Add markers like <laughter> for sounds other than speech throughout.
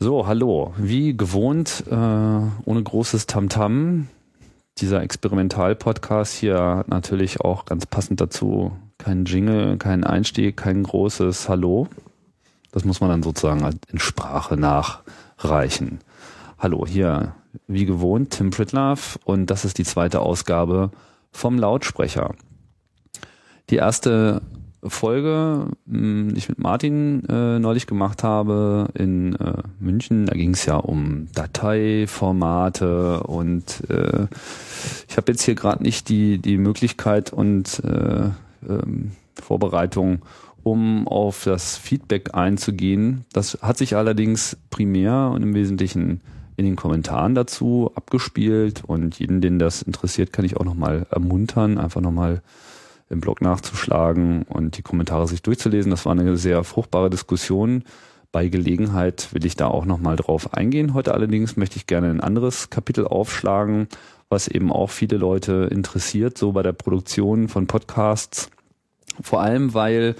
So, hallo. Wie gewohnt, äh, ohne großes Tamtam. Dieser Experimental-Podcast hier hat natürlich auch ganz passend dazu keinen Jingle, keinen Einstieg, kein großes Hallo. Das muss man dann sozusagen halt in Sprache nachreichen. Hallo, hier wie gewohnt Tim Pritlaff und das ist die zweite Ausgabe vom Lautsprecher. Die erste Folge, hm, die ich mit Martin äh, neulich gemacht habe in äh, München. Da ging es ja um Dateiformate und äh, ich habe jetzt hier gerade nicht die, die Möglichkeit und äh, ähm, Vorbereitung, um auf das Feedback einzugehen. Das hat sich allerdings primär und im Wesentlichen in den Kommentaren dazu abgespielt und jeden, den das interessiert, kann ich auch nochmal ermuntern, einfach nochmal im Blog nachzuschlagen und die Kommentare sich durchzulesen. Das war eine sehr fruchtbare Diskussion. Bei Gelegenheit will ich da auch nochmal drauf eingehen. Heute allerdings möchte ich gerne ein anderes Kapitel aufschlagen, was eben auch viele Leute interessiert, so bei der Produktion von Podcasts. Vor allem, weil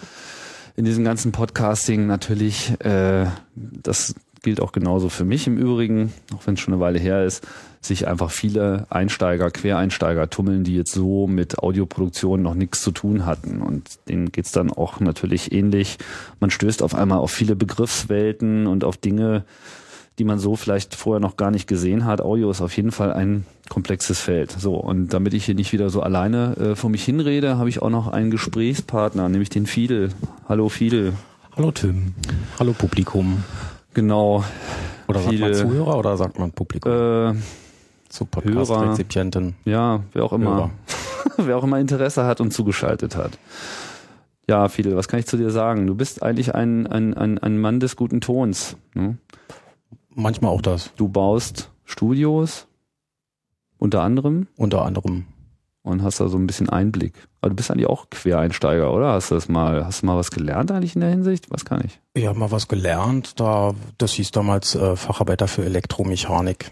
in diesem ganzen Podcasting natürlich, äh, das gilt auch genauso für mich im Übrigen, auch wenn es schon eine Weile her ist, sich einfach viele Einsteiger, Quereinsteiger tummeln, die jetzt so mit Audioproduktion noch nichts zu tun hatten. Und denen geht's dann auch natürlich ähnlich. Man stößt auf einmal auf viele Begriffswelten und auf Dinge, die man so vielleicht vorher noch gar nicht gesehen hat. Audio ist auf jeden Fall ein komplexes Feld. So, und damit ich hier nicht wieder so alleine äh, vor mich hinrede, habe ich auch noch einen Gesprächspartner, nämlich den Fidel. Hallo Fidel. Hallo Tim. Hallo Publikum. Genau. Oder sagt man Zuhörer oder sagt man Publikum? Äh, Zu Podcast-Rezipienten. Ja, wer auch immer. <laughs> wer auch immer Interesse hat und zugeschaltet hat. Ja, Fidel, was kann ich zu dir sagen? Du bist eigentlich ein, ein, ein, ein Mann des guten Tons. Ne? Manchmal auch das. Du baust Studios, unter anderem. Unter anderem. Und hast da so ein bisschen Einblick. Aber du bist eigentlich auch Quereinsteiger, oder? Hast du das mal, hast du mal was gelernt eigentlich in der Hinsicht? Was kann ich? Ich habe mal was gelernt. Da, das hieß damals äh, Facharbeiter für Elektromechanik.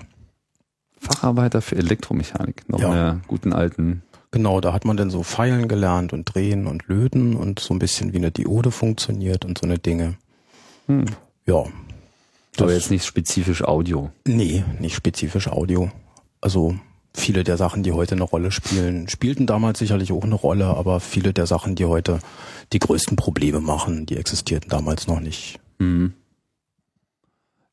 Facharbeiter für Elektromechanik, noch ja. in der guten alten. Genau, da hat man dann so Feilen gelernt und Drehen und Löten und so ein bisschen wie eine Diode funktioniert und so eine Dinge. Hm. Ja. Aber jetzt nicht spezifisch Audio. Nee, nicht spezifisch Audio. Also viele der Sachen, die heute eine Rolle spielen, spielten damals sicherlich auch eine Rolle, aber viele der Sachen, die heute die größten Probleme machen, die existierten damals noch nicht. Mhm.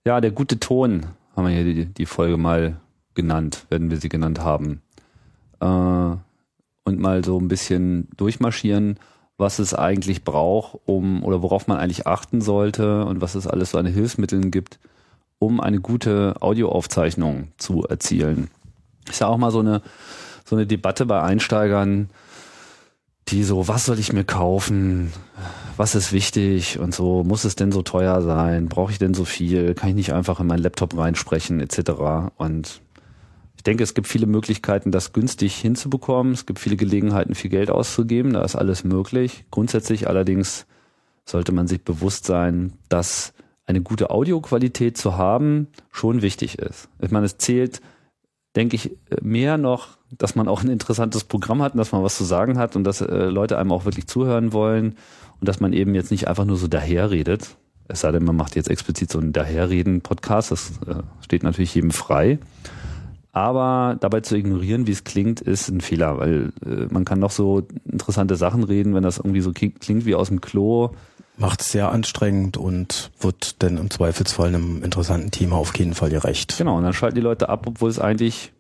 Ja, der gute Ton haben wir hier die, die Folge mal genannt, werden wir sie genannt haben. Äh, und mal so ein bisschen durchmarschieren, was es eigentlich braucht, um oder worauf man eigentlich achten sollte und was es alles so an Hilfsmitteln gibt, um eine gute Audioaufzeichnung zu erzielen. Ist ja auch mal so eine, so eine Debatte bei Einsteigern, die so, was soll ich mir kaufen? Was ist wichtig und so? Muss es denn so teuer sein? Brauche ich denn so viel? Kann ich nicht einfach in meinen Laptop reinsprechen etc. Und ich denke, es gibt viele Möglichkeiten, das günstig hinzubekommen. Es gibt viele Gelegenheiten, viel Geld auszugeben. Da ist alles möglich. Grundsätzlich allerdings sollte man sich bewusst sein, dass eine gute Audioqualität zu haben schon wichtig ist. Ich meine, es zählt denke ich, mehr noch, dass man auch ein interessantes Programm hat und dass man was zu sagen hat und dass äh, Leute einem auch wirklich zuhören wollen und dass man eben jetzt nicht einfach nur so daherredet. Es sei denn, man macht jetzt explizit so einen Daherreden-Podcast, das äh, steht natürlich jedem frei. Aber dabei zu ignorieren, wie es klingt, ist ein Fehler, weil äh, man kann noch so interessante Sachen reden, wenn das irgendwie so klingt wie aus dem Klo macht es sehr anstrengend und wird dann im Zweifelsfall einem interessanten Thema auf jeden Fall gerecht. Genau, und dann schalten die Leute ab, obwohl es eigentlich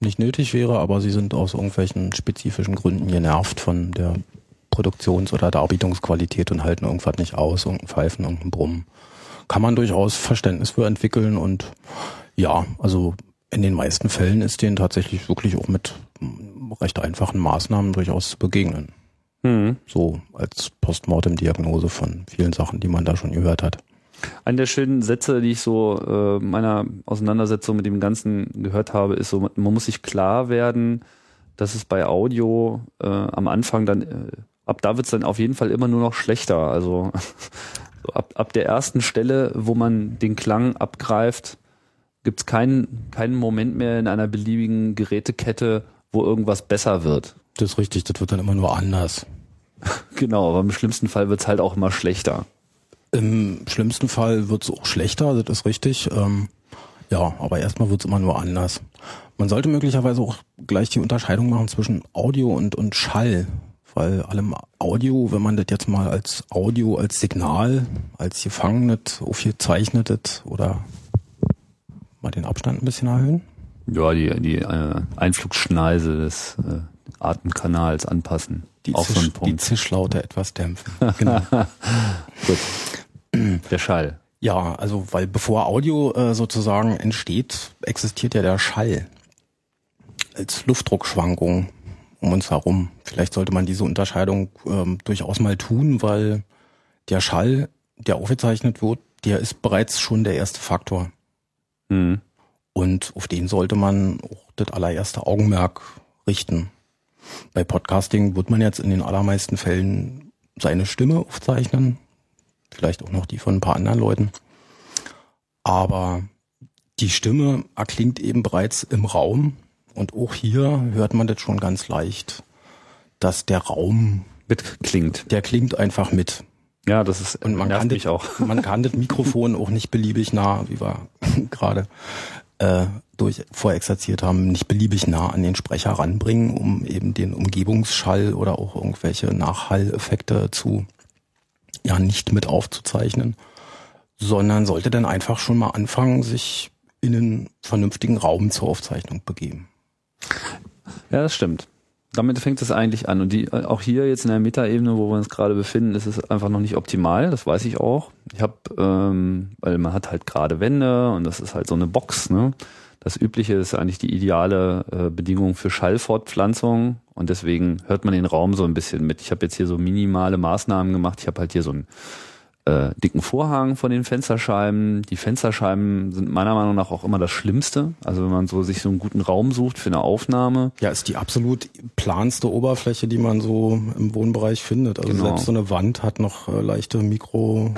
nicht nötig wäre, aber sie sind aus irgendwelchen spezifischen Gründen genervt von der Produktions- oder Darbietungsqualität und halten irgendwas nicht aus, irgendein Pfeifen, irgendein Brummen. Kann man durchaus Verständnis für entwickeln und ja, also in den meisten Fällen ist denen tatsächlich wirklich auch mit recht einfachen Maßnahmen durchaus zu begegnen. Mhm. So als Postmortem-Diagnose von vielen Sachen, die man da schon gehört hat. Eine der schönen Sätze, die ich so äh, meiner Auseinandersetzung mit dem Ganzen gehört habe, ist so, man muss sich klar werden, dass es bei Audio äh, am Anfang dann, äh, ab da wird es dann auf jeden Fall immer nur noch schlechter. Also <laughs> so ab, ab der ersten Stelle, wo man den Klang abgreift, gibt es keinen, keinen Moment mehr in einer beliebigen Gerätekette, wo irgendwas besser wird. Das ist richtig, das wird dann immer nur anders. <laughs> genau, aber im schlimmsten Fall wird es halt auch immer schlechter. Im schlimmsten Fall wird es auch schlechter, das ist richtig. Ähm, ja, aber erstmal wird es immer nur anders. Man sollte möglicherweise auch gleich die Unterscheidung machen zwischen Audio und, und Schall. Weil allem Audio, wenn man das jetzt mal als Audio, als Signal, als gefangenes, aufgezeichnetes oder mal den Abstand ein bisschen erhöhen? Ja, die, die äh, Einflugschneise des äh, Atemkanals anpassen. Die, Auch Zisch, so ein Punkt. die Zischlaute etwas dämpfen. Genau. <laughs> Gut. Der Schall. Ja, also weil bevor Audio äh, sozusagen entsteht, existiert ja der Schall als Luftdruckschwankung um uns herum. Vielleicht sollte man diese Unterscheidung ähm, durchaus mal tun, weil der Schall, der aufgezeichnet wird, der ist bereits schon der erste Faktor. Mhm. Und auf den sollte man auch das allererste Augenmerk richten. Bei Podcasting wird man jetzt in den allermeisten Fällen seine Stimme aufzeichnen, vielleicht auch noch die von ein paar anderen Leuten. Aber die Stimme erklingt eben bereits im Raum und auch hier hört man das schon ganz leicht, dass der Raum mitklingt. Der klingt einfach mit. Ja, das ist und man kann das, auch. Man kann das <laughs> Mikrofon auch nicht beliebig nah, wie wir <laughs> gerade äh, durch vorexerziert haben, nicht beliebig nah an den Sprecher ranbringen, um eben den Umgebungsschall oder auch irgendwelche Nachhalleffekte zu ja nicht mit aufzuzeichnen, sondern sollte dann einfach schon mal anfangen, sich in einen vernünftigen Raum zur Aufzeichnung begeben. Ja, das stimmt. Damit fängt es eigentlich an. Und die, auch hier jetzt in der Metaebene, wo wir uns gerade befinden, ist es einfach noch nicht optimal. Das weiß ich auch. Ich habe, ähm, weil man hat halt gerade Wände und das ist halt so eine Box. Ne? Das Übliche ist eigentlich die ideale äh, Bedingung für Schallfortpflanzung und deswegen hört man den Raum so ein bisschen mit. Ich habe jetzt hier so minimale Maßnahmen gemacht. Ich habe halt hier so ein äh, dicken Vorhang von den Fensterscheiben. Die Fensterscheiben sind meiner Meinung nach auch immer das Schlimmste. Also wenn man so sich so einen guten Raum sucht für eine Aufnahme. Ja, ist die absolut planste Oberfläche, die man so im Wohnbereich findet. Also genau. selbst so eine Wand hat noch äh, leichte Mikro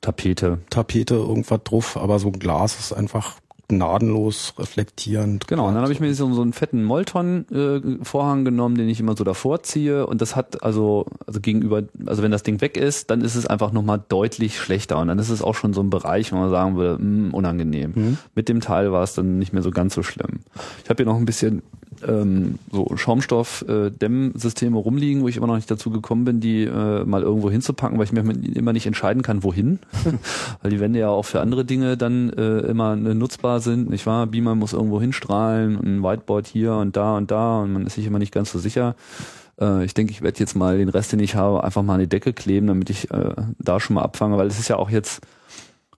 Tapete. Tapete, irgendwas drauf, aber so Glas ist einfach gnadenlos reflektierend. Genau, und dann habe ich mir so, so einen fetten Molton-Vorhang äh, genommen, den ich immer so davor ziehe und das hat also, also gegenüber, also wenn das Ding weg ist, dann ist es einfach nochmal deutlich schlechter und dann ist es auch schon so ein Bereich, wo man sagen würde, mh, hm, unangenehm. Mhm. Mit dem Teil war es dann nicht mehr so ganz so schlimm. Ich habe hier noch ein bisschen ähm, so Schaumstoff-Dämmsysteme äh, rumliegen, wo ich immer noch nicht dazu gekommen bin, die äh, mal irgendwo hinzupacken, weil ich mir immer nicht entscheiden kann, wohin. <laughs> weil die Wände ja auch für andere Dinge dann äh, immer nutzbar sind, nicht wahr? Beamer muss irgendwo hinstrahlen, ein Whiteboard hier und da und da und man ist sich immer nicht ganz so sicher. Äh, ich denke, ich werde jetzt mal den Rest, den ich habe, einfach mal an die Decke kleben, damit ich äh, da schon mal abfange, weil es ist ja auch jetzt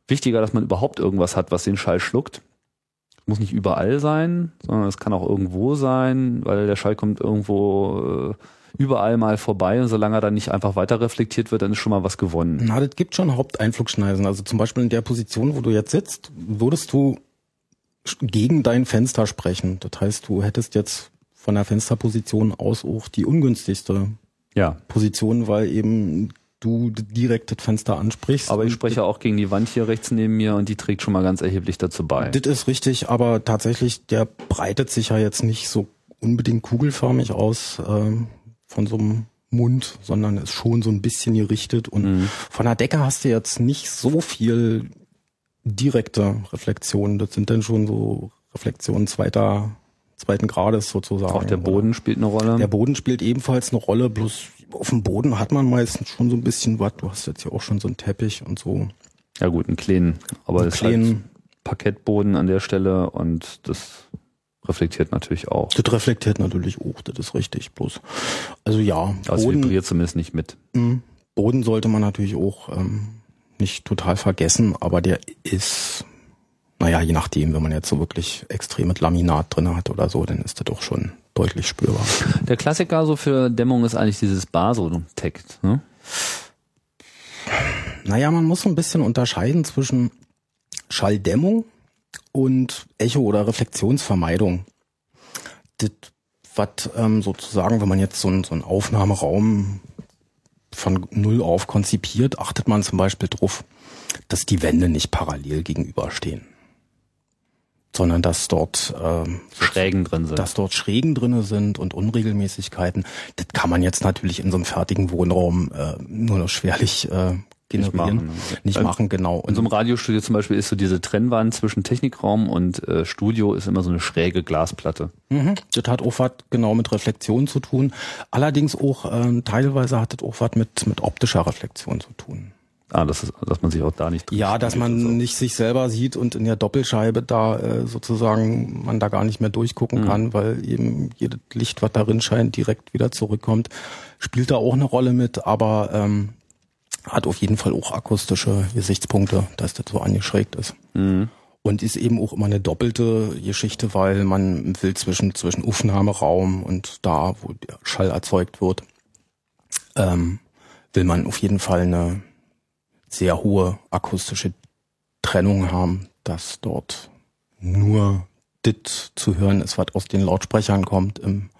wichtiger, dass man überhaupt irgendwas hat, was den Schall schluckt muss nicht überall sein, sondern es kann auch irgendwo sein, weil der Schall kommt irgendwo äh, überall mal vorbei und solange er dann nicht einfach weiter reflektiert wird, dann ist schon mal was gewonnen. Na, das gibt schon Haupteinflugschneisen. Also zum Beispiel in der Position, wo du jetzt sitzt, würdest du gegen dein Fenster sprechen. Das heißt, du hättest jetzt von der Fensterposition aus auch die ungünstigste ja. Position, weil eben du direkt das Fenster ansprichst. Aber ich spreche auch gegen die Wand hier rechts neben mir und die trägt schon mal ganz erheblich dazu bei. Das ist richtig, aber tatsächlich, der breitet sich ja jetzt nicht so unbedingt kugelförmig aus äh, von so einem Mund, sondern ist schon so ein bisschen gerichtet und mhm. von der Decke hast du jetzt nicht so viel direkte Reflexionen. Das sind dann schon so Reflexionen zweiter zweiten Grades sozusagen. Auch der Boden spielt eine Rolle. Der Boden spielt ebenfalls eine Rolle, bloß auf dem Boden hat man meistens schon so ein bisschen was. Du hast jetzt ja auch schon so einen Teppich und so. Ja gut, einen kleinen, aber einen kleinen halt Parkettboden an der Stelle und das reflektiert natürlich auch. Das reflektiert natürlich auch, das ist richtig. Bloß, also ja. Das Boden, vibriert zumindest nicht mit. Mh, Boden sollte man natürlich auch ähm, nicht total vergessen, aber der ist naja, je nachdem, wenn man jetzt so wirklich extremes Laminat drin hat oder so, dann ist das doch schon deutlich spürbar. Der Klassiker so für Dämmung ist eigentlich dieses Baso-Text. Ne? Naja, man muss so ein bisschen unterscheiden zwischen Schalldämmung und Echo- oder Reflexionsvermeidung. Das, was ähm, sozusagen, wenn man jetzt so, ein, so einen Aufnahmeraum von null auf konzipiert, achtet man zum Beispiel darauf, dass die Wände nicht parallel gegenüberstehen sondern dass dort ähm, Schrägen drin sind. Dass dort Schrägen drinne sind und Unregelmäßigkeiten. Das kann man jetzt natürlich in so einem fertigen Wohnraum äh, nur noch schwerlich äh, generieren, Nicht machen, ne? nicht Also machen, genau. In so einem Radiostudio zum Beispiel ist so diese Trennwand zwischen Technikraum und äh, Studio ist immer so eine schräge Glasplatte. Mhm. Das hat auch was genau mit Reflexion zu tun. Allerdings auch ähm, teilweise hat das auch was mit, mit optischer Reflexion zu tun. Ah, das ist, dass man sich auch da nicht Ja, dass man so. nicht sich selber sieht und in der Doppelscheibe da äh, sozusagen man da gar nicht mehr durchgucken Mhm. kann, weil eben jedes Licht, was darin scheint, direkt wieder zurückkommt. Spielt da auch eine Rolle mit, aber ähm, hat auf jeden Fall auch akustische Gesichtspunkte, dass das so angeschrägt ist. Mhm. Und ist eben auch immer eine doppelte Geschichte, weil man will zwischen, zwischen Aufnahmeraum und da, wo der Schall erzeugt wird, ähm, will man auf jeden Fall eine sehr hohe akustische Trennung haben, dass dort nur dit zu hören ist, was aus den Lautsprechern kommt, im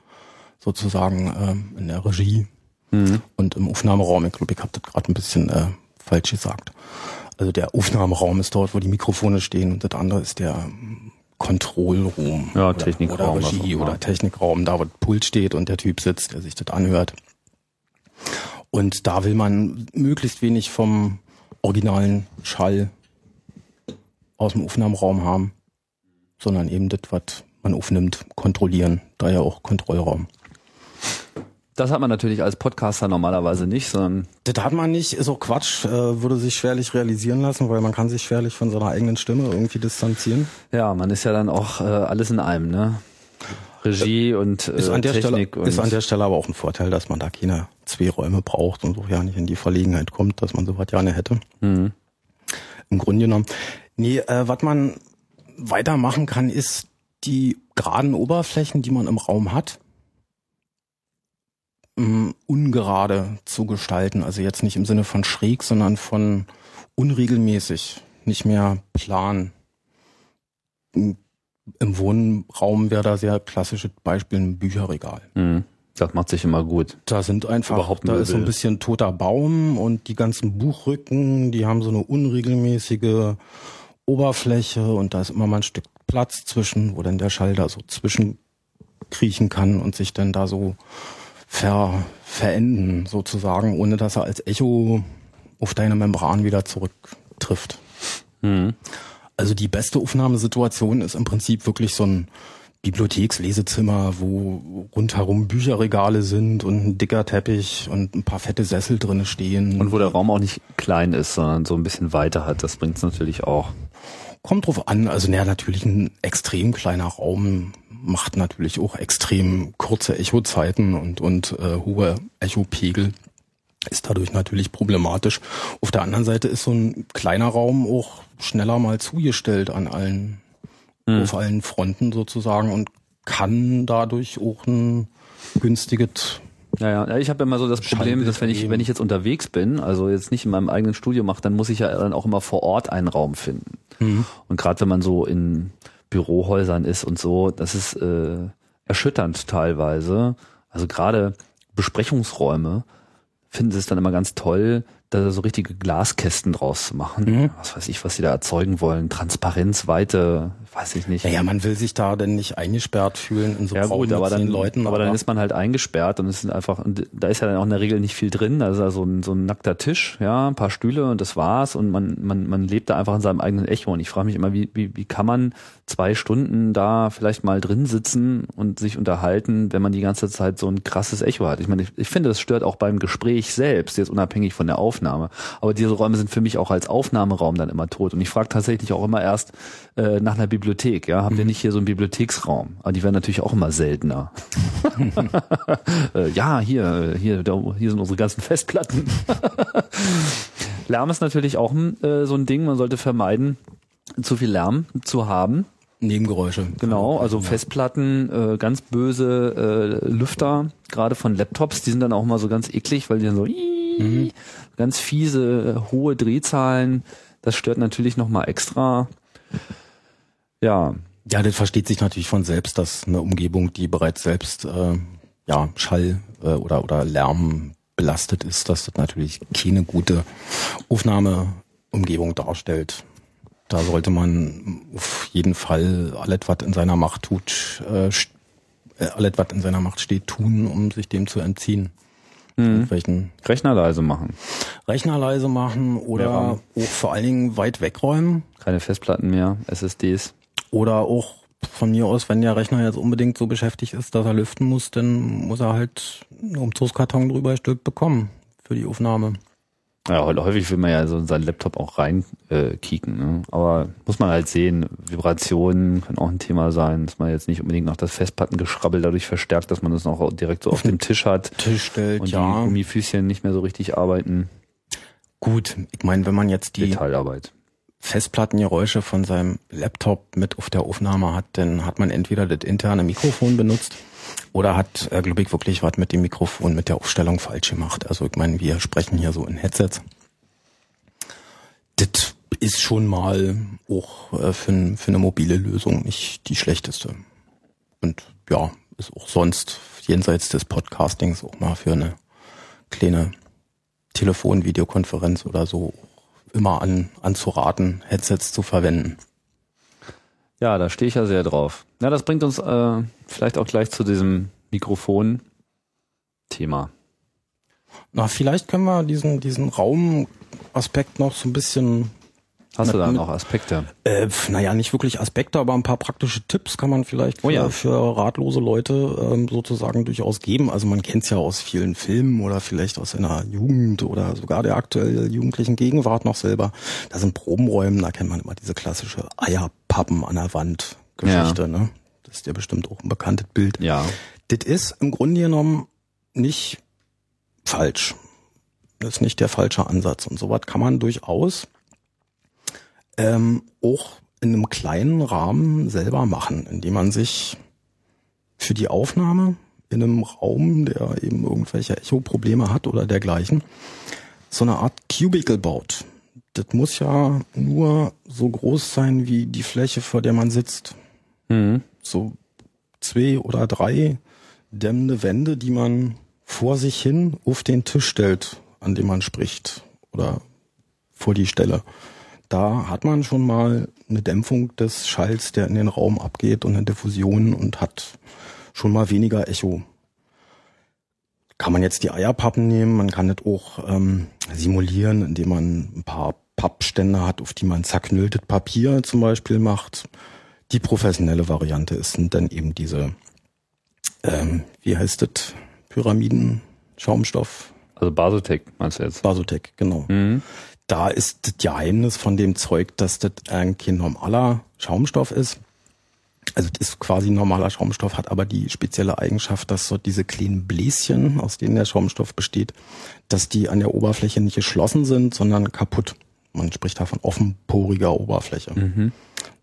sozusagen ähm, in der Regie Mhm. und im Aufnahmeraum. Ich glaube, ich habe das gerade ein bisschen äh, falsch gesagt. Also der Aufnahmeraum ist dort, wo die Mikrofone stehen und das andere ist der ähm, Kontrollraum. Ja, oder, Technikraum, Oder Regie oder Technikraum, da wo das Pult steht und der Typ sitzt, der sich das anhört. Und da will man möglichst wenig vom originalen Schall aus dem Aufnahmeraum haben, sondern eben das, was man aufnimmt, kontrollieren. Daher auch Kontrollraum. Das hat man natürlich als Podcaster normalerweise nicht, sondern Das hat man nicht, ist auch Quatsch, äh, würde sich schwerlich realisieren lassen, weil man kann sich schwerlich von seiner eigenen Stimme irgendwie distanzieren. ja, man ist ja dann auch äh, alles in einem, ne? Regie und äh, Ist an, der Technik Stelle, und ist an der Stelle aber auch ein Vorteil, dass man da keine zwei Räume braucht und so ja nicht in die Verlegenheit kommt, dass man sowas gerne hätte. Mhm. Im Grunde genommen. Nee, äh, was man weitermachen kann, ist die geraden Oberflächen, die man im Raum hat, mh, ungerade zu gestalten. Also jetzt nicht im Sinne von schräg, sondern von unregelmäßig, nicht mehr plan. Im Wohnraum wäre da sehr klassisches Beispiel ein Bücherregal. Mhm. Das macht sich immer gut. Da sind einfach, Überhaupt da ist so ein bisschen toter Baum und die ganzen Buchrücken, die haben so eine unregelmäßige Oberfläche und da ist immer mal ein Stück Platz zwischen, wo dann der Schall da so zwischenkriechen kann und sich dann da so ver, verenden sozusagen, ohne dass er als Echo auf deine Membran wieder zurücktrifft. Mhm. Also die beste Aufnahmesituation ist im Prinzip wirklich so ein Bibliothekslesezimmer, wo rundherum Bücherregale sind und ein dicker Teppich und ein paar fette Sessel drinne stehen. Und wo der Raum auch nicht klein ist, sondern so ein bisschen weiter hat, das bringt es natürlich auch. Kommt drauf an, also naja, natürlich ein extrem kleiner Raum macht natürlich auch extrem kurze Echozeiten und, und äh, hohe Echopegel. Ist dadurch natürlich problematisch. Auf der anderen Seite ist so ein kleiner Raum auch schneller mal zugestellt an allen, Mhm. auf allen Fronten sozusagen und kann dadurch auch ein günstiges Ja, ja. ich habe immer so das Problem, dass wenn ich, wenn ich jetzt unterwegs bin, also jetzt nicht in meinem eigenen Studio mache, dann muss ich ja dann auch immer vor Ort einen Raum finden. Und gerade wenn man so in Bürohäusern ist und so, das ist äh, erschütternd teilweise. Also gerade Besprechungsräume finden sie es dann immer ganz toll, da so richtige Glaskästen draus zu machen. Mhm. Was weiß ich, was sie da erzeugen wollen. Transparenz, Weite, weiß ich nicht. Naja, man will sich da denn nicht eingesperrt fühlen in so Ja Raum gut, aber dann, Leuten. aber dann ist man halt eingesperrt und es sind einfach, und da ist ja dann auch in der Regel nicht viel drin. Da ist ja so ein, so ein nackter Tisch, ja, ein paar Stühle und das war's. Und man, man, man lebt da einfach in seinem eigenen Echo. Und ich frage mich immer, wie, wie, wie kann man zwei Stunden da vielleicht mal drin sitzen und sich unterhalten, wenn man die ganze Zeit so ein krasses Echo hat. Ich meine, ich, ich finde, das stört auch beim Gespräch selbst, jetzt unabhängig von der Aufnahme. Aber diese Räume sind für mich auch als Aufnahmeraum dann immer tot. Und ich frage tatsächlich auch immer erst äh, nach einer Bibliothek. Ja, habt ihr nicht hier so einen Bibliotheksraum? Aber die werden natürlich auch immer seltener. <laughs> äh, ja, hier, hier, da, hier sind unsere ganzen Festplatten. <laughs> Lärm ist natürlich auch äh, so ein Ding. Man sollte vermeiden, zu viel Lärm zu haben. Nebengeräusche. Genau, also Festplatten, äh, ganz böse äh, Lüfter, gerade von Laptops, die sind dann auch mal so ganz eklig, weil die dann so Mhm. ganz fiese, äh, hohe Drehzahlen. Das stört natürlich nochmal extra. Ja, Ja, das versteht sich natürlich von selbst, dass eine Umgebung, die bereits selbst äh, ja, Schall äh, oder, oder Lärm belastet ist, dass das natürlich keine gute Aufnahmeumgebung darstellt. Da sollte man auf jeden Fall alles, was in seiner Macht tut, äh, äh, alles, was in seiner Macht steht, tun, um sich dem zu entziehen. Mhm. Rechner leise machen. Rechner leise machen oder Ja. auch vor allen Dingen weit wegräumen. Keine Festplatten mehr, SSDs. Oder auch von mir aus, wenn der Rechner jetzt unbedingt so beschäftigt ist, dass er lüften muss, dann muss er halt einen Umzugskarton drüber gestülpt bekommen für die Aufnahme. Ja, häufig will man ja so in seinen Laptop auch rein äh, kicken, ne? Aber muss man halt sehen, Vibrationen können auch ein Thema sein, dass man jetzt nicht unbedingt noch das Festplattengeschrabbel dadurch verstärkt, dass man das noch direkt so auf dem Tisch hat <laughs> Tisch stellt, und die ja. Gummifüßchen nicht mehr so richtig arbeiten. Gut, ich meine, wenn man jetzt die Detailarbeit. Festplattengeräusche von seinem Laptop mit auf der Aufnahme hat, dann hat man entweder das interne Mikrofon benutzt oder hat, äh, glaube ich, wirklich was mit dem Mikrofon, mit der Aufstellung falsch gemacht. Also ich meine, wir sprechen hier so in Headsets. Das ist schon mal auch äh, für, für eine mobile Lösung nicht die schlechteste. Und ja, ist auch sonst jenseits des Podcastings auch mal für eine kleine Telefon-Videokonferenz oder so immer an, anzuraten, Headsets zu verwenden. Ja, da stehe ich ja sehr drauf. Na, das bringt uns äh, vielleicht auch gleich zu diesem Mikrofon-Thema. Na, vielleicht können wir diesen, diesen Raumaspekt noch so ein bisschen, Hast du da noch Aspekte? äh, naja, nicht wirklich Aspekte, aber ein paar praktische Tipps kann man vielleicht für, Oh ja. für ratlose Leute ähm, sozusagen durchaus geben. Also man kennt es ja aus vielen Filmen oder vielleicht aus seiner Jugend oder sogar der aktuell jugendlichen Gegenwart noch selber. Da sind Probenräumen, da kennt man immer diese klassische Eierpappen an der Wand Geschichte, ne? Das ist ja bestimmt auch ein bekanntes Bild. Ja. Das ist im Grunde genommen nicht falsch. Das ist nicht der falsche Ansatz. Und sowas kann man durchaus ähm, auch in einem kleinen Rahmen selber machen, indem man sich für die Aufnahme in einem Raum, der eben irgendwelche Echo-Probleme hat oder dergleichen, so eine Art Cubicle baut. Das muss ja nur so groß sein wie die Fläche, vor der man sitzt Mhm. so zwei oder drei dämmende Wände, die man vor sich hin auf den Tisch stellt, an dem man spricht oder vor die Stelle. Da hat man schon mal eine Dämpfung des Schalls, der in den Raum abgeht und eine Diffusion und hat schon mal weniger Echo. Kann man jetzt die Eierpappen nehmen, man kann das auch ähm, simulieren, indem man ein paar Pappstände hat, auf die man zerknülltes Papier zum Beispiel macht. Die professionelle Variante ist sind dann eben diese, ähm, wie heißt das, Pyramiden, Schaumstoff, Also Basotec meinst du jetzt? Basotec, genau. Mhm. Da ist das Geheimnis von dem Zeug, dass das ein kein normaler Schaumstoff ist. Also das ist quasi ein normaler Schaumstoff, hat aber die spezielle Eigenschaft, dass so diese kleinen Bläschen, aus denen der Schaumstoff besteht, dass die an der Oberfläche nicht geschlossen sind, sondern kaputt. Man spricht da von offenporiger Oberfläche. Mhm.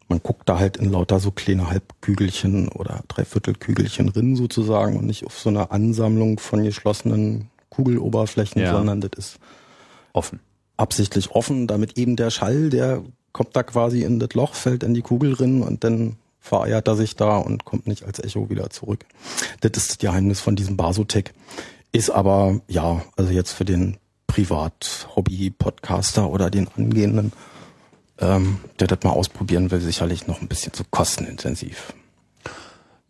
Man guckt da halt in lauter so kleine Halbkügelchen oder Dreiviertelkügelchen drin sozusagen und nicht auf so eine Ansammlung von geschlossenen Kugeloberflächen, Ja. sondern das ist Offen. Absichtlich offen, damit eben der Schall, der kommt da quasi in das Loch, fällt in die Kugel drin und dann vereiert er sich da und kommt nicht als Echo wieder zurück. Das ist das Geheimnis von diesem Basotec. Ist aber, ja, also jetzt für den Privat-Hobby-Podcaster oder den angehenden, ähm, der das mal ausprobieren will, sicherlich noch ein bisschen zu kostenintensiv.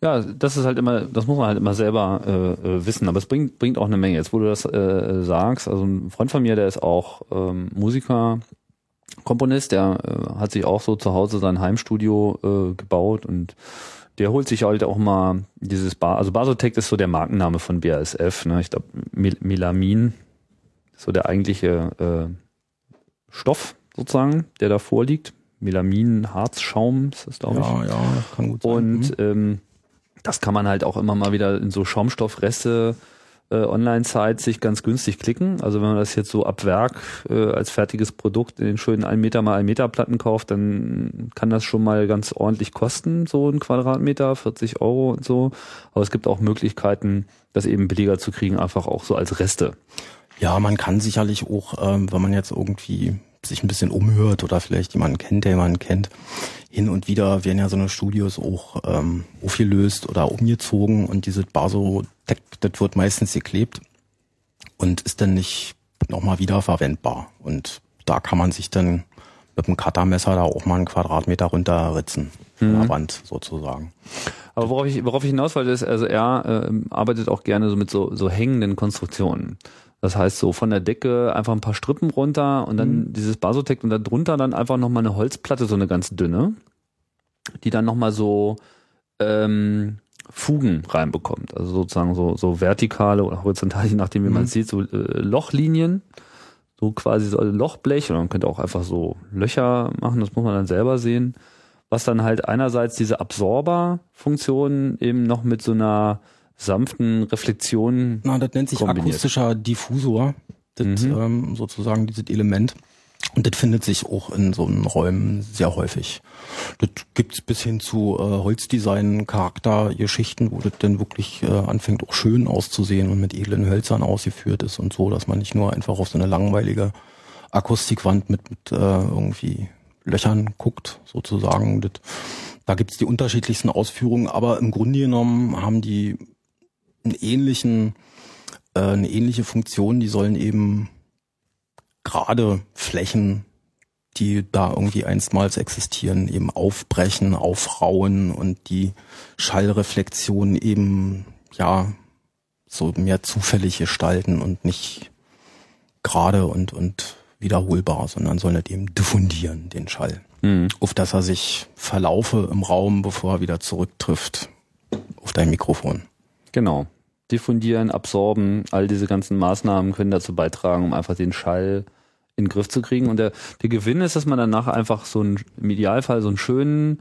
Ja, das ist halt immer, das muss man halt immer selber äh, äh, wissen, aber es bringt, bringt auch eine Menge. Jetzt, wo du das äh, sagst, also ein Freund von mir, der ist auch ähm, Musiker, Komponist, der äh, hat sich auch so zu Hause sein Heimstudio äh, gebaut und der holt sich halt auch mal dieses Bar, also Basotec ist so der Markenname von BASF, ne? Ich glaube Mel Melamin ist so der eigentliche äh, Stoff sozusagen, der da vorliegt. Melamin, Harzschaum ist das, glaube ich. Ja, ja, kann gut sein. Und ähm, das kann man halt auch immer mal wieder in so Schaumstoffreste äh, Online-Sites sich ganz günstig klicken. Also wenn man das jetzt so ab Werk äh, als fertiges Produkt in den schönen 1 Meter mal 1 Meter Platten kauft, dann kann das schon mal ganz ordentlich kosten, so ein Quadratmeter, 40 Euro und so. Aber es gibt auch Möglichkeiten, das eben billiger zu kriegen, einfach auch so als Reste. Ja, man kann sicherlich auch, ähm, wenn man jetzt irgendwie sich ein bisschen umhört oder vielleicht jemanden kennt, der jemanden kennt, hin und wieder werden ja so eine Studios auch ähm, aufgelöst oder umgezogen und diese Basotec, das wird meistens geklebt und ist dann nicht nochmal wiederverwendbar. Und da kann man sich dann mit dem Cuttermesser da auch mal einen Quadratmeter runterritzen von der Wand sozusagen. Aber worauf ich, worauf ich hinaus wollte, ist, also er ähm, arbeitet auch gerne so mit so, so hängenden Konstruktionen. Das heißt so von der Decke einfach ein paar Strippen runter und dann mhm. dieses Basotec und da drunter dann einfach nochmal eine Holzplatte, so eine ganz dünne, die dann nochmal so ähm, Fugen reinbekommt. Also sozusagen so, so vertikale oder horizontal, je nachdem wie mhm. man es sieht, so äh, Lochlinien. So quasi so Lochblech oder man könnte auch einfach so Löcher machen, das muss man dann selber sehen. Was dann halt einerseits diese Absorber-Funktion eben noch mit so einer sanften Reflexion. Na, das nennt sich kombiniert. akustischer Diffusor. Das, mhm. ähm, sozusagen dieses Element. Und das findet sich auch in so einen Räumen sehr häufig. Das gibt's bis hin zu äh, Holzdesign-Charaktergeschichten, wo das dann wirklich äh, anfängt auch schön auszusehen und mit edlen Hölzern ausgeführt ist und so, dass man nicht nur einfach auf so eine langweilige Akustikwand mit, mit äh, irgendwie Löchern guckt, sozusagen. Das, da gibt's die unterschiedlichsten Ausführungen, aber im Grunde genommen haben die einen ähnlichen, äh, eine ähnliche Funktion. Die sollen eben gerade Flächen, die da irgendwie einstmals existieren, eben aufbrechen, aufrauen und die Schallreflexion eben, ja, so mehr zufällig gestalten und nicht gerade und, und wiederholbar, sondern sollen halt eben diffundieren, den Schall. Mhm. Auf dass er sich verlaufe im Raum, bevor er wieder zurücktrifft auf dein Mikrofon. Genau diffundieren, absorben, all diese ganzen Maßnahmen können dazu beitragen, um einfach den Schall in den Griff zu kriegen. Und der, der Gewinn ist, dass man danach einfach so einen, im Idealfall so einen schönen,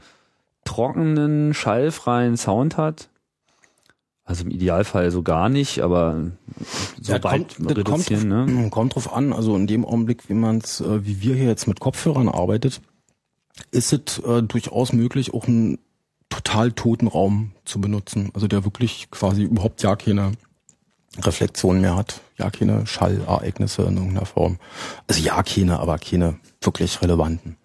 trockenen, schallfreien Sound hat. Also im Idealfall so gar nicht, aber so ja, weit kommt, reduzieren. Kommt, ne? <clears throat> kommt drauf an, also in dem Augenblick, wie man es, äh, wie wir hier jetzt mit Kopfhörern arbeitet, ist es äh, durchaus möglich, auch ein total toten Raum zu benutzen. Also der wirklich quasi überhaupt ja keine Reflexion mehr hat. Ja, keine Schallereignisse in irgendeiner Form. Also ja, keine, aber keine wirklich relevanten.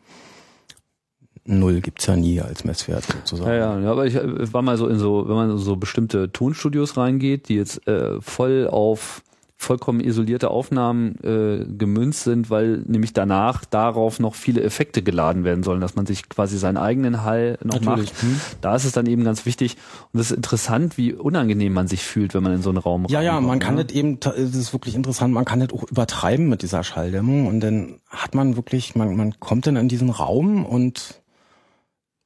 Null gibt's ja nie als Messwert sozusagen. Ja, ja, aber ich war mal so in so, wenn man so bestimmte Tonstudios reingeht, die jetzt äh, voll auf vollkommen isolierte Aufnahmen äh, gemünzt sind, weil nämlich danach darauf noch viele Effekte geladen werden sollen, dass man sich quasi seinen eigenen Hall noch Natürlich. macht. Hm. Da ist es dann eben ganz wichtig und es ist interessant, wie unangenehm man sich fühlt, wenn man in so einen Raum Ja, ja, man kann ne? das eben, es ist wirklich interessant, man kann das auch übertreiben mit dieser Schalldämmung und dann hat man wirklich, man, man kommt dann in diesen Raum und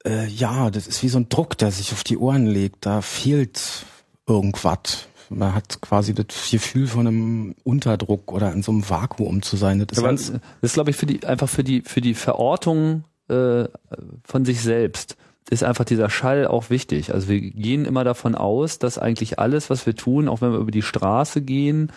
äh, ja, das ist wie so ein Druck, der sich auf die Ohren legt, da fehlt irgendwas man hat quasi das Gefühl von einem Unterdruck oder in so einem Vakuum zu sein. Das ist, ganz, das ist glaube ich, für die, einfach für die, für die Verortung äh, von sich selbst ist einfach dieser Schall auch wichtig. Also wir gehen immer davon aus, dass eigentlich alles, was wir tun, auch wenn wir über die Straße gehen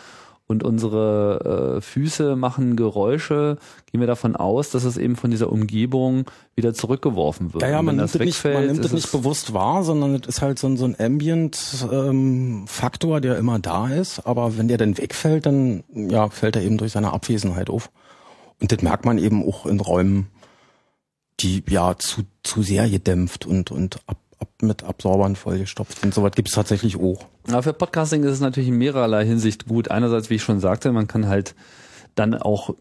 und unsere äh, Füße machen Geräusche, gehen wir davon aus, dass es eben von dieser Umgebung wieder zurückgeworfen wird. Ja, ja man, nimmt das nicht, man nimmt es nicht bewusst wahr, sondern es ist halt so, ein, so ein Ambient-Faktor, ähm, der immer da ist. Aber wenn der dann wegfällt, dann ja, fällt er eben durch seine Abwesenheit auf. Und das merkt man eben auch in Räumen, die ja zu, zu sehr gedämpft und, und ab, ab, mit Absorbern vollgestopft sind. Soweit gibt es tatsächlich auch. Aber für Podcasting ist es natürlich in mehrerlei Hinsicht gut. Einerseits, wie ich schon sagte, man kann halt dann auch,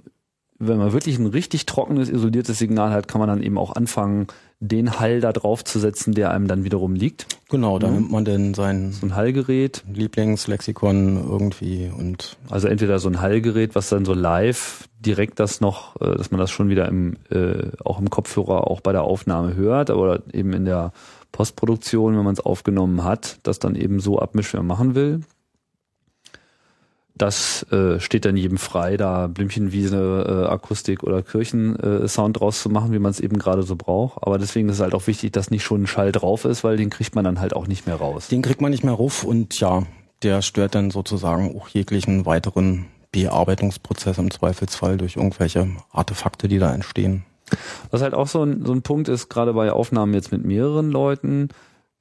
wenn man wirklich ein richtig trockenes, isoliertes Signal hat, kann man dann eben auch anfangen, den Hall da drauf zu setzen, der einem dann wiederum liegt. Genau, da mhm. nimmt man dann sein so ein Hallgerät, Lieblingslexikon irgendwie und also entweder so ein Hallgerät, was dann so live direkt das noch, äh, dass man das schon wieder im äh, auch im Kopfhörer auch bei der Aufnahme hört, aber eben in der Postproduktion, wenn man es aufgenommen hat, das dann eben so abmischt, wie man machen will. Das äh, steht dann jedem frei, da Blümchenwiese, äh, Akustik oder Kirchensound äh, draus zu machen, wie man es eben gerade so braucht. Aber deswegen ist es halt auch wichtig, dass nicht schon ein Schall drauf ist, weil den kriegt man dann halt auch nicht mehr raus. Den kriegt man nicht mehr rauf und ja, der stört dann sozusagen auch jeglichen weiteren Bearbeitungsprozess im Zweifelsfall durch irgendwelche Artefakte, die da entstehen. Was halt auch so ein, so ein Punkt ist, gerade bei Aufnahmen jetzt mit mehreren Leuten,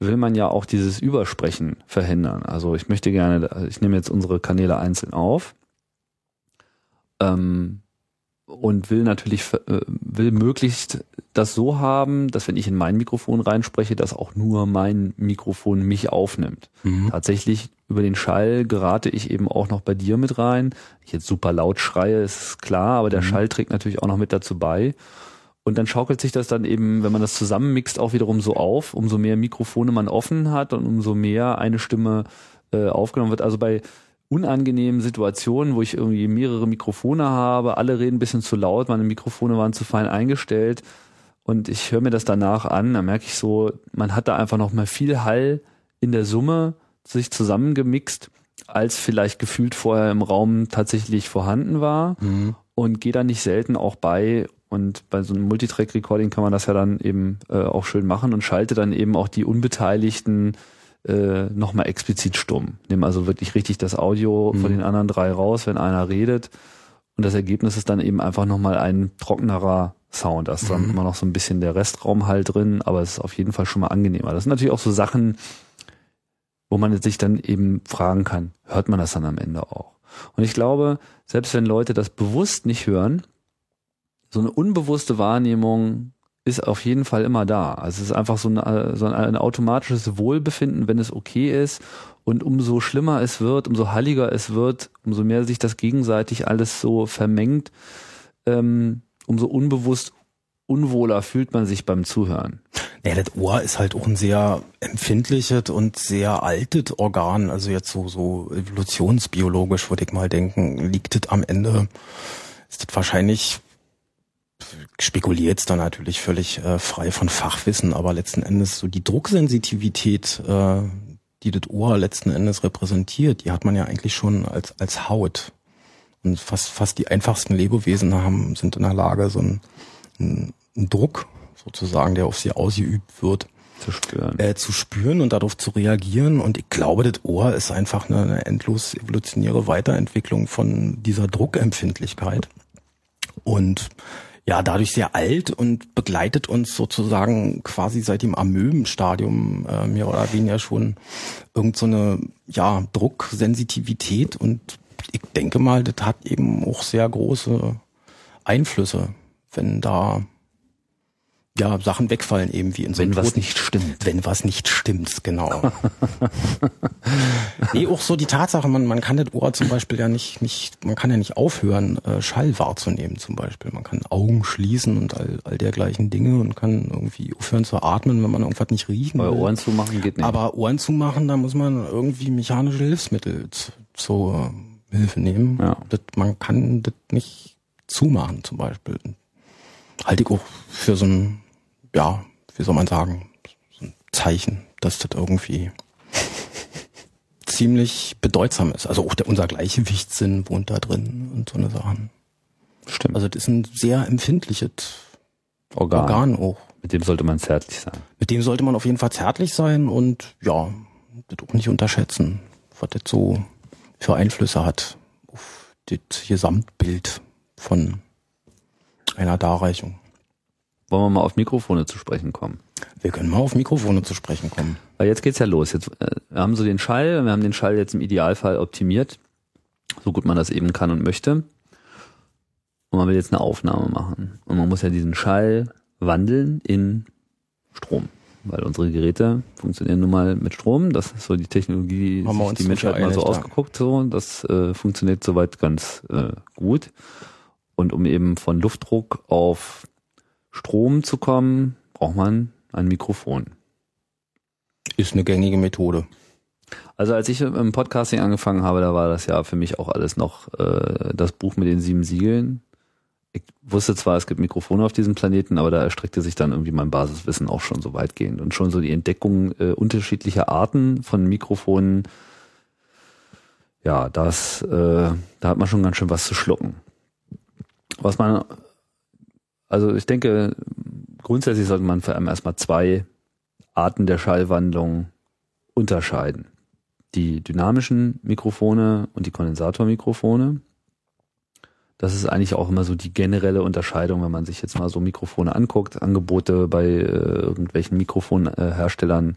will man ja auch dieses Übersprechen verhindern. Also ich möchte gerne, ich nehme jetzt unsere Kanäle einzeln auf ähm, und will natürlich, äh, will möglichst das so haben, dass wenn ich in mein Mikrofon reinspreche, dass auch nur mein Mikrofon mich aufnimmt. Mhm. Tatsächlich über den Schall gerate ich eben auch noch bei dir mit rein. Ich jetzt super laut schreie, ist klar, aber der mhm. Schall trägt natürlich auch noch mit dazu bei. Und dann schaukelt sich das dann eben, wenn man das zusammenmixt, auch wiederum so auf. Umso mehr Mikrofone man offen hat und umso mehr eine Stimme äh, aufgenommen wird. Also bei unangenehmen Situationen, wo ich irgendwie mehrere Mikrofone habe, alle reden ein bisschen zu laut, meine Mikrofone waren zu fein eingestellt und ich höre mir das danach an, dann merke ich so, man hat da einfach noch mal viel Hall in der Summe sich zusammengemixt, als vielleicht gefühlt vorher im Raum tatsächlich vorhanden war mhm. und gehe da nicht selten auch bei und bei so einem Multitrack-Recording kann man das ja dann eben äh, auch schön machen und schalte dann eben auch die Unbeteiligten äh, nochmal explizit stumm. Nimm also wirklich richtig das Audio mhm. von den anderen drei raus, wenn einer redet. Und das Ergebnis ist dann eben einfach nochmal ein trockenerer Sound. Da ist dann mhm. immer noch so ein bisschen der Restraum halt drin, aber es ist auf jeden Fall schon mal angenehmer. Das sind natürlich auch so Sachen, wo man sich dann eben fragen kann, hört man das dann am Ende auch? Und ich glaube, selbst wenn Leute das bewusst nicht hören, so eine unbewusste Wahrnehmung ist auf jeden Fall immer da. Also es ist einfach so, eine, so ein automatisches Wohlbefinden, wenn es okay ist. Und umso schlimmer es wird, umso halliger es wird, umso mehr sich das gegenseitig alles so vermengt, ähm, umso unbewusst unwohler fühlt man sich beim Zuhören. Ja, das Ohr ist halt auch ein sehr empfindliches und sehr altes Organ. Also jetzt so, so evolutionsbiologisch würde ich mal denken, liegt das am Ende, ist das wahrscheinlich spekuliert da natürlich völlig äh, frei von Fachwissen, aber letzten Endes so die Drucksensitivität, äh, die das Ohr letzten Endes repräsentiert, die hat man ja eigentlich schon als, als Haut. Und fast, fast die einfachsten Lebewesen haben, sind in der Lage, so einen, einen Druck sozusagen, der auf sie ausgeübt wird, zu spüren. Äh, zu spüren und darauf zu reagieren. Und ich glaube, das Ohr ist einfach eine, eine endlos evolutionäre Weiterentwicklung von dieser Druckempfindlichkeit. Und ja dadurch sehr alt und begleitet uns sozusagen quasi seit dem Amöbenstadium äh, mehr oder weniger schon irgend so eine ja Drucksensitivität. Und ich denke mal, das hat eben auch sehr große Einflüsse, wenn da ja, Sachen wegfallen eben wie in so einem Wenn was nicht stimmt. Wenn was nicht stimmt, genau. <laughs> nee, auch so die Tatsache, man, man kann das Ohr zum Beispiel ja nicht, nicht, man kann ja nicht aufhören, äh, Schall wahrzunehmen zum Beispiel. Man kann Augen schließen und all, all dergleichen Dinge und kann irgendwie aufhören zu atmen, wenn man irgendwas nicht riechen will. Aber Ohren zumachen geht nicht. Aber Ohren zumachen, da muss man irgendwie mechanische Hilfsmittel zur Hilfe nehmen. Ja. Das, man kann das nicht zumachen zum Beispiel. Halte ich auch für so ein ja, wie soll man sagen, so ein Zeichen, dass das irgendwie <laughs> ziemlich bedeutsam ist. Also auch der, unser Gleichgewichtssinn wohnt da drin und so eine Sachen. Stimmt. Also das ist ein sehr empfindliches Organ. Organ auch. Mit dem sollte man zärtlich sein. Mit dem sollte man auf jeden Fall zärtlich sein und ja, das auch nicht unterschätzen, was das so für Einflüsse hat auf das Gesamtbild von einer Darreichung. Wollen wir mal auf Mikrofone zu sprechen kommen? Wir können mal auf Mikrofone zu sprechen kommen. Weil jetzt geht's ja los. Jetzt, äh, wir haben so den Schall, wir haben den Schall jetzt im Idealfall optimiert, so gut man das eben kann und möchte. Und man will jetzt eine Aufnahme machen. Und man muss ja diesen Schall wandeln in Strom. Weil unsere Geräte funktionieren nun mal mit Strom. Das ist so die Technologie, die sich die Menschheit mal so ausgeguckt. So. Das äh, funktioniert soweit ganz äh, gut. Und um eben von Luftdruck auf Strom zu kommen, braucht man ein Mikrofon. Ist eine gängige Methode. Also als ich im Podcasting angefangen habe, da war das ja für mich auch alles noch äh, das Buch mit den sieben Siegeln. Ich wusste zwar, es gibt Mikrofone auf diesem Planeten, aber da erstreckte sich dann irgendwie mein Basiswissen auch schon so weitgehend. Und schon so die Entdeckung äh, unterschiedlicher Arten von Mikrofonen, ja, das, äh, da hat man schon ganz schön was zu schlucken. Was man also ich denke, grundsätzlich sollte man vor allem erstmal zwei Arten der Schallwandlung unterscheiden. Die dynamischen Mikrofone und die Kondensatormikrofone. Das ist eigentlich auch immer so die generelle Unterscheidung, wenn man sich jetzt mal so Mikrofone anguckt, Angebote bei äh, irgendwelchen Mikrofonherstellern.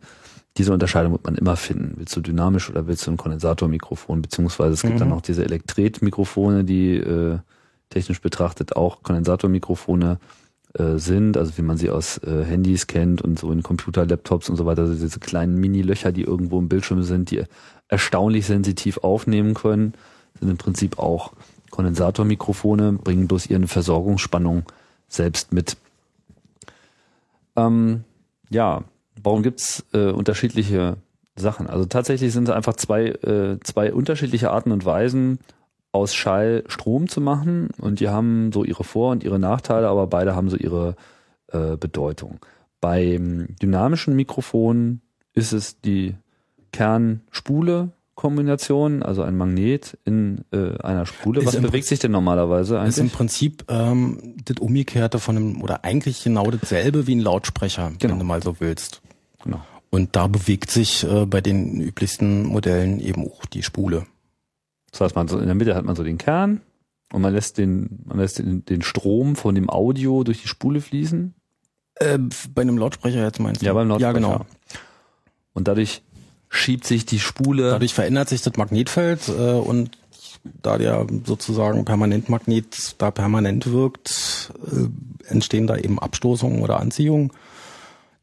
Diese Unterscheidung wird man immer finden. Willst du dynamisch oder willst du ein Kondensatormikrofon? Beziehungsweise es gibt mhm. dann noch diese Elektretmikrofone, die äh, technisch betrachtet auch Kondensatormikrofone äh, sind, also wie man sie aus äh, Handys kennt und so in Computer, Laptops und so weiter, also diese kleinen Mini-Löcher, die irgendwo im Bildschirm sind, die erstaunlich sensitiv aufnehmen können, sind im Prinzip auch Kondensatormikrofone, bringen bloß ihre Versorgungsspannung selbst mit. Ähm, ja, warum gibt's äh, unterschiedliche Sachen. Also tatsächlich sind es einfach zwei, äh, zwei unterschiedliche Arten und Weisen, aus Schall Strom zu machen. Und die haben so ihre Vor- und ihre Nachteile, aber beide haben so ihre äh, Bedeutung. Beim dynamischen Mikrofon ist es die Kernspule Kombination, also ein Magnet in äh, einer Spule. Was bewegt sich denn normalerweise eigentlich? Ist im Prinzip ähm, das Umgekehrte von einem, oder eigentlich genau dasselbe wie ein Lautsprecher, Genau. wenn du mal so willst. Genau. Und da bewegt sich äh, bei den üblichsten Modellen eben auch die Spule. Das heißt, man so in der Mitte hat man so den Kern und man lässt den, man lässt den, den Strom von dem Audio durch die Spule fließen. Äh, bei einem Lautsprecher jetzt meinst du? Ja, beim Lautsprecher. Ja, genau. Und dadurch schiebt sich die Spule. Dadurch verändert sich das Magnetfeld äh, und da der sozusagen Permanentmagnet da permanent wirkt, äh, entstehen da eben Abstoßungen oder Anziehungen.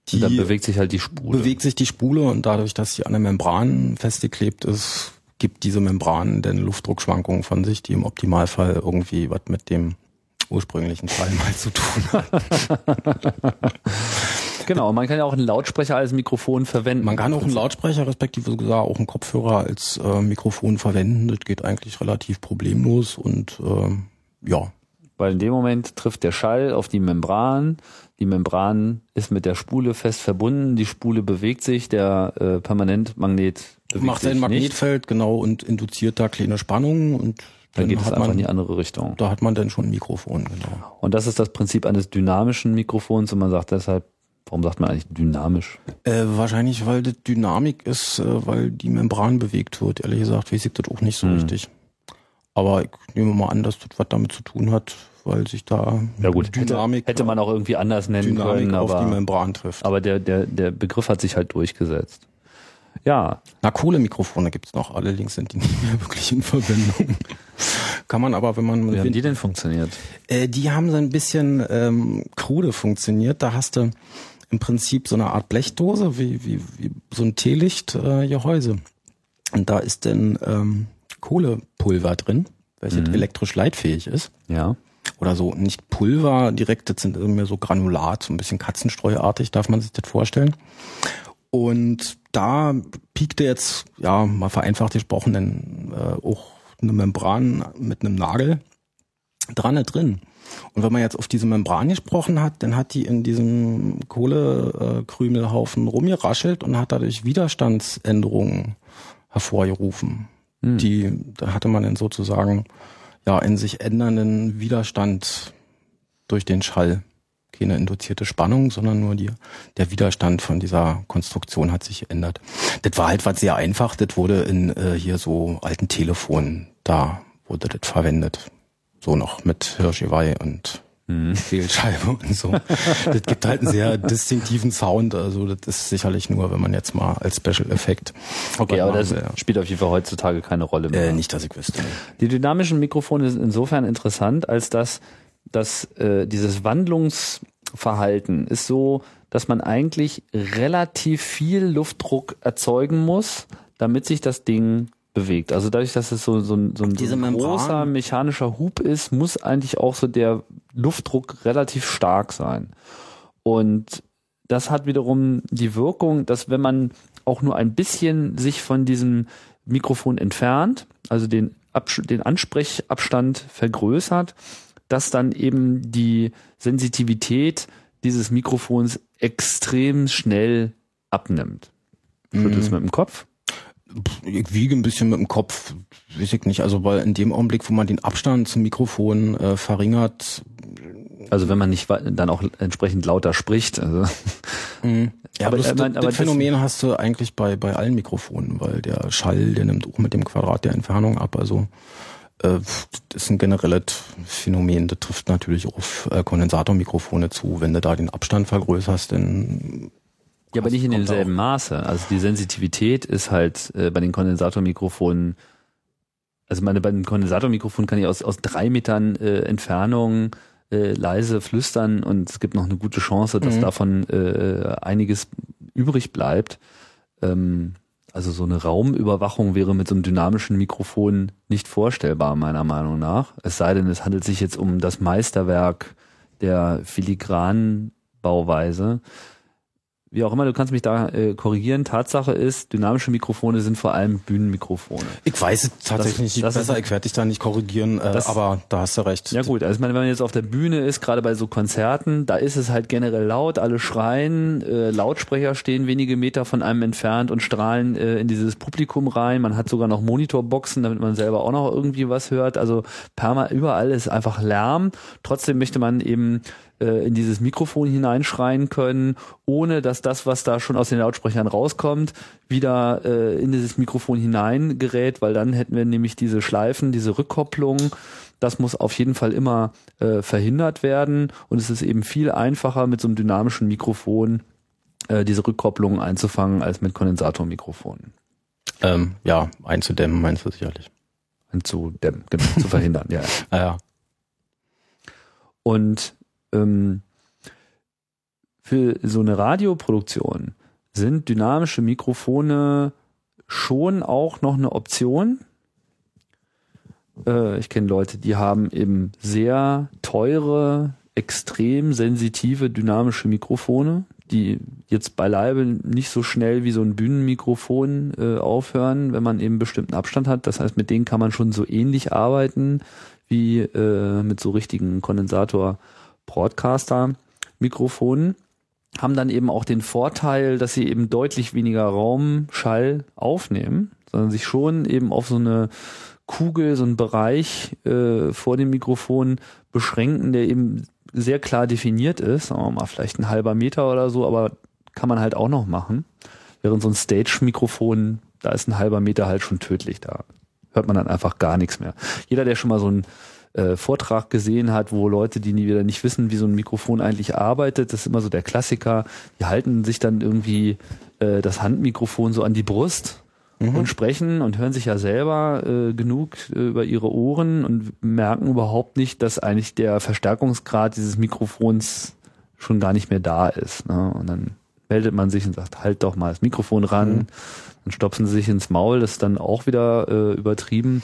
Die und dann bewegt sich halt die Spule. bewegt sich die Spule und dadurch, dass sie an der Membran festgeklebt ist, gibt diese Membran dann Luftdruckschwankungen von sich, die im Optimalfall irgendwie was mit dem ursprünglichen Schall <laughs> mal zu tun hat. <laughs> Genau, man kann ja auch einen Lautsprecher als Mikrofon verwenden. Man kann auch einen Lautsprecher, respektive sogar auch einen Kopfhörer als äh, Mikrofon verwenden. Das geht eigentlich relativ problemlos und ähm, ja, Weil in dem Moment trifft der Schall auf die Membran. Die Membran ist mit der Spule fest verbunden. Die Spule bewegt sich. Der äh, Permanentmagnet macht sein nicht. Magnetfeld genau und induziert da kleine Spannungen und Dann dann geht es einfach in man, die andere Richtung. da hat man dann schon ein Mikrofon, genau. Und das ist das Prinzip eines dynamischen Mikrofons. Und man sagt deshalb, warum sagt man eigentlich dynamisch? Äh, wahrscheinlich, weil das Dynamik ist, äh, weil die Membran bewegt wird. Ehrlich gesagt, weiß ich das auch nicht so Hm. richtig. Aber ich nehme mal an, dass das was damit zu tun hat, weil sich da Ja gut, Dynamik, hätte, hätte man auch irgendwie anders nennen Dynamik können, auf die aber, Membran trifft. aber der, der, der Begriff hat sich halt durchgesetzt. Ja, Na, Kohlemikrofone gibt's noch, allerdings sind die nicht mehr wirklich in <laughs> Verwendung. Kann man aber, wenn man wie haben die denn funktioniert? Äh, die haben so ein bisschen ähm, krude funktioniert. Da hast du im Prinzip so eine Art Blechdose, wie, wie, wie so ein Teelichtgehäuse. Äh. Und da ist dann ähm, Kohlepulver drin, welches elektrisch leitfähig ist. Ja. Oder so, nicht Pulver direkt, das sind mehr so Granulat, so ein bisschen Katzenstreuartig, darf man sich das vorstellen. Und da piekte jetzt, ja, mal vereinfacht gesprochen, dann äh, auch eine Membran mit einem Nagel dran drin. Und wenn man jetzt auf diese Membran gesprochen hat, dann hat die in diesem Kohlekrümelhaufen rumgeraschelt und hat dadurch Widerstandsänderungen hervorgerufen. Die, da hatte man dann sozusagen ja in sich ändernden Widerstand durch den Schall. Keine induzierte Spannung, sondern nur die, der Widerstand von dieser Konstruktion hat sich geändert. Das war halt was sehr einfach. Das wurde in äh, hier so alten Telefonen, da wurde das verwendet. So noch mit Hirschgeweih und Fehlscheibe und so. das gibt halt einen sehr distinktiven Sound. Also das ist sicherlich nur, wenn man jetzt mal als Special Effekt. Okay, aber das wir, spielt auf jeden Fall heutzutage keine Rolle mehr. äh, nicht, dass ich wüsste. Die dynamischen Mikrofone sind insofern interessant, als dass, dass äh, dieses Wandlungsverhalten ist so, dass man eigentlich relativ viel Luftdruck erzeugen muss, damit sich das Ding bewegt. Also dadurch, dass es so, so, ein- so ein, so ein großer mechanischer Hub ist, muss eigentlich auch so der Luftdruck relativ stark sein. Und das hat wiederum die Wirkung, dass wenn man auch nur ein bisschen sich von diesem Mikrofon entfernt, also den, Absch den Ansprechabstand vergrößert, dass dann eben die Sensitivität dieses Mikrofons extrem schnell abnimmt. Schüttelst mit dem Kopf? Ich wiege ein bisschen mit dem Kopf, weiß ich nicht. Also weil in dem Augenblick, wo man den Abstand zum Mikrofon äh, verringert, Also wenn man nicht dann auch entsprechend lauter spricht. Also, ja, Aber, aber, äh, mein- das, aber das das- Phänomen hast du eigentlich bei, bei allen Mikrofonen, weil der Schall, der nimmt auch mit dem Quadrat der Entfernung ab. Also das ist ein generelles Phänomen. Das trifft natürlich auf äh, Kondensatormikrofone zu. Wenn du da den Abstand vergrößerst, dann ja, aber nicht in demselben Maße. Also die Sensitivität ist halt äh, bei den Kondensatormikrofonen, also meine, bei den Kondensatormikrofonen kann ich aus, aus drei Metern äh, Entfernung äh, leise flüstern und es gibt noch eine gute Chance, dass Mhm. davon äh, einiges übrig bleibt. Ähm, also so eine Raumüberwachung wäre mit so einem dynamischen Mikrofon nicht vorstellbar, meiner Meinung nach. Es sei denn, es handelt sich jetzt um das Meisterwerk der filigranen Bauweise. Wie auch immer, du kannst mich da äh, korrigieren. Tatsache ist, dynamische Mikrofone sind vor allem Bühnenmikrofone. Ich weiß es tatsächlich nicht das besser, ist- ich werde dich da nicht korrigieren, äh, Das- aber da hast du recht. Ja gut, also ich meine, wenn man jetzt auf der Bühne ist, gerade bei so Konzerten, da ist es halt generell laut, alle schreien, äh, Lautsprecher stehen wenige Meter von einem entfernt und strahlen äh, in dieses Publikum rein. Man hat sogar noch Monitorboxen, damit man selber auch noch irgendwie was hört. Also perma überall ist einfach Lärm. Trotzdem möchte man eben äh, in dieses Mikrofon hineinschreien können, ohne dass das, was da schon aus den Lautsprechern rauskommt, wieder äh, in dieses Mikrofon hineingerät, weil dann hätten wir nämlich diese Schleifen, diese Rückkopplung. Das muss auf jeden Fall immer äh, verhindert werden und es ist eben viel einfacher mit so einem dynamischen Mikrofon äh, diese Rückkopplung einzufangen als mit Kondensatormikrofonen. Ähm, ja, einzudämmen meinst du sicherlich. Einzudämmen, genau, zu verhindern, ja. <laughs> Ah, ja. Und ähm, für so eine Radioproduktion sind dynamische Mikrofone schon auch noch eine Option. Äh, ich kenne Leute, die haben eben sehr teure, extrem sensitive dynamische Mikrofone, die jetzt beileibe nicht so schnell wie so ein Bühnenmikrofon äh, aufhören, wenn man eben bestimmten Abstand hat. Das heißt, mit denen kann man schon so ähnlich arbeiten wie äh, mit so richtigen Kondensator-Broadcaster-Mikrofonen. Haben dann eben auch den Vorteil, dass sie eben deutlich weniger Raumschall aufnehmen, sondern sich schon eben auf so eine Kugel, so einen Bereich äh, vor dem Mikrofon beschränken, der eben sehr klar definiert ist, sagen wir mal vielleicht ein halber Meter oder so, aber kann man halt auch noch machen. Während so ein Stage-Mikrofon, da ist ein halber Meter halt schon tödlich, da hört man dann einfach gar nichts mehr. Jeder, der schon mal so einen äh, Vortrag gesehen hat, wo Leute, die nie wieder nicht wissen, wie so ein Mikrofon eigentlich arbeitet, das ist immer so der Klassiker, die halten sich dann irgendwie äh, das Handmikrofon so an die Brust und sprechen und hören sich ja selber äh, genug äh, über ihre Ohren und merken überhaupt nicht, dass eigentlich der Verstärkungsgrad dieses Mikrofons schon gar nicht mehr da ist. Ne? Und dann meldet man sich und sagt, halt doch mal das Mikrofon ran. Dann stopfen sie sich ins Maul, das ist dann auch wieder äh, übertrieben.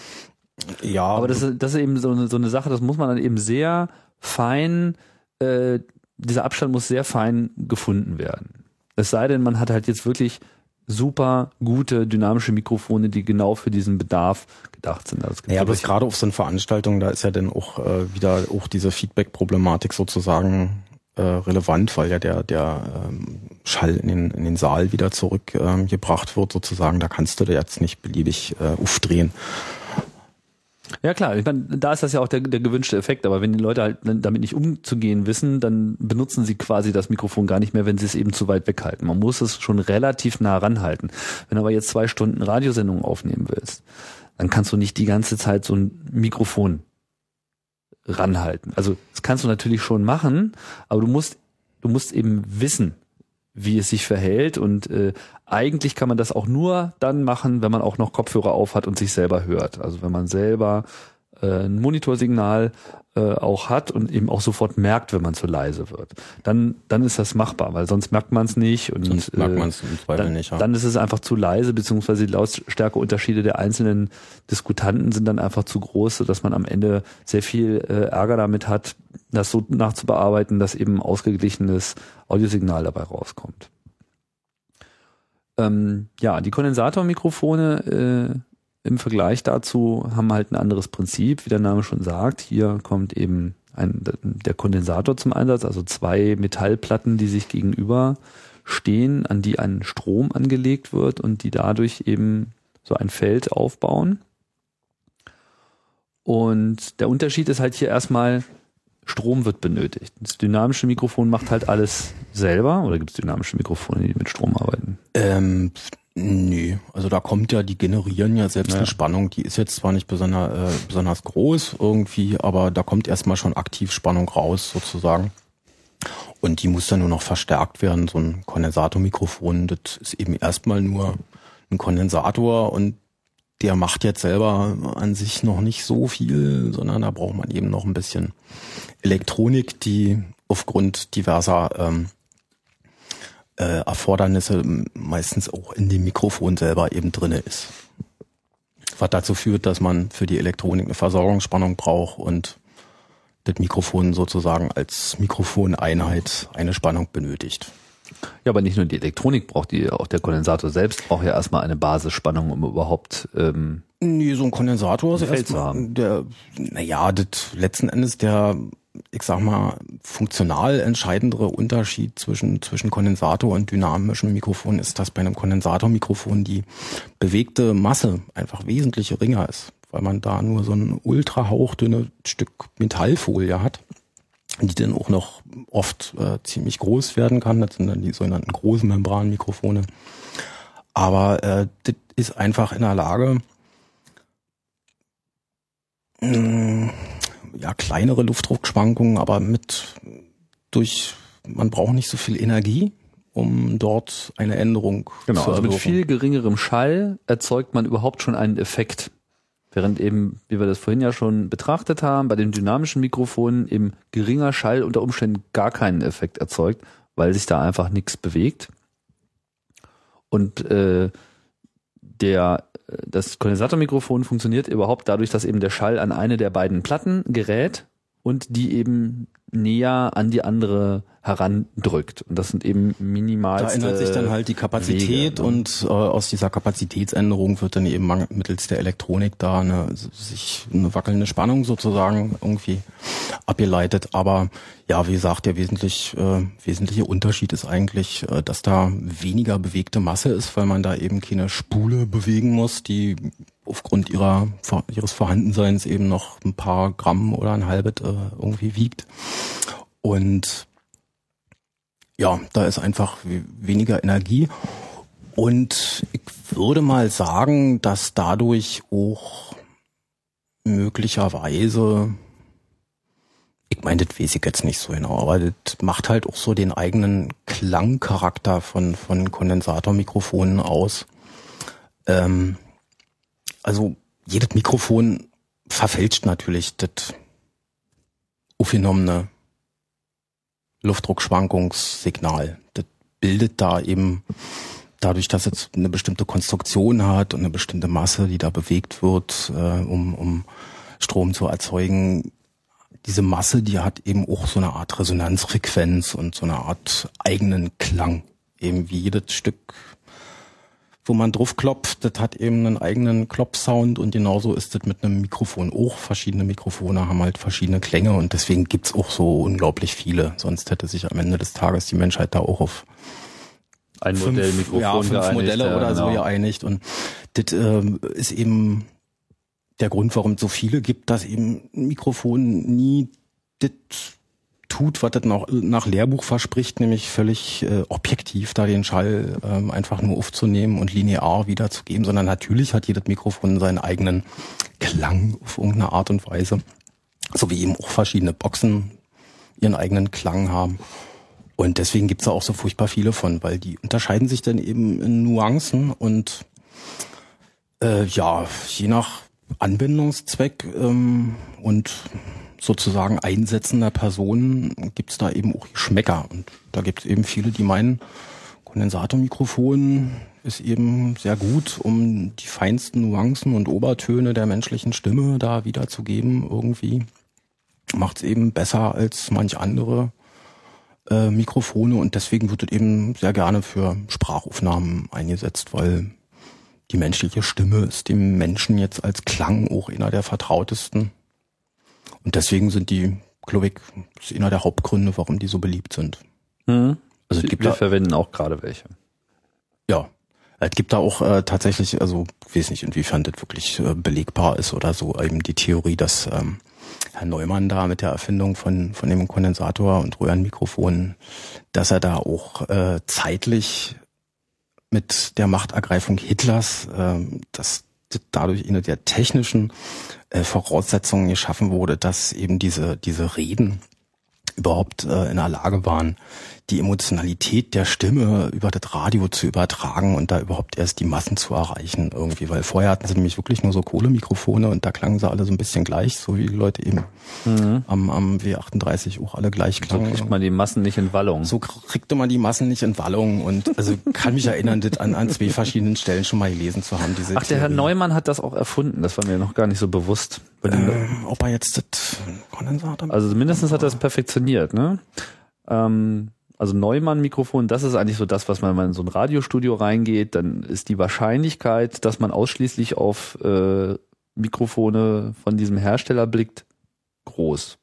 Ja, Aber das ist, das ist eben so eine, so eine Sache, das muss man dann eben sehr fein, äh, dieser Abstand muss sehr fein gefunden werden. Es sei denn, man hat halt jetzt wirklich super gute dynamische Mikrofone, die genau für diesen Bedarf gedacht sind. Also Ja, aber gerade auf so einer Veranstaltung, da ist ja dann auch äh, wieder auch diese Feedback-Problematik sozusagen äh, relevant, weil ja der, der ähm, Schall in den, in den Saal wieder zurückgebracht ähm, wird sozusagen. Da kannst du da jetzt nicht beliebig äh, aufdrehen. Ja klar, ich meine, da ist das ja auch der, der gewünschte Effekt, aber wenn die Leute halt damit nicht umzugehen wissen, dann benutzen sie quasi das Mikrofon gar nicht mehr, wenn sie es eben zu weit weghalten. Man muss es schon relativ nah ranhalten. Wenn du aber jetzt zwei Stunden Radiosendungen aufnehmen willst, dann kannst du nicht die ganze Zeit so ein Mikrofon ranhalten. Also das kannst du natürlich schon machen, aber du musst, du musst eben wissen, wie es sich verhält und äh, eigentlich kann man das auch nur dann machen, wenn man auch noch Kopfhörer auf hat und sich selber hört. Also wenn man selber äh, ein Monitorsignal äh, auch hat und eben auch sofort merkt, wenn man zu leise wird. Dann, dann ist das machbar, weil sonst merkt man es nicht und Sonst merkt äh, man es im Zweifel dann, nicht. Ja. dann ist es einfach zu leise, beziehungsweise die Lautstärkeunterschiede der einzelnen Diskutanten sind dann einfach zu groß, sodass man am Ende sehr viel äh, Ärger damit hat, das so nachzubearbeiten, dass eben ausgeglichenes Audiosignal dabei rauskommt. Ähm, ja, die Kondensatormikrofone äh, im Vergleich dazu haben halt ein anderes Prinzip, wie der Name schon sagt. Hier kommt eben ein, der Kondensator zum Einsatz, also zwei Metallplatten, die sich gegenüber stehen, an die ein Strom angelegt wird und die dadurch eben so ein Feld aufbauen. Und der Unterschied ist halt hier erstmal, Strom wird benötigt. Das dynamische Mikrofon macht halt alles selber oder gibt es dynamische Mikrofone, die mit Strom arbeiten? Ähm, nö, also da kommt ja, die generieren ja selbst Ja. eine Spannung, die ist jetzt zwar nicht besonders, äh, besonders groß irgendwie, aber da kommt erstmal schon aktiv Spannung raus sozusagen. Und die muss dann nur noch verstärkt werden. So ein Kondensatormikrofon, das ist eben erstmal nur ein Kondensator und der macht jetzt selber an sich noch nicht so viel, sondern da braucht man eben noch ein bisschen Elektronik, die aufgrund diverser ähm, äh, Erfordernisse meistens auch in dem Mikrofon selber eben drinne ist. Was dazu führt, dass man für die Elektronik eine Versorgungsspannung braucht und das Mikrofon sozusagen als Mikrofoneinheit eine Spannung benötigt. Ja, aber nicht nur die Elektronik braucht die, auch der Kondensator selbst braucht ja erstmal eine Basisspannung, um überhaupt ähm, Nee, so ein Kondensator ist erstmal der, naja, das letzten Endes der, ich sag mal, funktional entscheidendere Unterschied zwischen, zwischen Kondensator und dynamischem Mikrofon ist, dass bei einem Kondensatormikrofon die bewegte Masse einfach wesentlich geringer ist, weil man da nur so ein ultra hauchdünne Stück Metallfolie hat, die dann auch noch oft äh, ziemlich groß werden kann. Das sind dann die sogenannten großen Membranmikrofone. Aber äh, das ist einfach in der Lage, mh, ja, kleinere Luftdruckschwankungen, aber mit durch, man braucht nicht so viel Energie, um dort eine Änderung Genau, zu also mit viel geringerem Schall erzeugt man überhaupt schon einen Effekt. Während eben, wie wir das vorhin ja schon betrachtet haben, bei den dynamischen Mikrofonen eben geringer Schall unter Umständen gar keinen Effekt erzeugt, weil sich da einfach nichts bewegt. Und äh, der, das Kondensatormikrofon funktioniert überhaupt dadurch, dass eben der Schall an eine der beiden Platten gerät und die eben näher an die andere herandrückt. Und das sind eben minimal. Da ändert sich dann halt die Kapazität Wege, ne? und äh, aus dieser Kapazitätsänderung wird dann eben mittels der Elektronik da eine sich eine wackelnde Spannung sozusagen irgendwie abgeleitet. Aber ja, wie gesagt, der wesentlich äh, wesentliche Unterschied ist eigentlich, äh, dass da weniger bewegte Masse ist, weil man da eben keine Spule bewegen muss, die aufgrund ihrer ihres Vorhandenseins eben noch ein paar Gramm oder ein halbes äh, irgendwie wiegt. Und ja, da ist einfach we- weniger Energie. Und ich würde mal sagen, dass dadurch auch möglicherweise, ich meine, das weiß ich jetzt nicht so genau, aber das macht halt auch so den eigenen Klangcharakter von, von Kondensatormikrofonen aus. Ähm, also jedes Mikrofon verfälscht natürlich das aufgenommene Luftdruckschwankungssignal. Das bildet da eben dadurch, dass es eine bestimmte Konstruktion hat und eine bestimmte Masse, die da bewegt wird, äh, um, um Strom zu erzeugen. Diese Masse, die hat eben auch so eine Art Resonanzfrequenz und so eine Art eigenen Klang. Eben wie jedes Stück, wo man drauf klopft, das hat eben einen eigenen Klopfsound und genauso ist das mit einem Mikrofon auch. Verschiedene Mikrofone haben halt verschiedene Klänge und deswegen gibt's auch so unglaublich viele. Sonst hätte sich am Ende des Tages die Menschheit da auch auf ein fünf, Modellmikrofon ja, fünf geeinigt, Modelle ja, oder so genau. geeinigt. Und das ähm, ist eben der Grund, warum es so viele gibt, dass eben ein Mikrofon nie das tut, was das nach, nach Lehrbuch verspricht, nämlich völlig äh, objektiv da den Schall ähm, einfach nur aufzunehmen und linear wiederzugeben, sondern natürlich hat jedes Mikrofon seinen eigenen Klang auf irgendeine Art und Weise. So wie eben auch verschiedene Boxen ihren eigenen Klang haben. Und deswegen gibt's da auch so furchtbar viele von, weil die unterscheiden sich dann eben in Nuancen und äh, ja, je nach Anwendungszweck ähm, und sozusagen einsetzender Personen gibt's da eben auch Geschmäcker. Und da gibt's eben viele, die meinen, Kondensatormikrofon ist eben sehr gut, um die feinsten Nuancen und Obertöne der menschlichen Stimme da wiederzugeben irgendwie. Macht's eben besser als manch andere äh, Mikrofone und deswegen wird es eben sehr gerne für Sprachaufnahmen eingesetzt, weil die menschliche Stimme ist dem Menschen jetzt als Klang auch einer der vertrautesten. Und deswegen sind die, glaube ich, ist einer der Hauptgründe, warum die so beliebt sind. Mhm. Also es gibt wir da, verwenden auch gerade welche. ja, es gibt da auch äh, tatsächlich, also ich weiß nicht, inwiefern das wirklich äh, belegbar ist oder so, eben die Theorie, dass ähm, Herr Neumann da mit der Erfindung von, von dem Kondensator und Röhrenmikrofon, dass er da auch äh, zeitlich mit der Machtergreifung Hitlers, ähm, dass das dadurch eine der technischen äh, Voraussetzungen geschaffen wurde, dass eben diese, diese Reden überhaupt äh, in der Lage waren, die Emotionalität der Stimme über das Radio zu übertragen und da überhaupt erst die Massen zu erreichen irgendwie, weil vorher hatten sie nämlich wirklich nur so Kohlemikrofone und da klangen sie alle so ein bisschen gleich, so wie die Leute eben am, am W38 auch alle gleich So klangen. kriegt man die Massen nicht in Wallung. So kriegte man die Massen nicht in Wallung und also kann mich erinnern, das an, an zwei verschiedenen Stellen schon mal gelesen zu haben. Diese Ach, der Herr. Neumann hat das auch erfunden. Das war mir noch gar nicht so bewusst. Ähm, ob er jetzt das Kondensator Also mindestens hat er es perfektioniert, ne? Ähm, Also Neumann-Mikrofon, das ist eigentlich so das, was man, wenn man in so ein Radiostudio reingeht, dann ist die Wahrscheinlichkeit, dass man ausschließlich auf äh, Mikrofone von diesem Hersteller blickt, groß.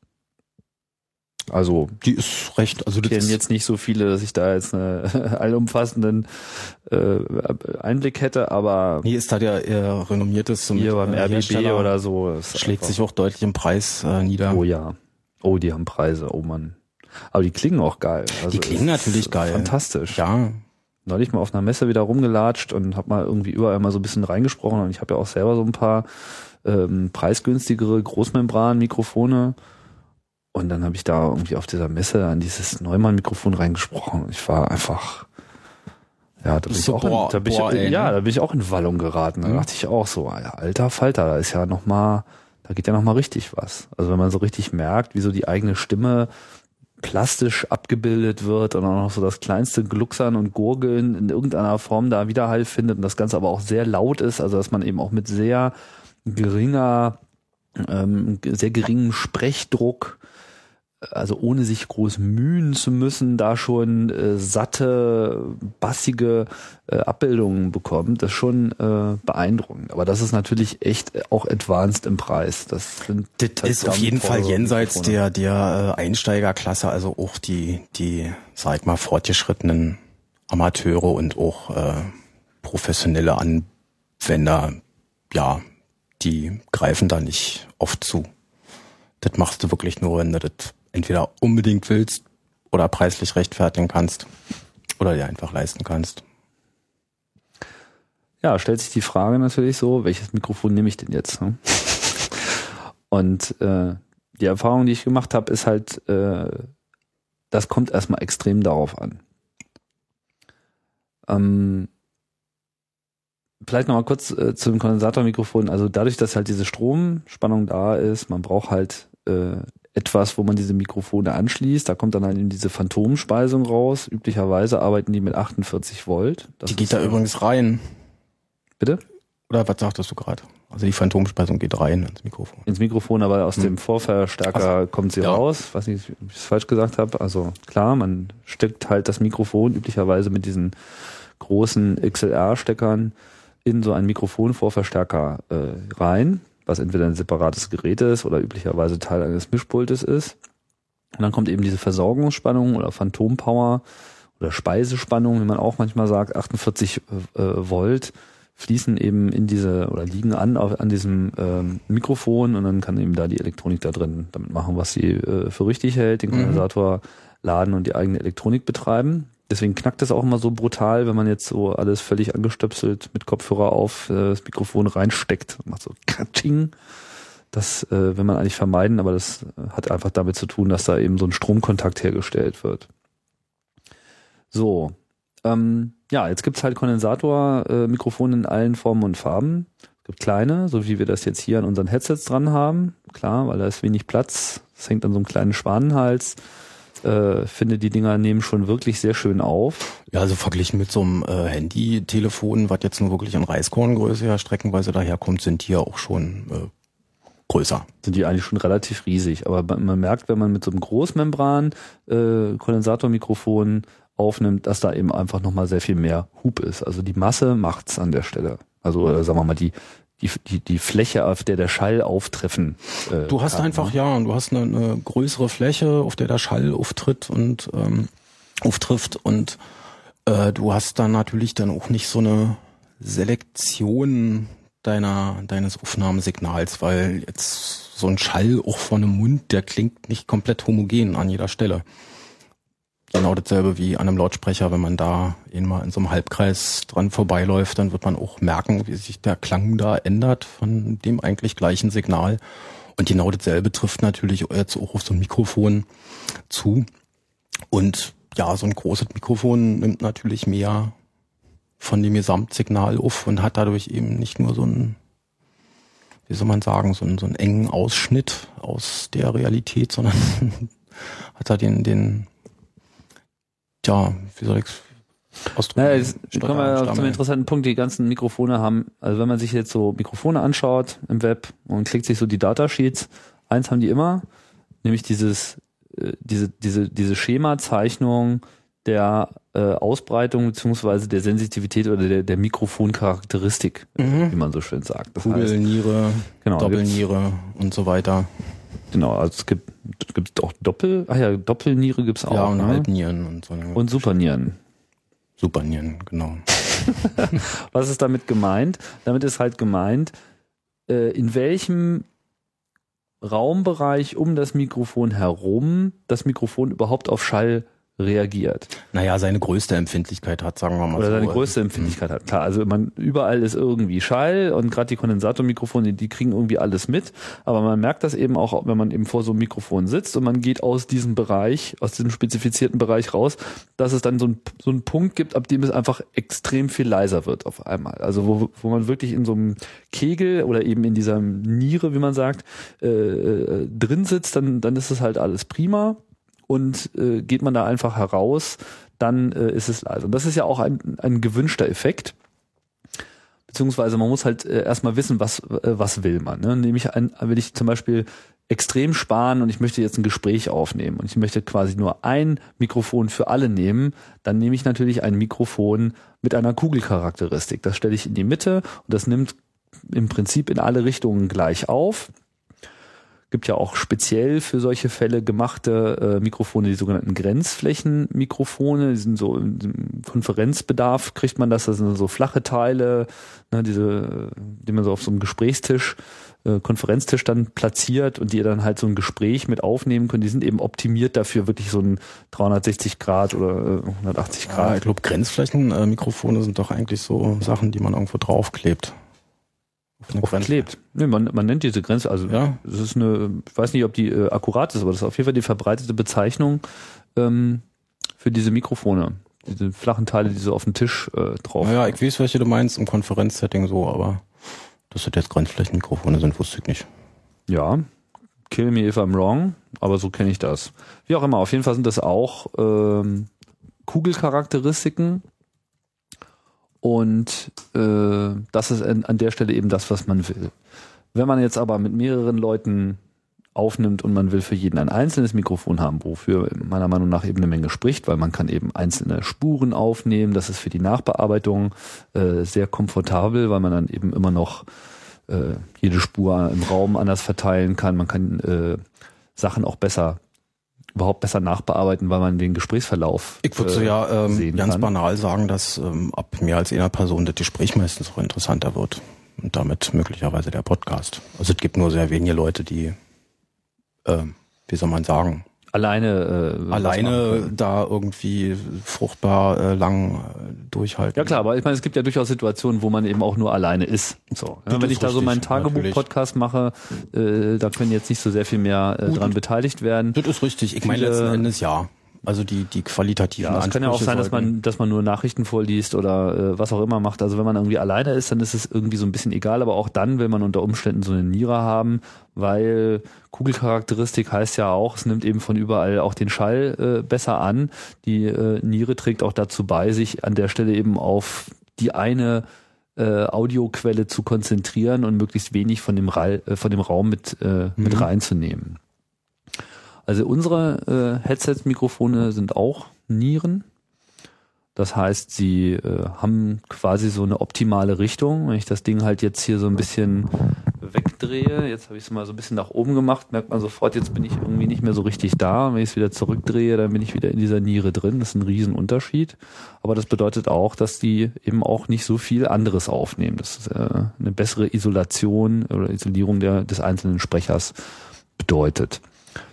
Also die ist recht, also ich kenne jetzt nicht so viele, dass ich da jetzt einen <laughs> allumfassenden äh, Einblick hätte, aber nee, ist da der eher renommierteste hier beim äh, RBB oder so schlägt sich auch deutlich im Preis äh, nieder. Oh ja, oh die haben Preise, oh Mann. Aber die klingen auch geil. Also die klingen natürlich geil. Fantastisch. Ja. Neulich mal auf einer Messe wieder rumgelatscht und habe mal irgendwie überall mal so ein bisschen reingesprochen und ich habe ja auch selber so ein paar ähm, preisgünstigere Großmembran-Mikrofone. Und dann habe ich da irgendwie auf dieser Messe an dieses Neumann-Mikrofon reingesprochen. Ich war einfach, ja, da bin, so, ich, auch boah, in, da bin boah, ich, ey, ja, ne? da bin ich auch in Wallung geraten. Da mhm. dachte ich auch so, alter Falter, da ist ja noch mal, da geht ja noch mal richtig was. Also wenn man so richtig merkt, wie so die eigene Stimme plastisch abgebildet wird und auch noch so das kleinste Glucksern und Gurgeln in irgendeiner Form da Widerhall findet und das Ganze aber auch sehr laut ist, also dass man eben auch mit sehr geringer, ähm, sehr geringem Sprechdruck also ohne sich groß mühen zu müssen, da schon äh, satte, bassige äh, Abbildungen bekommt, das ist schon äh, beeindruckend. Aber das ist natürlich echt auch advanced im Preis. Das, sind das ist auf jeden Fall jenseits der, der äh, Einsteigerklasse, also auch die, die, sag ich mal, fortgeschrittenen Amateure und auch äh, professionelle Anwender, ja, die greifen da nicht oft zu. Das machst du wirklich nur, wenn du das entweder unbedingt willst oder preislich rechtfertigen kannst oder dir einfach leisten kannst. Ja, stellt sich die Frage natürlich so, welches Mikrofon nehme ich denn jetzt? Ne? <laughs> Und äh, die Erfahrung, die ich gemacht habe, ist halt, äh, das kommt erstmal extrem darauf an. Ähm, vielleicht nochmal kurz äh, zu dem Kondensatormikrofon. Also dadurch, dass halt diese Stromspannung da ist, man braucht halt äh, etwas, wo man diese Mikrofone anschließt. Da kommt dann halt eben diese Phantomspeisung raus. Üblicherweise arbeiten die mit 48 Volt. Das die geht da übrigens rein. Bitte? Oder was sagtest du gerade? Also die Phantomspeisung geht rein ins Mikrofon. Ins Mikrofon, aber aus hm. dem Vorverstärker also, kommt sie ja. raus. Weiß nicht, ob ich es falsch gesagt habe. Also klar, man steckt halt das Mikrofon üblicherweise mit diesen großen XLR-Steckern in so einen Mikrofonvorverstärker äh, rein was entweder ein separates Gerät ist oder üblicherweise Teil eines Mischpultes ist. Und dann kommt eben diese Versorgungsspannung oder Phantompower oder Speisespannung, wie man auch manchmal sagt, 48 äh, Volt fließen eben in diese oder liegen an auf, an diesem ähm, Mikrofon und dann kann eben da die Elektronik da drin damit machen, was sie äh, für richtig hält, den mhm. Kondensator mhm. laden und die eigene Elektronik betreiben deswegen knackt es auch immer so brutal, wenn man jetzt so alles völlig angestöpselt mit Kopfhörer auf äh, das Mikrofon reinsteckt. Macht so Katsching. Das äh, will man eigentlich vermeiden, aber das äh, hat einfach damit zu tun, dass da eben so ein Stromkontakt hergestellt wird. So. Ähm, ja, jetzt gibt's halt Kondensator-Mikrofone äh, in allen Formen und Farben. Es gibt kleine, so wie wir das jetzt hier an unseren Headsets dran haben. Klar, weil da ist wenig Platz. Das hängt an so einem kleinen Schwanenhals äh, finde, die Dinger nehmen schon wirklich sehr schön auf. Ja, also verglichen mit so einem äh, Handy-Telefon, was jetzt nur wirklich in Reiskorngröße ja streckenweise daherkommt, sind die ja auch schon äh, größer. Sind die eigentlich schon relativ riesig. Aber man merkt, wenn man mit so einem Großmembran äh, aufnimmt, dass da eben einfach nochmal sehr viel mehr Hub ist. Also die Masse macht's an der Stelle. Also äh, sagen wir mal, die, die, die, die Fläche, auf der der Schall auftreffen. Äh, du hast kann, einfach, ne? ja, du hast eine, eine größere Fläche, auf der der Schall auftritt und ähm, auftrifft und äh, du hast dann natürlich dann auch nicht so eine Selektion deiner, deines Aufnahmesignals, weil jetzt so ein Schall auch von einem Mund, der klingt nicht komplett homogen an jeder Stelle genau dasselbe wie an einem Lautsprecher. Wenn man da mal in so einem Halbkreis dran vorbeiläuft, dann wird man auch merken, wie sich der Klang da ändert von dem eigentlich gleichen Signal. Und genau dasselbe trifft natürlich jetzt auch auf so ein Mikrofon zu. Und ja, so ein großes Mikrofon nimmt natürlich mehr von dem Gesamtsignal auf und hat dadurch eben nicht nur so einen, wie soll man sagen, so einen, so einen engen Ausschnitt aus der Realität, sondern <laughs> hat da den, den ja, wie soll ich's ausdrücken? Ja, jetzt kommen wir zum interessanten Punkt. Die ganzen Mikrofone haben, also wenn man sich jetzt so Mikrofone anschaut im Web und klickt sich so die Datasheets, eins haben die immer, nämlich dieses, äh, diese, diese, diese Schemazeichnung der äh, Ausbreitung beziehungsweise der Sensitivität oder der, der Mikrofoncharakteristik, Mhm. wie man so schön sagt. Das Kugel, heißt, genau, Doppelniere und so weiter. Genau, also es gibt, gibt auch Doppel, ah ja, Doppelniere gibt's auch. ja, und ne? Halbnieren und so. Und Supernieren. Supernieren, genau. <laughs> Was ist damit gemeint? Damit ist halt gemeint, äh, in welchem Raumbereich um das Mikrofon herum das Mikrofon überhaupt auf Schall reagiert. Naja, seine größte Empfindlichkeit hat, sagen wir mal Oder so. seine größte Empfindlichkeit hat. Klar, also man, überall ist irgendwie Schall und gerade die Kondensatormikrofone, die kriegen irgendwie alles mit. Aber man merkt das eben auch, wenn man eben vor so einem Mikrofon sitzt und man geht aus diesem Bereich, aus diesem spezifizierten Bereich raus, dass es dann so, ein, so einen Punkt gibt, ab dem es einfach extrem viel leiser wird auf einmal. Also wo, wo man wirklich in so einem Kegel oder eben in dieser Niere, wie man sagt, äh, äh, drin sitzt, dann, dann ist es halt alles prima und äh, geht man da einfach heraus, dann äh, ist es leise. Und das ist ja auch ein, ein gewünschter Effekt. Beziehungsweise man muss halt äh, erstmal wissen, was, äh, was will man. Ne? Nämlich ein, will ich zum Beispiel extrem sparen und ich möchte jetzt ein Gespräch aufnehmen und ich möchte quasi nur ein Mikrofon für alle nehmen, dann nehme ich natürlich ein Mikrofon mit einer Kugelcharakteristik. Das stelle ich in die Mitte und das nimmt im Prinzip in alle Richtungen gleich auf gibt ja auch speziell für solche Fälle gemachte äh, Mikrofone, die sogenannten Grenzflächenmikrofone. Die sind so im Konferenzbedarf kriegt man das. Das sind so flache Teile, ne, diese, die man so auf so einem Gesprächstisch, äh, Konferenztisch dann platziert und die dann halt so ein Gespräch mit aufnehmen können. Die sind eben optimiert dafür, wirklich so ein 360 Grad oder äh, 180 Ja, Grad. ich glaube, Grenzflächenmikrofone sind doch eigentlich so Sachen, die man irgendwo draufklebt. Eine Klebt. Nee, man, man nennt diese Grenze, also Ja, Das ist eine, ich weiß nicht, ob die äh, akkurat ist, aber das ist auf jeden Fall die verbreitete Bezeichnung ähm, für diese Mikrofone. Diese flachen Teile, die so auf den Tisch äh, drauf. naja, ich weiß, welche du meinst im Konferenzsetting so, aber dass das jetzt Grenzflächenmikrofone sind, wusste ich nicht. Ja, kill me if I'm wrong, aber so kenne ich das. Wie auch immer, auf jeden Fall sind das auch ähm, Kugelcharakteristiken. Und äh, das ist an, der Stelle eben das, was man will. Wenn man jetzt aber mit mehreren Leuten aufnimmt und man will für jeden ein einzelnes Mikrofon haben, wofür meiner Meinung nach eben eine Menge spricht, weil man kann eben einzelne Spuren aufnehmen. Das ist für die Nachbearbeitung äh, sehr komfortabel, weil man dann eben immer noch äh, jede Spur im Raum anders verteilen kann. Man kann äh, Sachen auch besser, überhaupt besser nachbearbeiten, weil man den Gesprächsverlauf Ich würde äh, ja ähm, ganz kann. banal sagen, dass ähm, ab mehr als einer Person das Gespräch meistens auch interessanter wird. Und damit möglicherweise der Podcast. Also es gibt nur sehr wenige Leute, die, ähm, wie soll man sagen, alleine äh, alleine da irgendwie fruchtbar äh, lang äh, durchhalten. Ja klar, aber ich meine, es gibt ja durchaus Situationen, wo man eben auch nur alleine ist. So, ja, Das wenn ist ich da so meinen Tagebuch-Podcast mache, äh, da können jetzt nicht so sehr viel mehr äh, Gut. dran beteiligt werden. Das ist richtig. Ich meine letzten Endes ja. Also die, die qualitativen Ja, es kann ja auch sein, dass man, dass man nur Nachrichten vorliest oder äh, was auch immer macht. Also wenn man irgendwie alleine ist, dann ist es irgendwie so ein bisschen egal. Aber auch dann will man unter Umständen so eine Niere haben, weil Kugelcharakteristik heißt ja auch, es nimmt eben von überall auch den Schall äh, besser an. Die äh, Niere trägt auch dazu bei, sich an der Stelle eben auf die eine äh, Audioquelle zu konzentrieren und möglichst wenig von dem, Rall, äh, von dem Raum mit, äh, mit Mhm. reinzunehmen. Also unsere äh, Headset-Mikrofone sind auch Nieren. Das heißt, sie äh, haben quasi so eine optimale Richtung. Wenn ich das Ding halt jetzt hier so ein bisschen wegdrehe, jetzt habe ich es mal so ein bisschen nach oben gemacht, merkt man sofort, jetzt bin ich irgendwie nicht mehr so richtig da. Wenn ich es wieder zurückdrehe, dann bin ich wieder in dieser Niere drin. Das ist ein Riesenunterschied. Aber das bedeutet auch, dass die eben auch nicht so viel anderes aufnehmen. Das ist äh, eine bessere Isolation oder Isolierung der, des einzelnen Sprechers bedeutet.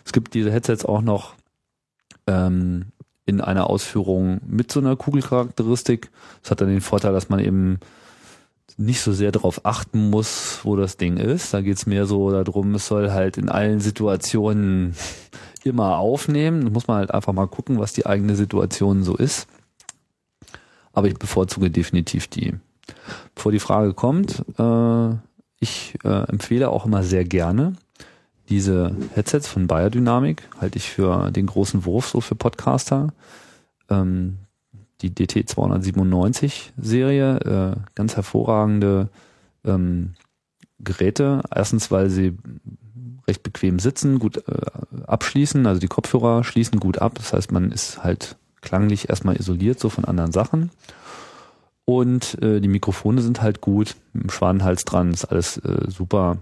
Es gibt diese Headsets auch noch ähm, in einer Ausführung mit so einer Kugelcharakteristik. Das hat dann den Vorteil, dass man eben nicht so sehr darauf achten muss, wo das Ding ist. Da geht's mehr so darum, es soll halt in allen Situationen <laughs> immer aufnehmen. Da muss man halt einfach mal gucken, was die eigene Situation so ist. Aber ich bevorzuge definitiv die. Bevor die Frage kommt, äh, ich äh, empfehle auch immer sehr gerne diese Headsets von Biodynamic, halte ich für den großen Wurf so für Podcaster. Ähm, die DT 297 Serie, äh, ganz hervorragende ähm, Geräte. Erstens, weil sie recht bequem sitzen, gut äh, abschließen, also die Kopfhörer schließen gut ab. Das heißt, man ist halt klanglich erstmal isoliert, so von anderen Sachen. Und äh, die Mikrofone sind halt gut, mit dem Schwanenhals dran, ist alles äh, super.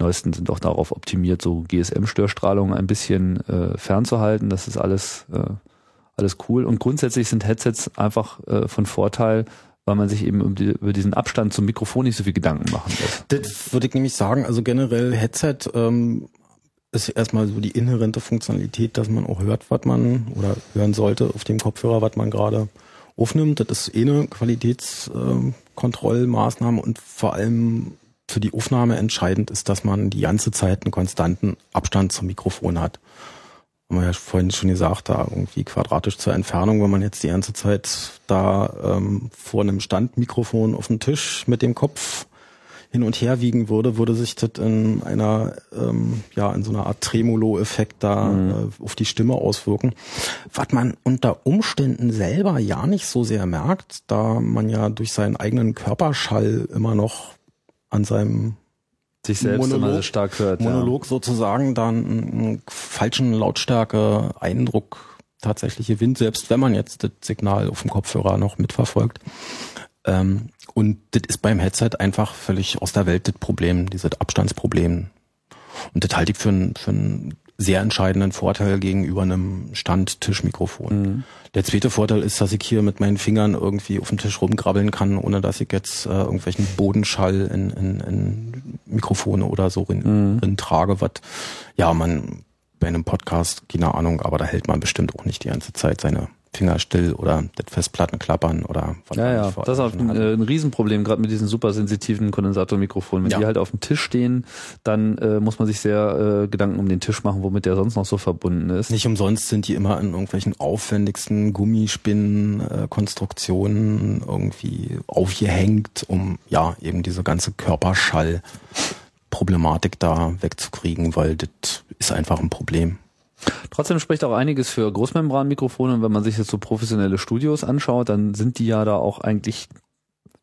Neuesten sind auch darauf optimiert, so GSM-Störstrahlung ein bisschen äh, fernzuhalten. Das ist alles, äh, alles cool. Und grundsätzlich sind Headsets einfach äh, von Vorteil, weil man sich eben über diesen Abstand zum Mikrofon nicht so viel Gedanken machen muss. Das würde ich nämlich sagen, also generell Headset ähm, ist erstmal so die inhärente Funktionalität, dass man auch hört, was man oder hören sollte auf dem Kopfhörer, was man gerade aufnimmt. Das ist eh eine Qualitätskontrollmaßnahme und vor allem für die Aufnahme entscheidend ist, dass man die ganze Zeit einen konstanten Abstand zum Mikrofon hat. Haben wir ja vorhin schon gesagt, da irgendwie quadratisch zur Entfernung, wenn man jetzt die ganze Zeit da ähm, vor einem Standmikrofon auf dem Tisch mit dem Kopf hin und her wiegen würde, würde sich das in einer, ähm, ja, in so einer Art Tremolo-Effekt da mhm. äh, auf die Stimme auswirken. Was man unter Umständen selber ja nicht so sehr merkt, da man ja durch seinen eigenen Körperschall immer noch an seinem sich selbst Monolog, immer sehr stark hört. Monolog ja. sozusagen dann einen falschen Lautstärke-Eindruck tatsächlich gewinnt, selbst wenn man jetzt das Signal auf dem Kopfhörer noch mitverfolgt. Ähm, und das ist beim Headset einfach völlig aus der Welt das Problem, dieses Abstandsproblem. Und das halte ich für, ein, für einen sehr entscheidenden Vorteil gegenüber einem Standtischmikrofon. Mhm. Der zweite Vorteil ist, dass ich hier mit meinen Fingern irgendwie auf dem Tisch rumgrabbeln kann, ohne dass ich jetzt äh, irgendwelchen Bodenschall in, in, in Mikrofone oder so in, mhm. trage, was ja man bei einem Podcast, keine Ahnung, aber da hält man bestimmt auch nicht die ganze Zeit seine Finger still oder das Festplatten klappern oder was Ja, ja, das ist auch ein, äh, ein Riesenproblem, gerade mit diesen supersensitiven Kondensatormikrofonen. Wenn ja. die halt auf dem Tisch stehen, dann äh, muss man sich sehr äh, Gedanken um den Tisch machen, womit der sonst noch so verbunden ist. Nicht umsonst sind die immer in irgendwelchen aufwendigsten Gummispinnen-Konstruktionen äh, irgendwie aufgehängt, um ja eben diese ganze Körperschall Problematik da wegzukriegen, weil das ist einfach ein Problem. Trotzdem spricht auch einiges für Großmembranmikrofone und wenn man sich jetzt so professionelle Studios anschaut, dann sind die ja da auch eigentlich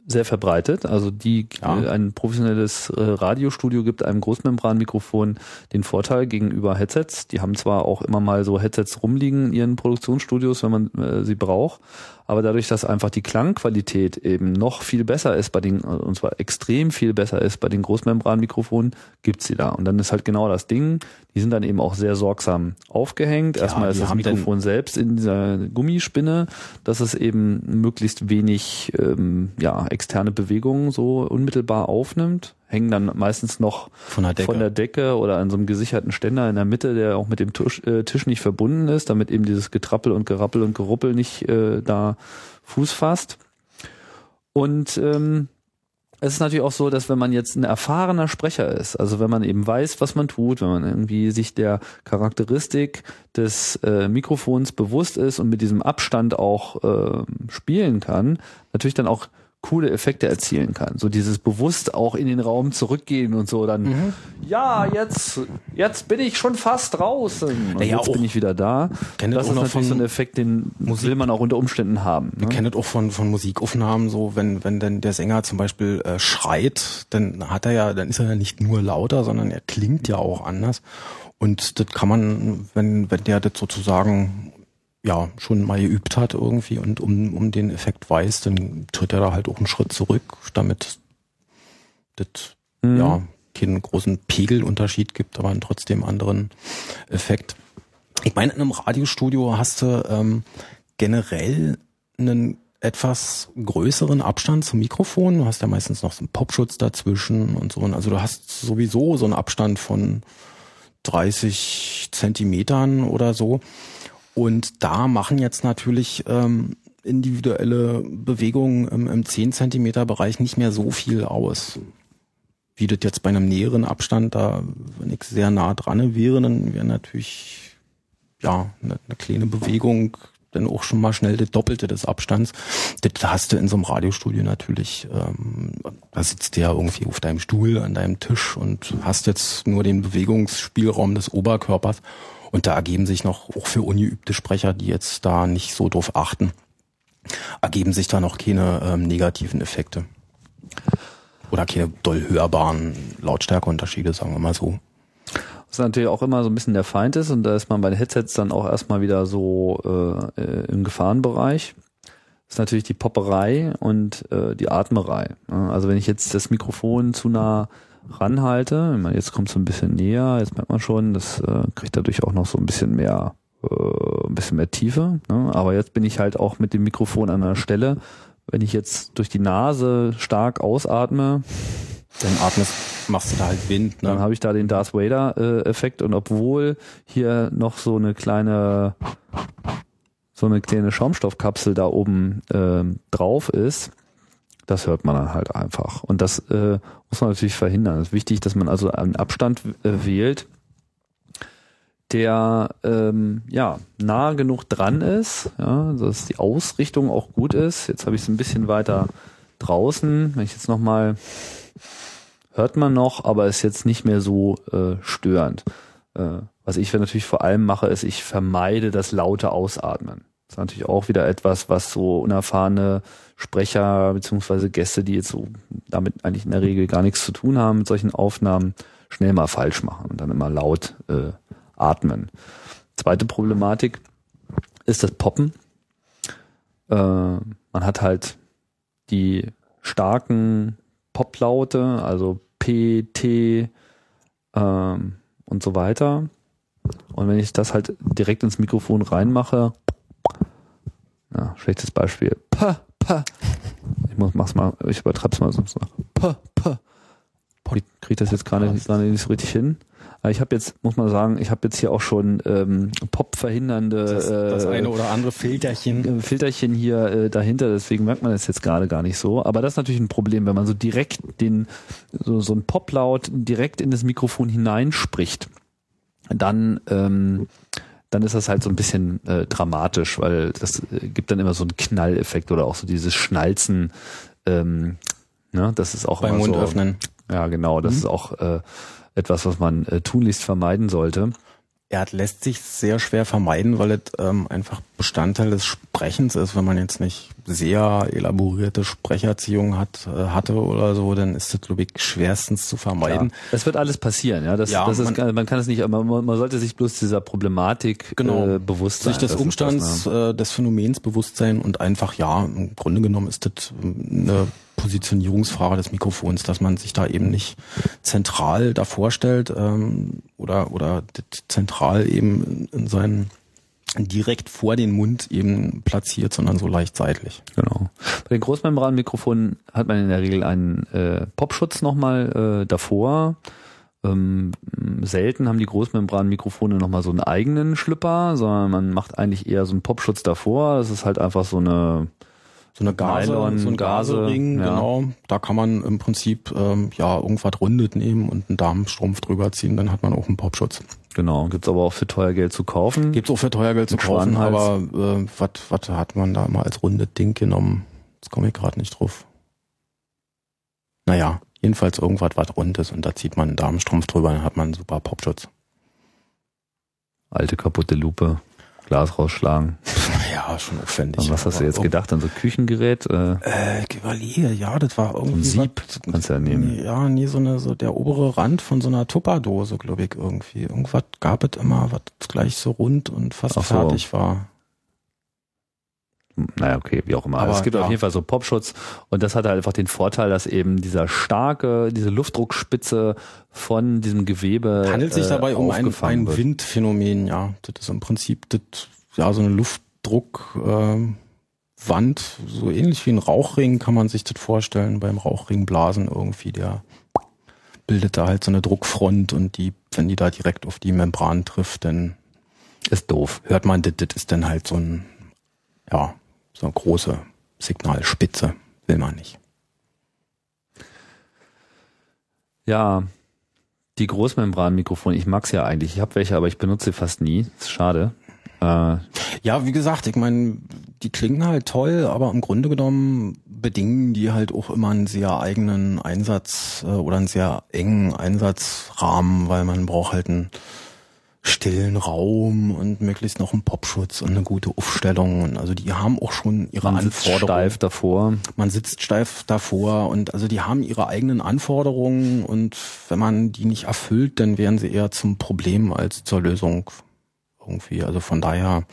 sehr verbreitet. Also die ja. äh, ein professionelles äh, Radiostudio gibt einem Großmembranmikrofon den Vorteil gegenüber Headsets. Die haben zwar auch immer mal so Headsets rumliegen in ihren Produktionsstudios, wenn man äh, sie braucht, aber dadurch, dass einfach die Klangqualität eben noch viel besser ist bei den, und zwar extrem viel besser ist bei den Großmembranmikrofonen, gibt's sie da. Und dann ist halt genau das Ding, die sind dann eben auch sehr sorgsam aufgehängt. Ja, Erstmal ist das Mikrofon selbst in dieser Gummispinne, dass es eben möglichst wenig ähm, ja, externe Bewegungen so unmittelbar aufnimmt hängen dann meistens noch von der, von der, Decke oder an so einem gesicherten Ständer in der Mitte, der auch mit dem Tisch, äh, Tisch nicht verbunden ist, damit eben dieses Getrappel und Gerappel und Geruppel nicht äh, da Fuß fasst. Und ähm, es ist natürlich auch so, dass wenn man jetzt ein erfahrener Sprecher ist, also wenn man eben weiß, was man tut, wenn man irgendwie sich der Charakteristik des äh, Mikrofons bewusst ist und mit diesem Abstand auch äh, spielen kann, natürlich dann auch coole Effekte erzielen kann. So dieses bewusst auch in den Raum zurückgehen und so dann, mhm. ja, jetzt, jetzt bin ich schon fast draußen. Und naja, jetzt bin ich wieder da. Das ist natürlich so ein Effekt, den Musik will man auch unter Umständen haben. Ne? Wir kennen das auch von, von Musikaufnahmen, so wenn, wenn denn der Sänger zum Beispiel äh, schreit, dann hat er ja, dann ist er ja nicht nur lauter, sondern er klingt ja auch anders. Und das kann man, wenn, wenn der das sozusagen ja schon mal geübt hat irgendwie und um, um den Effekt weiß, dann tritt er da halt auch einen Schritt zurück, damit das mhm. ja keinen großen Pegelunterschied gibt, aber einen trotzdem anderen Effekt. Ich meine, in einem Radiostudio hast du ähm, generell einen etwas größeren Abstand zum Mikrofon. Du hast ja meistens noch so einen Popschutz dazwischen und so. Also du hast sowieso so einen Abstand von 30 Zentimetern oder so. Und da machen jetzt natürlich ähm, individuelle Bewegungen im, im 10 Zentimeter Bereich nicht mehr so viel aus. Wie das jetzt bei einem näheren Abstand, da, wenn ich sehr nah dran wäre, dann wäre natürlich, ja, eine, eine kleine Bewegung dann auch schon mal schnell das Doppelte des Abstands. Das hast du in so einem Radiostudio natürlich, ähm, da sitzt ja irgendwie auf deinem Stuhl, an deinem Tisch und hast jetzt nur den Bewegungsspielraum des Oberkörpers und da ergeben sich noch, auch für ungeübte Sprecher, die jetzt da nicht so drauf achten, ergeben sich da noch keine ähm, negativen Effekte. Oder keine doll hörbaren Lautstärkeunterschiede, sagen wir mal so. Was natürlich auch immer so ein bisschen der Feind ist und da ist man bei den Headsets dann auch erstmal wieder so äh, äh im Gefahrenbereich ist natürlich die Popperei und äh, die Atmerei. Also wenn ich jetzt das Mikrofon zu nah ranhalte, ich meine, jetzt kommt es so ein bisschen näher, jetzt merkt man schon, das äh, kriegt dadurch auch noch so ein bisschen mehr, äh, ein bisschen mehr Tiefe. Ne? Aber jetzt bin ich halt auch mit dem Mikrofon an einer Stelle, wenn ich jetzt durch die Nase stark ausatme, dann atmest, machst du da halt Wind. Ne? Dann habe ich da den Darth Vader-Effekt äh, und obwohl hier noch so eine kleine so eine kleine Schaumstoffkapsel da oben äh, drauf ist, das hört man dann halt einfach. Und das äh, muss man natürlich verhindern. Es ist wichtig, dass man also einen Abstand äh, wählt, der ähm, ja nah genug dran ist, ja, dass die Ausrichtung auch gut ist. Jetzt habe ich es ein bisschen weiter draußen. Wenn ich jetzt noch mal hört man noch, aber ist jetzt nicht mehr so äh, störend. Äh, was ich natürlich vor allem mache, ist, ich vermeide das laute Ausatmen. Das ist natürlich auch wieder etwas, was so unerfahrene Sprecher beziehungsweise Gäste, die jetzt so damit eigentlich in der Regel gar nichts zu tun haben mit solchen Aufnahmen, schnell mal falsch machen und dann immer laut äh, atmen. Zweite Problematik ist das Poppen. Äh, man hat halt die starken Poplaute, also P, T ähm, und so weiter. Und wenn ich das halt direkt ins Mikrofon reinmache, ja, schlechtes Beispiel. Pa, pa. Ich muss, mach's mal, ich übertreib's mal sonst noch. Pa, pa. Ich kriege das jetzt gerade nicht so richtig hin. Aber ich habe jetzt, muss man sagen, ich habe jetzt hier auch schon ähm, Pop verhindernde das, das äh, eine oder andere Filterchen. Äh, Filterchen hier äh, dahinter, deswegen merkt man das jetzt gerade gar nicht so. Aber das ist natürlich ein Problem, wenn man so direkt den, so, so ein Poplaut direkt in das Mikrofon hineinspricht, dann ähm, dann ist das halt so ein bisschen äh, dramatisch, weil das äh, gibt dann immer so einen Knalleffekt oder auch so dieses Schnalzen. Ähm, ne? Das ist auch beim Mund so, öffnen. Ja, genau. Das mhm. ist auch äh, etwas, was man äh, tunlichst vermeiden sollte. Er lässt sich sehr schwer vermeiden, weil es ähm, einfach Bestandteil des Sprechens ist. Wenn man jetzt nicht sehr elaborierte Sprecherziehung hat, äh, hatte oder so, dann ist das, glaube ich, schwerstens zu vermeiden. Es wird alles passieren, ja. Das, ja, das ist, man, kann es nicht, man, man sollte sich bloß dieser Problematik genau, äh, bewusst sein. Sich des Umstands, das, ne? äh, des Phänomens bewusst sein und einfach, ja, im Grunde genommen ist das eine Positionierungsfrage des Mikrofons, dass man sich da eben nicht zentral davor stellt ähm, oder, oder zentral eben in seinen direkt vor den Mund eben platziert, sondern so leicht seitlich. Genau. Bei den Großmembranmikrofonen hat man in der Regel einen äh, Popschutz nochmal äh, davor. Ähm, selten haben die Großmembranmikrofone nochmal so einen eigenen Schlüpper, sondern man macht eigentlich eher so einen Popschutz davor. Das ist halt einfach so eine so eine Gase, Nylon, so ein Gasering, ja. genau. Da kann man im Prinzip ähm, ja irgendwas rundet nehmen und einen Darmstrumpf drüber ziehen, dann hat man auch einen Popschutz. Genau, gibt's aber auch für teuer Geld zu kaufen. Gibt's auch für teuer Geld zu kaufen, aber äh, was was hat man da mal als rundes Ding genommen? Jetzt komme ich gerade nicht drauf. Naja, jedenfalls irgendwas was rund ist und da zieht man einen Darmstrumpf drüber, dann hat man einen super Popschutz. Alte kaputte Lupe. Glas rausschlagen. <laughs> Ja, schon aufwendig. Und was hast du jetzt gedacht? An so Küchengerät? Äh, äh ich überlege, ja, das war irgendwie. So ein Sieb was, kannst du ja nehmen. Ja, nee, so eine, so der obere Rand von so einer Tupperdose, glaube ich, irgendwie. Irgendwas gab es immer, was gleich so rund und fast so. fertig war naja, okay, wie auch immer. Aber es gibt ja. auf jeden Fall so Popschutz und das hat halt einfach den Vorteil, dass eben dieser starke, diese Luftdruckspitze von diesem Gewebe. Handelt sich dabei äh, um ein, ein Windphänomen, ja. Das ist im Prinzip das, ja, so eine Luftdruckwand, äh, so ähnlich wie ein Rauchring kann man sich das vorstellen, beim Rauchringblasen irgendwie, der bildet da halt so eine Druckfront und die, wenn die da direkt auf die Membran trifft, dann ist doof. Hört man, das, das ist dann halt so ein, ja, so eine große Signalspitze will man nicht. Ja, die Großmembranmikrofone, ich mag's ja eigentlich. Ich habe welche, aber ich benutze sie fast nie. Ist schade. Äh, ja, wie gesagt, ich meine, die klingen halt toll, aber im Grunde genommen bedingen die halt auch immer einen sehr eigenen Einsatz äh, oder einen sehr engen Einsatzrahmen, weil man braucht halt einen stillen Raum und möglichst noch einen Popschutz und eine gute Aufstellung. Und also die haben auch schon ihre Man sitzt Anforderungen. steif davor. Man sitzt steif davor und also die haben ihre eigenen Anforderungen und wenn man die nicht erfüllt, dann werden sie eher zum Problem als zur Lösung irgendwie. Also von daher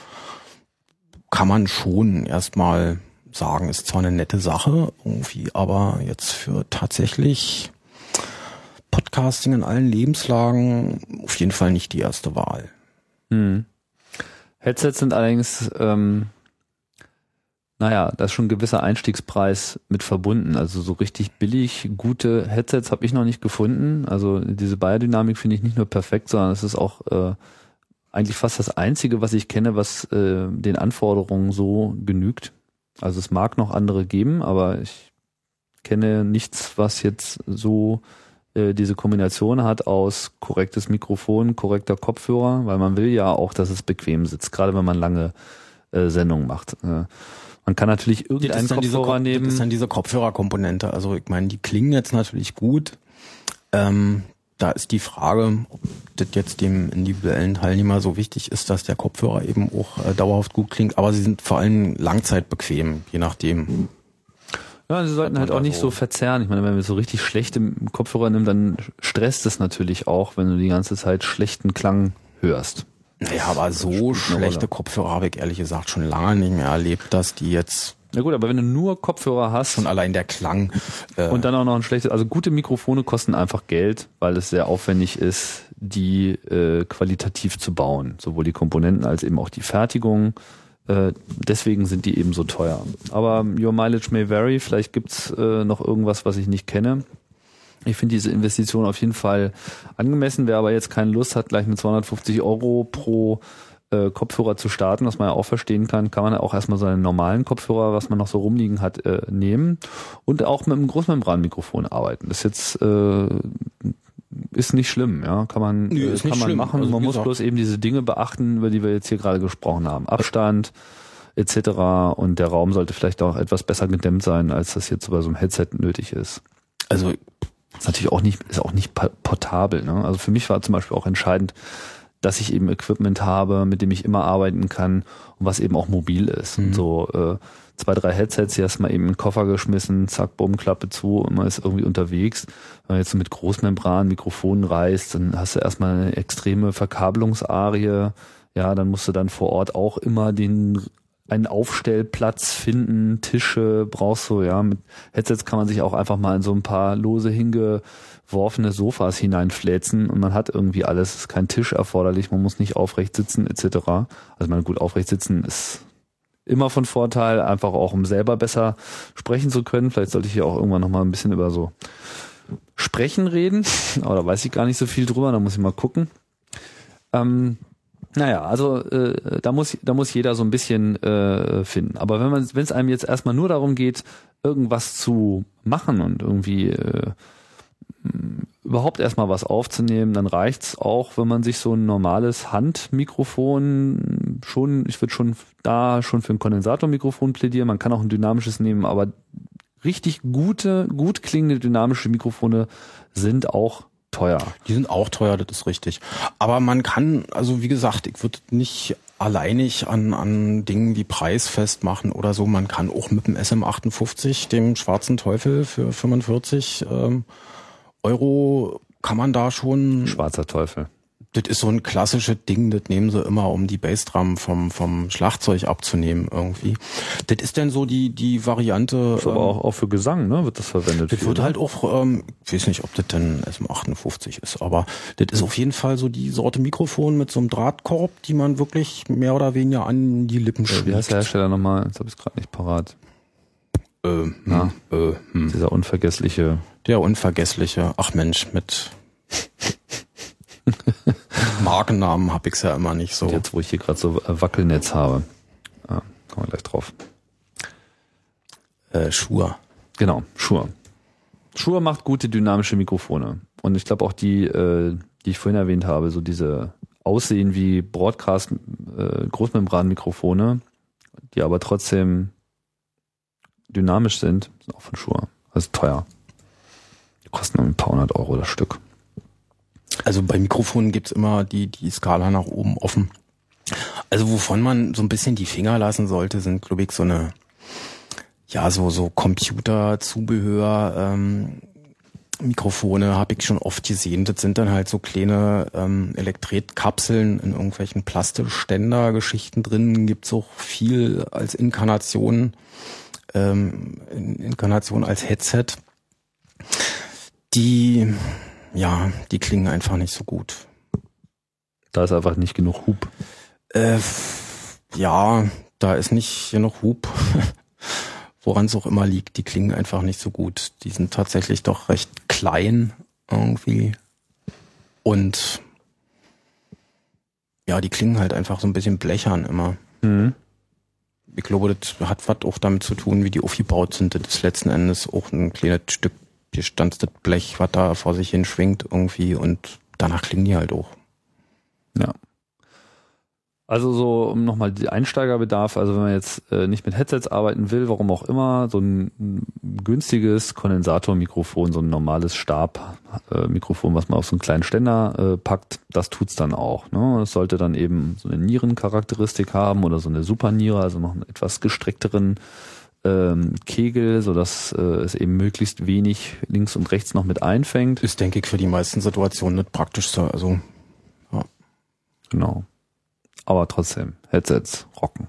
kann man schon erstmal sagen, ist zwar eine nette Sache irgendwie, aber jetzt für tatsächlich Podcasting in allen Lebenslagen auf jeden Fall nicht die erste Wahl. Hm. Headsets sind allerdings, ähm, naja, da ist schon ein gewisser Einstiegspreis mit verbunden. Also so richtig billig gute Headsets habe ich noch nicht gefunden. Also diese Biodynamik finde ich nicht nur perfekt, sondern es ist auch äh, eigentlich fast das Einzige, was ich kenne, was äh, den Anforderungen so genügt. Also es mag noch andere geben, aber ich kenne nichts, was jetzt so äh, diese Kombination hat aus korrektes Mikrofon, korrekter Kopfhörer, weil man will ja auch, dass es bequem sitzt, gerade wenn man lange äh, Sendungen macht. Äh, man kann natürlich irgendeinen Kopfhörer diese, nehmen. Das ist dann diese Kopfhörerkomponente. Also ich meine, die klingen jetzt natürlich gut. Ähm, da ist die Frage, ob das jetzt dem individuellen Teilnehmer so wichtig ist, dass der Kopfhörer eben auch äh, dauerhaft gut klingt. Aber sie sind vor allem langzeitbequem, je nachdem. Ja, sie sollten halt auch nicht so verzerren. Ich meine, wenn man so richtig schlechte Kopfhörer nimmt, dann stresst es natürlich auch, wenn du die ganze Zeit schlechten Klang hörst. Naja, aber so schlechte Kopfhörer habe ich ehrlich gesagt schon lange nicht mehr erlebt, dass die jetzt Na gut, aber wenn du nur Kopfhörer hast schon allein der Klang äh und dann auch noch ein schlechtes, also gute Mikrofone kosten einfach Geld, weil es sehr aufwendig ist, die äh, qualitativ zu bauen, sowohl die Komponenten als eben auch die Fertigung. Äh, deswegen sind die eben so teuer. Aber your mileage may vary. Vielleicht gibt's äh, noch irgendwas, was ich nicht kenne. Ich finde diese Investition auf jeden Fall angemessen. Wer aber jetzt keine Lust hat, gleich mit 250 Euro pro äh, Kopfhörer zu starten, was man ja auch verstehen kann, kann man ja auch erstmal seinen normalen Kopfhörer, was man noch so rumliegen hat, äh, nehmen und auch mit einem Großmembranmikrofon arbeiten. Das ist jetzt äh, ist nicht schlimm, ja, kann man Nö, äh, kann man schlimm. machen. Also, man muss bloß eben diese Dinge beachten, über die wir jetzt hier gerade gesprochen haben. Abstand etc. Und der Raum sollte vielleicht auch etwas besser gedämmt sein, als das jetzt bei so einem Headset nötig ist. also Ist natürlich auch nicht, ist auch nicht portabel. Ne? Also für mich war zum Beispiel auch entscheidend, dass ich eben Equipment habe, mit dem ich immer arbeiten kann und was eben auch mobil ist. Und so äh, zwei, drei Headsets, die hast mal eben in den Koffer geschmissen, zack, bumm, Klappe zu und man ist irgendwie unterwegs. Wenn man jetzt so mit Großmembran Mikrofonen reist, dann hast du erstmal eine extreme Verkabelungsarie. Ja, dann musst du dann vor Ort auch immer den einen Aufstellplatz finden, Tische brauchst du, ja. Mit Headsets kann man sich auch einfach mal in so ein paar lose hingeworfene Sofas hineinfläzen und man hat irgendwie alles. Es ist kein Tisch erforderlich, man muss nicht aufrecht sitzen, etc. Also man gut aufrecht sitzen ist immer von Vorteil, einfach auch um selber besser sprechen zu können. Vielleicht sollte ich hier auch irgendwann nochmal ein bisschen über so Sprechen reden, <laughs> aber da weiß ich gar nicht so viel drüber, da muss ich mal gucken. Ähm, naja, also äh, da muss da muss jeder so ein bisschen äh, finden. Aber wenn man wenn es einem jetzt erstmal nur darum geht, irgendwas zu machen und irgendwie äh, überhaupt erstmal was aufzunehmen, dann reicht's auch, wenn man sich so ein normales Handmikrofon schon, ich würde schon da schon für ein Kondensatormikrofon plädieren. Man kann auch ein dynamisches nehmen, aber richtig gute, gut klingende dynamische Mikrofone sind auch teuer. Die sind auch teuer, das ist richtig. Aber man kann, also wie gesagt, ich würde nicht alleinig an, an Dingen wie Preis festmachen oder so. Man kann auch mit dem SM58, dem schwarzen Teufel für 45 ähm, Euro, kann man da schon Schwarzer Teufel. das ist so ein klassisches Ding, das nehmen sie immer, um die Bassdrum vom, vom Schlagzeug abzunehmen irgendwie. Das ist dann so die, die Variante. Ist aber ähm, auch, auch für Gesang, ne? Wird das verwendet? das viel, wird ne? halt auch, ähm, ich weiß nicht, ob das denn SM58 ist, aber das ist auf jeden Fall so die Sorte Mikrofon mit so einem Drahtkorb, die man wirklich mehr oder weniger an die Lippen Äh, Wie heißt der schlägt. Hersteller nochmal? Jetzt habe ich es gerade nicht parat. Äh, Na? hm, äh, hm. Dieser unvergessliche. Der unvergessliche, ach Mensch, mit <laughs> Markennamen hab ich's ja immer nicht so. Jetzt, wo ich hier gerade so äh, Wackelnetz habe. Ah, kommen wir gleich drauf. Äh, Schuhe. Genau, Shure. Shure macht gute dynamische Mikrofone. Und ich glaube auch die, äh, die ich vorhin erwähnt habe, so diese aussehen wie Broadcast äh, Großmembranmikrofone, die aber trotzdem dynamisch sind, sind auch von Shure. Also teuer. Die kosten ein paar hundert Euro das Stück. Also bei Mikrofonen gibt's immer die, die Skala nach oben offen. Also wovon man so ein bisschen die Finger lassen sollte, sind, glaube ich, so eine, ja, so, so Computerzubehör, ähm, Mikrofone habe ich schon oft gesehen. Das sind dann halt so kleine ähm, Elektritkapseln in irgendwelchen Plastikständer-Geschichten drin. Gibt's auch viel als Inkarnation, ähm, Inkarnation als Headset. Die, ja, die klingen einfach nicht so gut. Da ist einfach nicht genug Hub. Äh, ja, da ist nicht genug Hub. <laughs> Woran es auch immer liegt, die klingen einfach nicht so gut. Die sind tatsächlich doch recht klein irgendwie. Und ja, die klingen halt einfach so ein bisschen blechern immer. Mhm. Ich glaube, das hat was auch damit zu tun, wie die aufgebaut sind. Das ist letzten Endes auch ein kleines Stück gestanztes Blech, was da vor sich hin schwingt irgendwie und danach klingen die halt auch. Ja. Also so um nochmal die Einsteigerbedarf, also wenn man jetzt äh, nicht mit Headsets arbeiten will, warum auch immer, so ein günstiges Kondensatormikrofon, so ein normales Stabmikrofon, was man auf so einen kleinen Ständer äh, packt, das tut's dann auch. Ne? Es sollte dann eben so eine Nierencharakteristik haben oder so eine Superniere, also noch einen etwas gestreckteren ähm, Kegel, sodass äh, es eben möglichst wenig links und rechts noch mit einfängt. Ist, denke ich, für die meisten Situationen nicht praktisch. Also ja. Genau aber trotzdem, Headsets rocken.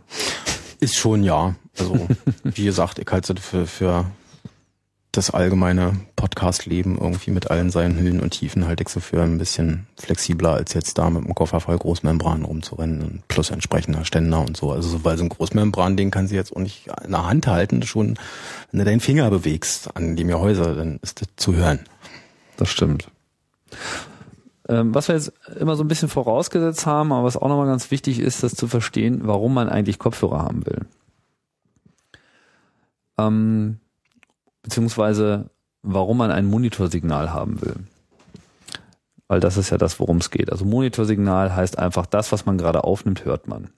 Ist schon ja. Also, <laughs> wie gesagt, ich halte es für, für das allgemeine Podcast-Leben irgendwie mit allen seinen Höhen und Tiefen halte ich so für ein bisschen flexibler, als jetzt da mit dem Koffer voll Großmembran rumzurennen plus entsprechender Ständer und so. Also, weil so ein Großmembran-Ding kann sie jetzt auch nicht in der Hand halten. Schon, wenn du deinen Finger bewegst an dem Gehäuse, dann ist das zu hören. Das stimmt. Ähm, was wir jetzt immer so ein bisschen vorausgesetzt haben, aber was auch nochmal ganz wichtig ist, das zu verstehen, warum man eigentlich Kopfhörer haben will. Ähm, beziehungsweise warum man ein Monitorsignal haben will. Weil das ist ja das, worum es geht. Also Monitorsignal heißt einfach, das, was man gerade aufnimmt, hört man.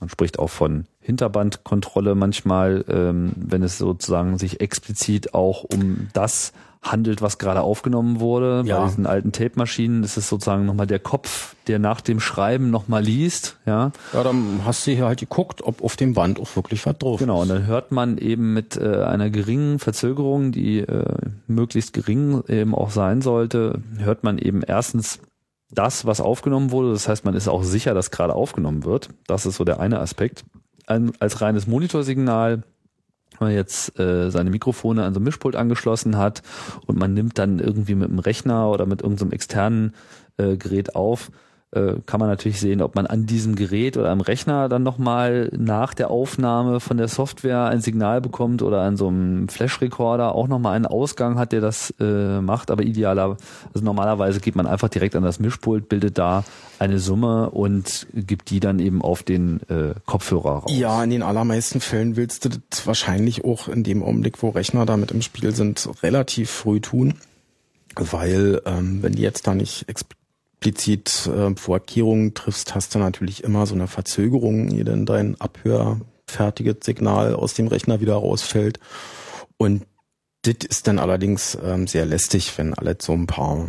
Man spricht auch von Hinterbandkontrolle manchmal, ähm, wenn es sozusagen sich explizit auch um das handelt, was gerade aufgenommen wurde. Ja. Bei diesen alten Tape-Maschinen ist es sozusagen nochmal der Kopf, der nach dem Schreiben nochmal liest. Ja. ja, dann hast du hier halt geguckt, ob auf dem Band auch wirklich was drauf Genau, und dann hört man eben mit äh, einer geringen Verzögerung, die äh, möglichst gering eben auch sein sollte, hört man eben erstens das, was aufgenommen wurde. Das heißt, man ist auch sicher, dass gerade aufgenommen wird. Das ist so der eine Aspekt. Ein, als reines Monitorsignal man jetzt äh, seine Mikrofone an so ein Mischpult angeschlossen hat und man nimmt dann irgendwie mit dem Rechner oder mit irgendeinem externen äh, Gerät auf, äh, kann man natürlich sehen, ob man an diesem Gerät oder am Rechner dann nochmal nach der Aufnahme von der Software ein Signal bekommt oder an so einem Flash-Recorder auch nochmal einen Ausgang hat, der das äh, macht. Aber idealer, also normalerweise geht man einfach direkt an das Mischpult, bildet da eine Summe und gibt die dann eben auf den äh, Kopfhörer raus. Ja, in den allermeisten Fällen willst du das wahrscheinlich auch in dem Augenblick, wo Rechner damit im Spiel sind, relativ früh tun weil ähm, wenn die jetzt da nicht explizit äh, Vorkehrungen triffst, hast du natürlich immer so eine Verzögerung, die dann dein abhörfertiges Signal aus dem Rechner wieder rausfällt. Und das ist dann allerdings ähm, sehr lästig, wenn alles so ein paar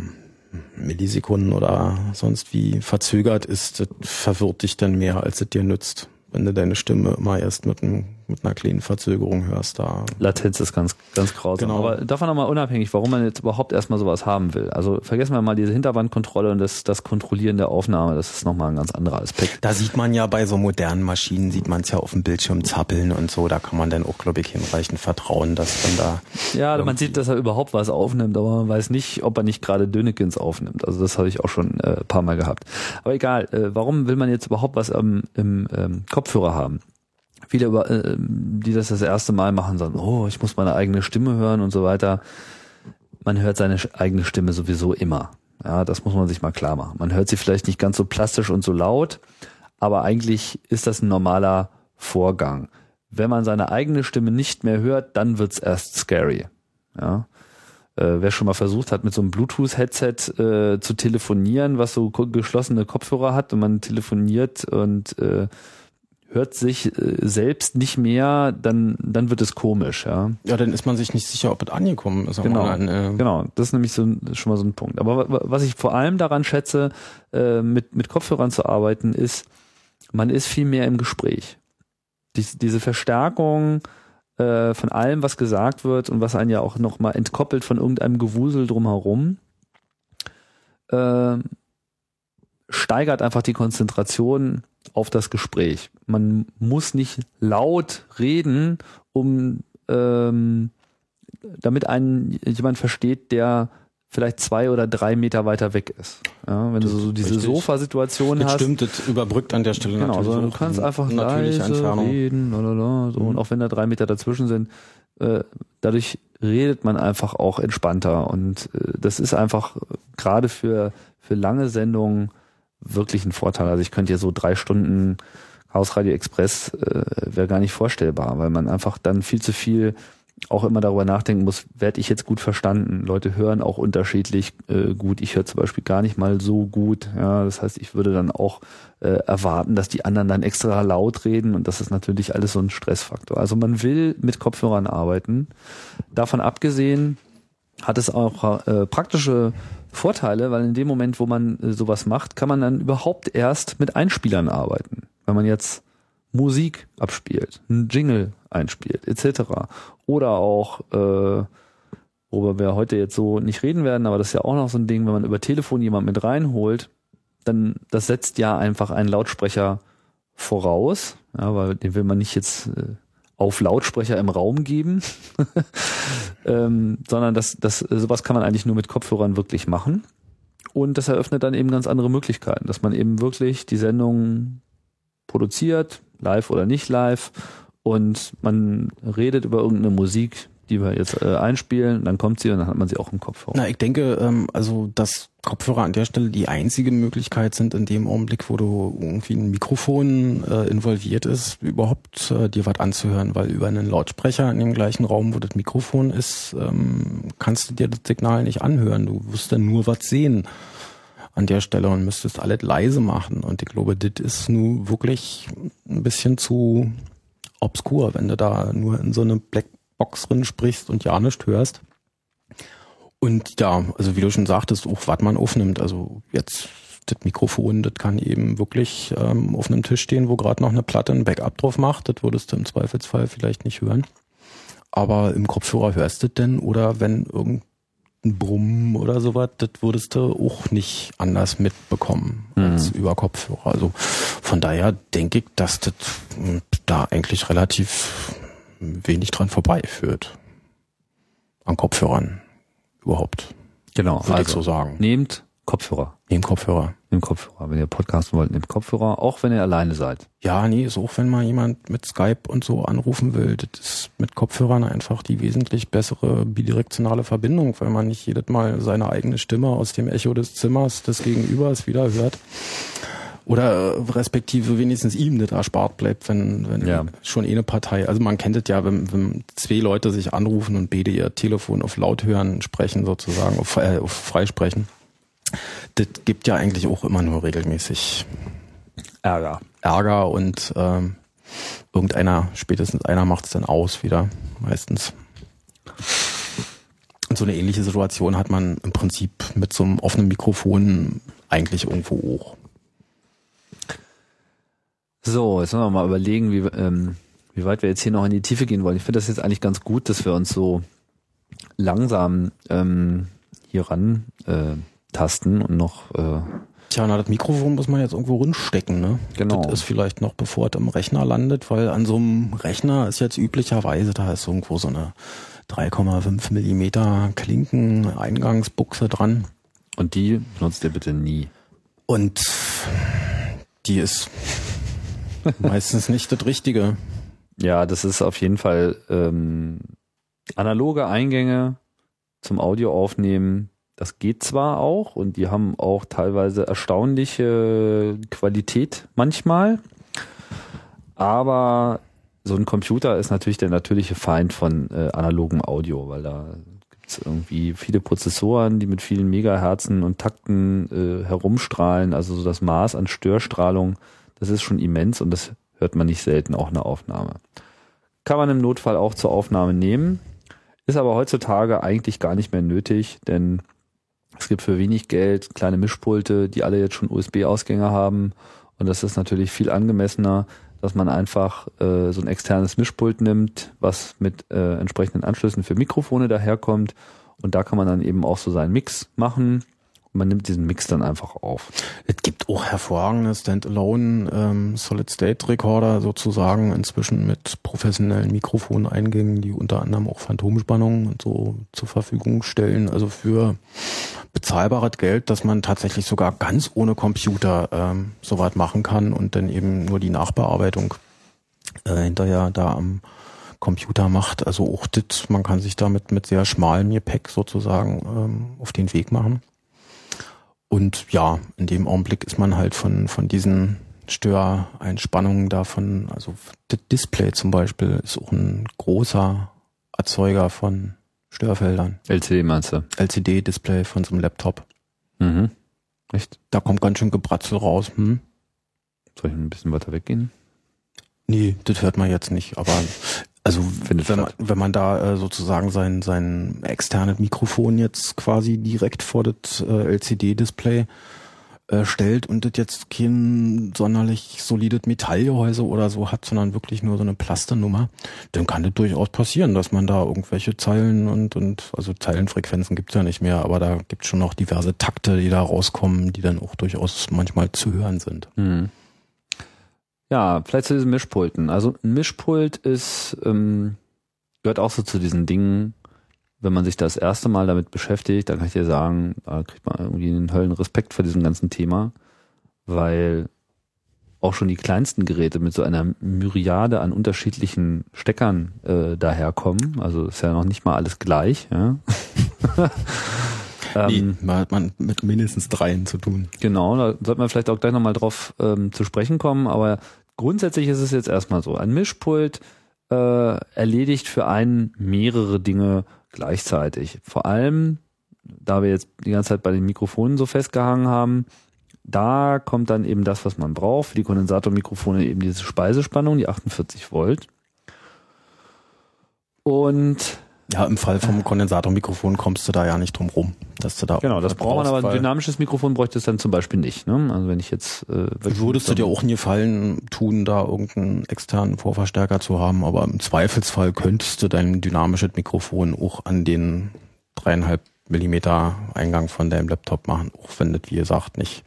Millisekunden oder sonst wie verzögert ist. Das verwirrt dich dann mehr, als es dir nützt, wenn du deine Stimme immer erst mit einem mit einer kleinen Verzögerung hörst da. Latenz ist ganz, ganz grausam. Genau. Aber davon nochmal unabhängig, warum man jetzt überhaupt erstmal sowas haben will. Also vergessen wir mal diese Hinterwandkontrolle und das, das Kontrollieren der Aufnahme, das ist nochmal ein ganz anderer Aspekt. Da sieht man ja bei so modernen Maschinen, sieht man es ja auf dem Bildschirm zappeln und so, da kann man dann auch, glaube ich, hinreichend vertrauen, dass dann da. Ja, man sieht, dass er überhaupt was aufnimmt, aber man weiß nicht, ob er nicht gerade Dönekins aufnimmt. Also das habe ich auch schon äh, paar Mal gehabt. Aber egal, äh, warum will man jetzt überhaupt was ähm, im ähm, Kopfhörer haben? Viele, über, äh, die das das erste Mal machen, sagen, oh, ich muss meine eigene Stimme hören und so weiter. Man hört seine eigene Stimme sowieso immer. Ja, das muss man sich mal klar machen. Man hört sie vielleicht nicht ganz so plastisch und so laut, aber eigentlich ist das ein normaler Vorgang. Wenn man seine eigene Stimme nicht mehr hört, dann wird's erst scary. Ja. Äh, wer schon mal versucht hat, mit so einem Bluetooth-Headset äh, zu telefonieren, was so geschlossene Kopfhörer hat und man telefoniert und äh, hört sich äh, selbst nicht mehr, dann, dann wird es komisch, ja. Ja, dann ist man sich nicht sicher, ob es angekommen ist. Genau, Dann, äh, genau. Das ist nämlich so schon mal so ein Punkt. Aber was ich vor allem daran schätze, äh, mit, mit Kopfhörern zu arbeiten, ist, man ist viel mehr im Gespräch. Dies, diese Verstärkung äh, von allem, was gesagt wird und was einen ja auch nochmal entkoppelt von irgendeinem Gewusel drumherum, äh, steigert einfach die Konzentration auf das Gespräch. Man muss nicht laut reden, um ähm, damit einen jemand versteht, der vielleicht zwei oder drei Meter weiter weg ist. Ja, wenn du so diese Sofa-Situation hast. Stimmt, das überbrückt an der Stelle genau, natürlich. Genau, du kannst einfach leise reden, lalala, so. Mhm. und auch wenn da drei Meter dazwischen sind, äh, dadurch redet man einfach auch entspannter und äh, das ist einfach gerade für für lange Sendungen wirklich ein Vorteil. Also ich könnte hier so drei Stunden Chaos Radio Express äh, wäre gar nicht vorstellbar, weil man einfach dann viel zu viel auch immer darüber nachdenken muss, werde ich jetzt gut verstanden? Leute hören auch unterschiedlich äh, gut. Ich höre zum Beispiel gar nicht mal so gut. Ja, das heißt, ich würde dann auch äh, erwarten, dass die anderen dann extra laut reden und das ist natürlich alles so ein Stressfaktor. Also man will mit Kopfhörern arbeiten. Davon abgesehen hat es auch äh, praktische Vorteile, weil in dem Moment, wo man äh, sowas macht, kann man dann überhaupt erst mit Einspielern arbeiten. Wenn man jetzt Musik abspielt, einen Jingle einspielt, etc. Oder auch, äh, worüber wir heute jetzt so nicht reden werden, aber das ist ja auch noch so ein Ding, wenn man über Telefon jemand mit reinholt, dann das setzt ja einfach einen Lautsprecher voraus, ja, weil den will man nicht jetzt äh, auf Lautsprecher im Raum geben, <laughs> ähm, sondern das, das, sowas kann man eigentlich nur mit Kopfhörern wirklich machen. Und das eröffnet dann eben ganz andere Möglichkeiten, dass man eben wirklich die Sendung produziert, live oder nicht live, und man redet über irgendeine Musik, die wir jetzt äh, einspielen, dann kommt sie und dann hat man sie auch im Kopfhörer. Na, ich denke, ähm, also dass Kopfhörer an der Stelle die einzige Möglichkeit sind in dem Augenblick, wo du irgendwie ein Mikrofon äh, involviert ist, überhaupt äh, dir was anzuhören, weil über einen Lautsprecher in dem gleichen Raum, wo das Mikrofon ist, ähm, kannst du dir das Signal nicht anhören. Du wirst dann nur was sehen an der Stelle und müsstest alles leise machen. Und ich glaube, das ist nun wirklich ein bisschen zu obskur, wenn du da nur in so eine Black Box drin sprichst und ja nicht hörst. Und ja, also wie du schon sagtest, auch was man aufnimmt. Also jetzt das Mikrofon, das kann eben wirklich ähm, auf einem Tisch stehen, wo gerade noch eine Platte ein Backup drauf macht. Das würdest du im Zweifelsfall vielleicht nicht hören. Aber im Kopfhörer hörst du denn oder wenn irgendein Brummen oder sowas, das würdest du auch nicht anders mitbekommen als mhm. über Kopfhörer. Also von daher denke ich, dass das da eigentlich relativ wenig dran vorbeiführt. An Kopfhörern überhaupt. Genau, würde also, ich so sagen. Nehmt Kopfhörer. Nehmt Kopfhörer. Nehmt Kopfhörer. Wenn ihr podcasten wollt, nehmt Kopfhörer, auch wenn ihr alleine seid. Ja, nee, ist auch wenn mal jemand mit Skype und so anrufen will, das ist mit Kopfhörern einfach die wesentlich bessere bidirektionale Verbindung, weil man nicht jedes Mal seine eigene Stimme aus dem Echo des Zimmers des Gegenübers wieder hört oder äh, respektive wenigstens ihm das erspart bleibt, wenn, wenn ja. schon eh eine Partei. Also man kennt es ja, wenn, wenn zwei Leute sich anrufen und beide ihr Telefon auf laut hören, sprechen sozusagen, auf, äh, auf freisprechen. Das gibt ja eigentlich auch immer nur regelmäßig Ärger. Ärger und ähm, irgendeiner, spätestens einer macht es dann aus wieder, meistens. Und so eine ähnliche Situation hat man im Prinzip mit so einem offenen Mikrofon eigentlich irgendwo auch. So, jetzt müssen wir mal überlegen, wie, ähm, wie weit wir jetzt hier noch in die Tiefe gehen wollen. Ich finde das jetzt eigentlich ganz gut, dass wir uns so langsam ähm, hier ran äh, tasten und noch. Äh, Tja, na, das Mikrofon muss man jetzt irgendwo rinstecken, ne? Genau. Das ist vielleicht noch bevor es im Rechner landet, weil an so einem Rechner ist jetzt üblicherweise, da ist irgendwo so eine 3,5 Millimeter Klinken-Eingangsbuchse dran. Und die benutzt ihr bitte nie. Und die ist Meistens nicht das Richtige. Ja, das ist auf jeden Fall ähm, analoge Eingänge zum Audio aufnehmen. Das geht zwar auch und die haben auch teilweise erstaunliche Qualität manchmal, aber so ein Computer ist natürlich der natürliche Feind von äh, analogem Audio, weil da gibt es irgendwie viele Prozessoren, die mit vielen Megahertzen und Takten äh, herumstrahlen, also so das Maß an Störstrahlung das ist schon immens und das hört man nicht selten auch eine Aufnahme. Kann man im Notfall auch zur Aufnahme nehmen, ist aber heutzutage eigentlich gar nicht mehr nötig, denn es gibt für wenig Geld kleine Mischpulte, die alle jetzt schon USB-Ausgänge haben und das ist natürlich viel angemessener, dass man einfach äh, so ein externes Mischpult nimmt, was mit äh, entsprechenden Anschlüssen für Mikrofone daherkommt und da kann man dann eben auch so seinen Mix machen man nimmt diesen Mix dann einfach auf. Es gibt auch hervorragende Standalone ähm, Solid-State-Recorder sozusagen inzwischen mit professionellen Mikrofoneingängen, die unter anderem auch Phantomspannungen und so zur Verfügung stellen. Also für bezahlbares Geld, dass man tatsächlich sogar ganz ohne Computer ähm, soweit machen kann und dann eben nur die Nachbearbeitung äh, hinterher da am Computer macht. Also auch das, man kann sich damit mit sehr schmalem Gepäck sozusagen ähm, auf den Weg machen. Und ja, in dem Augenblick ist man halt von, von diesen Störeinspannungen davon, also das Display zum Beispiel ist auch ein großer Erzeuger von Störfeldern. LCD meinst du? LCD-Display von so einem Laptop. Mhm. Echt? Da kommt ganz schön Gebratzel raus. Hm? Soll ich ein bisschen weiter weggehen? Nee, das hört man jetzt nicht, aber also wenn man, wenn man da äh, sozusagen sein, sein externes Mikrofon jetzt quasi direkt vor das äh, LCD-Display äh, stellt und das jetzt kein sonderlich solides Metallgehäuse oder so hat, sondern wirklich nur so eine Plasternummer, dann kann das durchaus passieren, dass man da irgendwelche Zeilen und, und also Zeilenfrequenzen gibt's ja nicht mehr, aber da gibt's schon noch diverse Takte, die da rauskommen, die dann auch durchaus manchmal zu hören sind. Mhm. Ja, vielleicht zu diesen Mischpulten. Also ein Mischpult ist, ähm, gehört auch so zu diesen Dingen, wenn man sich das erste Mal damit beschäftigt, dann kann ich dir sagen, da kriegt man irgendwie einen Höllen Respekt vor diesem ganzen Thema, weil auch schon die kleinsten Geräte mit so einer Myriade an unterschiedlichen Steckern äh, daherkommen. Also ist ja noch nicht mal alles gleich. Ja? <laughs> ähm, nee, hat man mit mindestens dreien zu tun. Genau, da sollte man vielleicht auch gleich nochmal drauf ähm, zu sprechen kommen, aber Grundsätzlich ist es jetzt erstmal so. Ein Mischpult äh, erledigt für einen mehrere Dinge gleichzeitig. Vor allem, da wir jetzt die ganze Zeit bei den Mikrofonen so festgehangen haben, da kommt dann eben das, was man braucht. Für die Kondensatormikrofone eben diese Speisespannung, die 48 Volt. Und ja, im Fall vom Kondensatormikrofon kommst du da ja nicht drum rum, dass du da. Genau, das braucht man aber ein dynamisches Mikrofon bräuchte es dann zum Beispiel nicht. Ne? Also wenn ich jetzt. Äh, Würdest du dir auch einen Gefallen tun, da irgendeinen externen Vorverstärker zu haben, aber im Zweifelsfall könntest du dein dynamisches Mikrofon auch an den dreieinhalb Millimeter Eingang von deinem Laptop machen, auch wenn das, wie gesagt, nicht.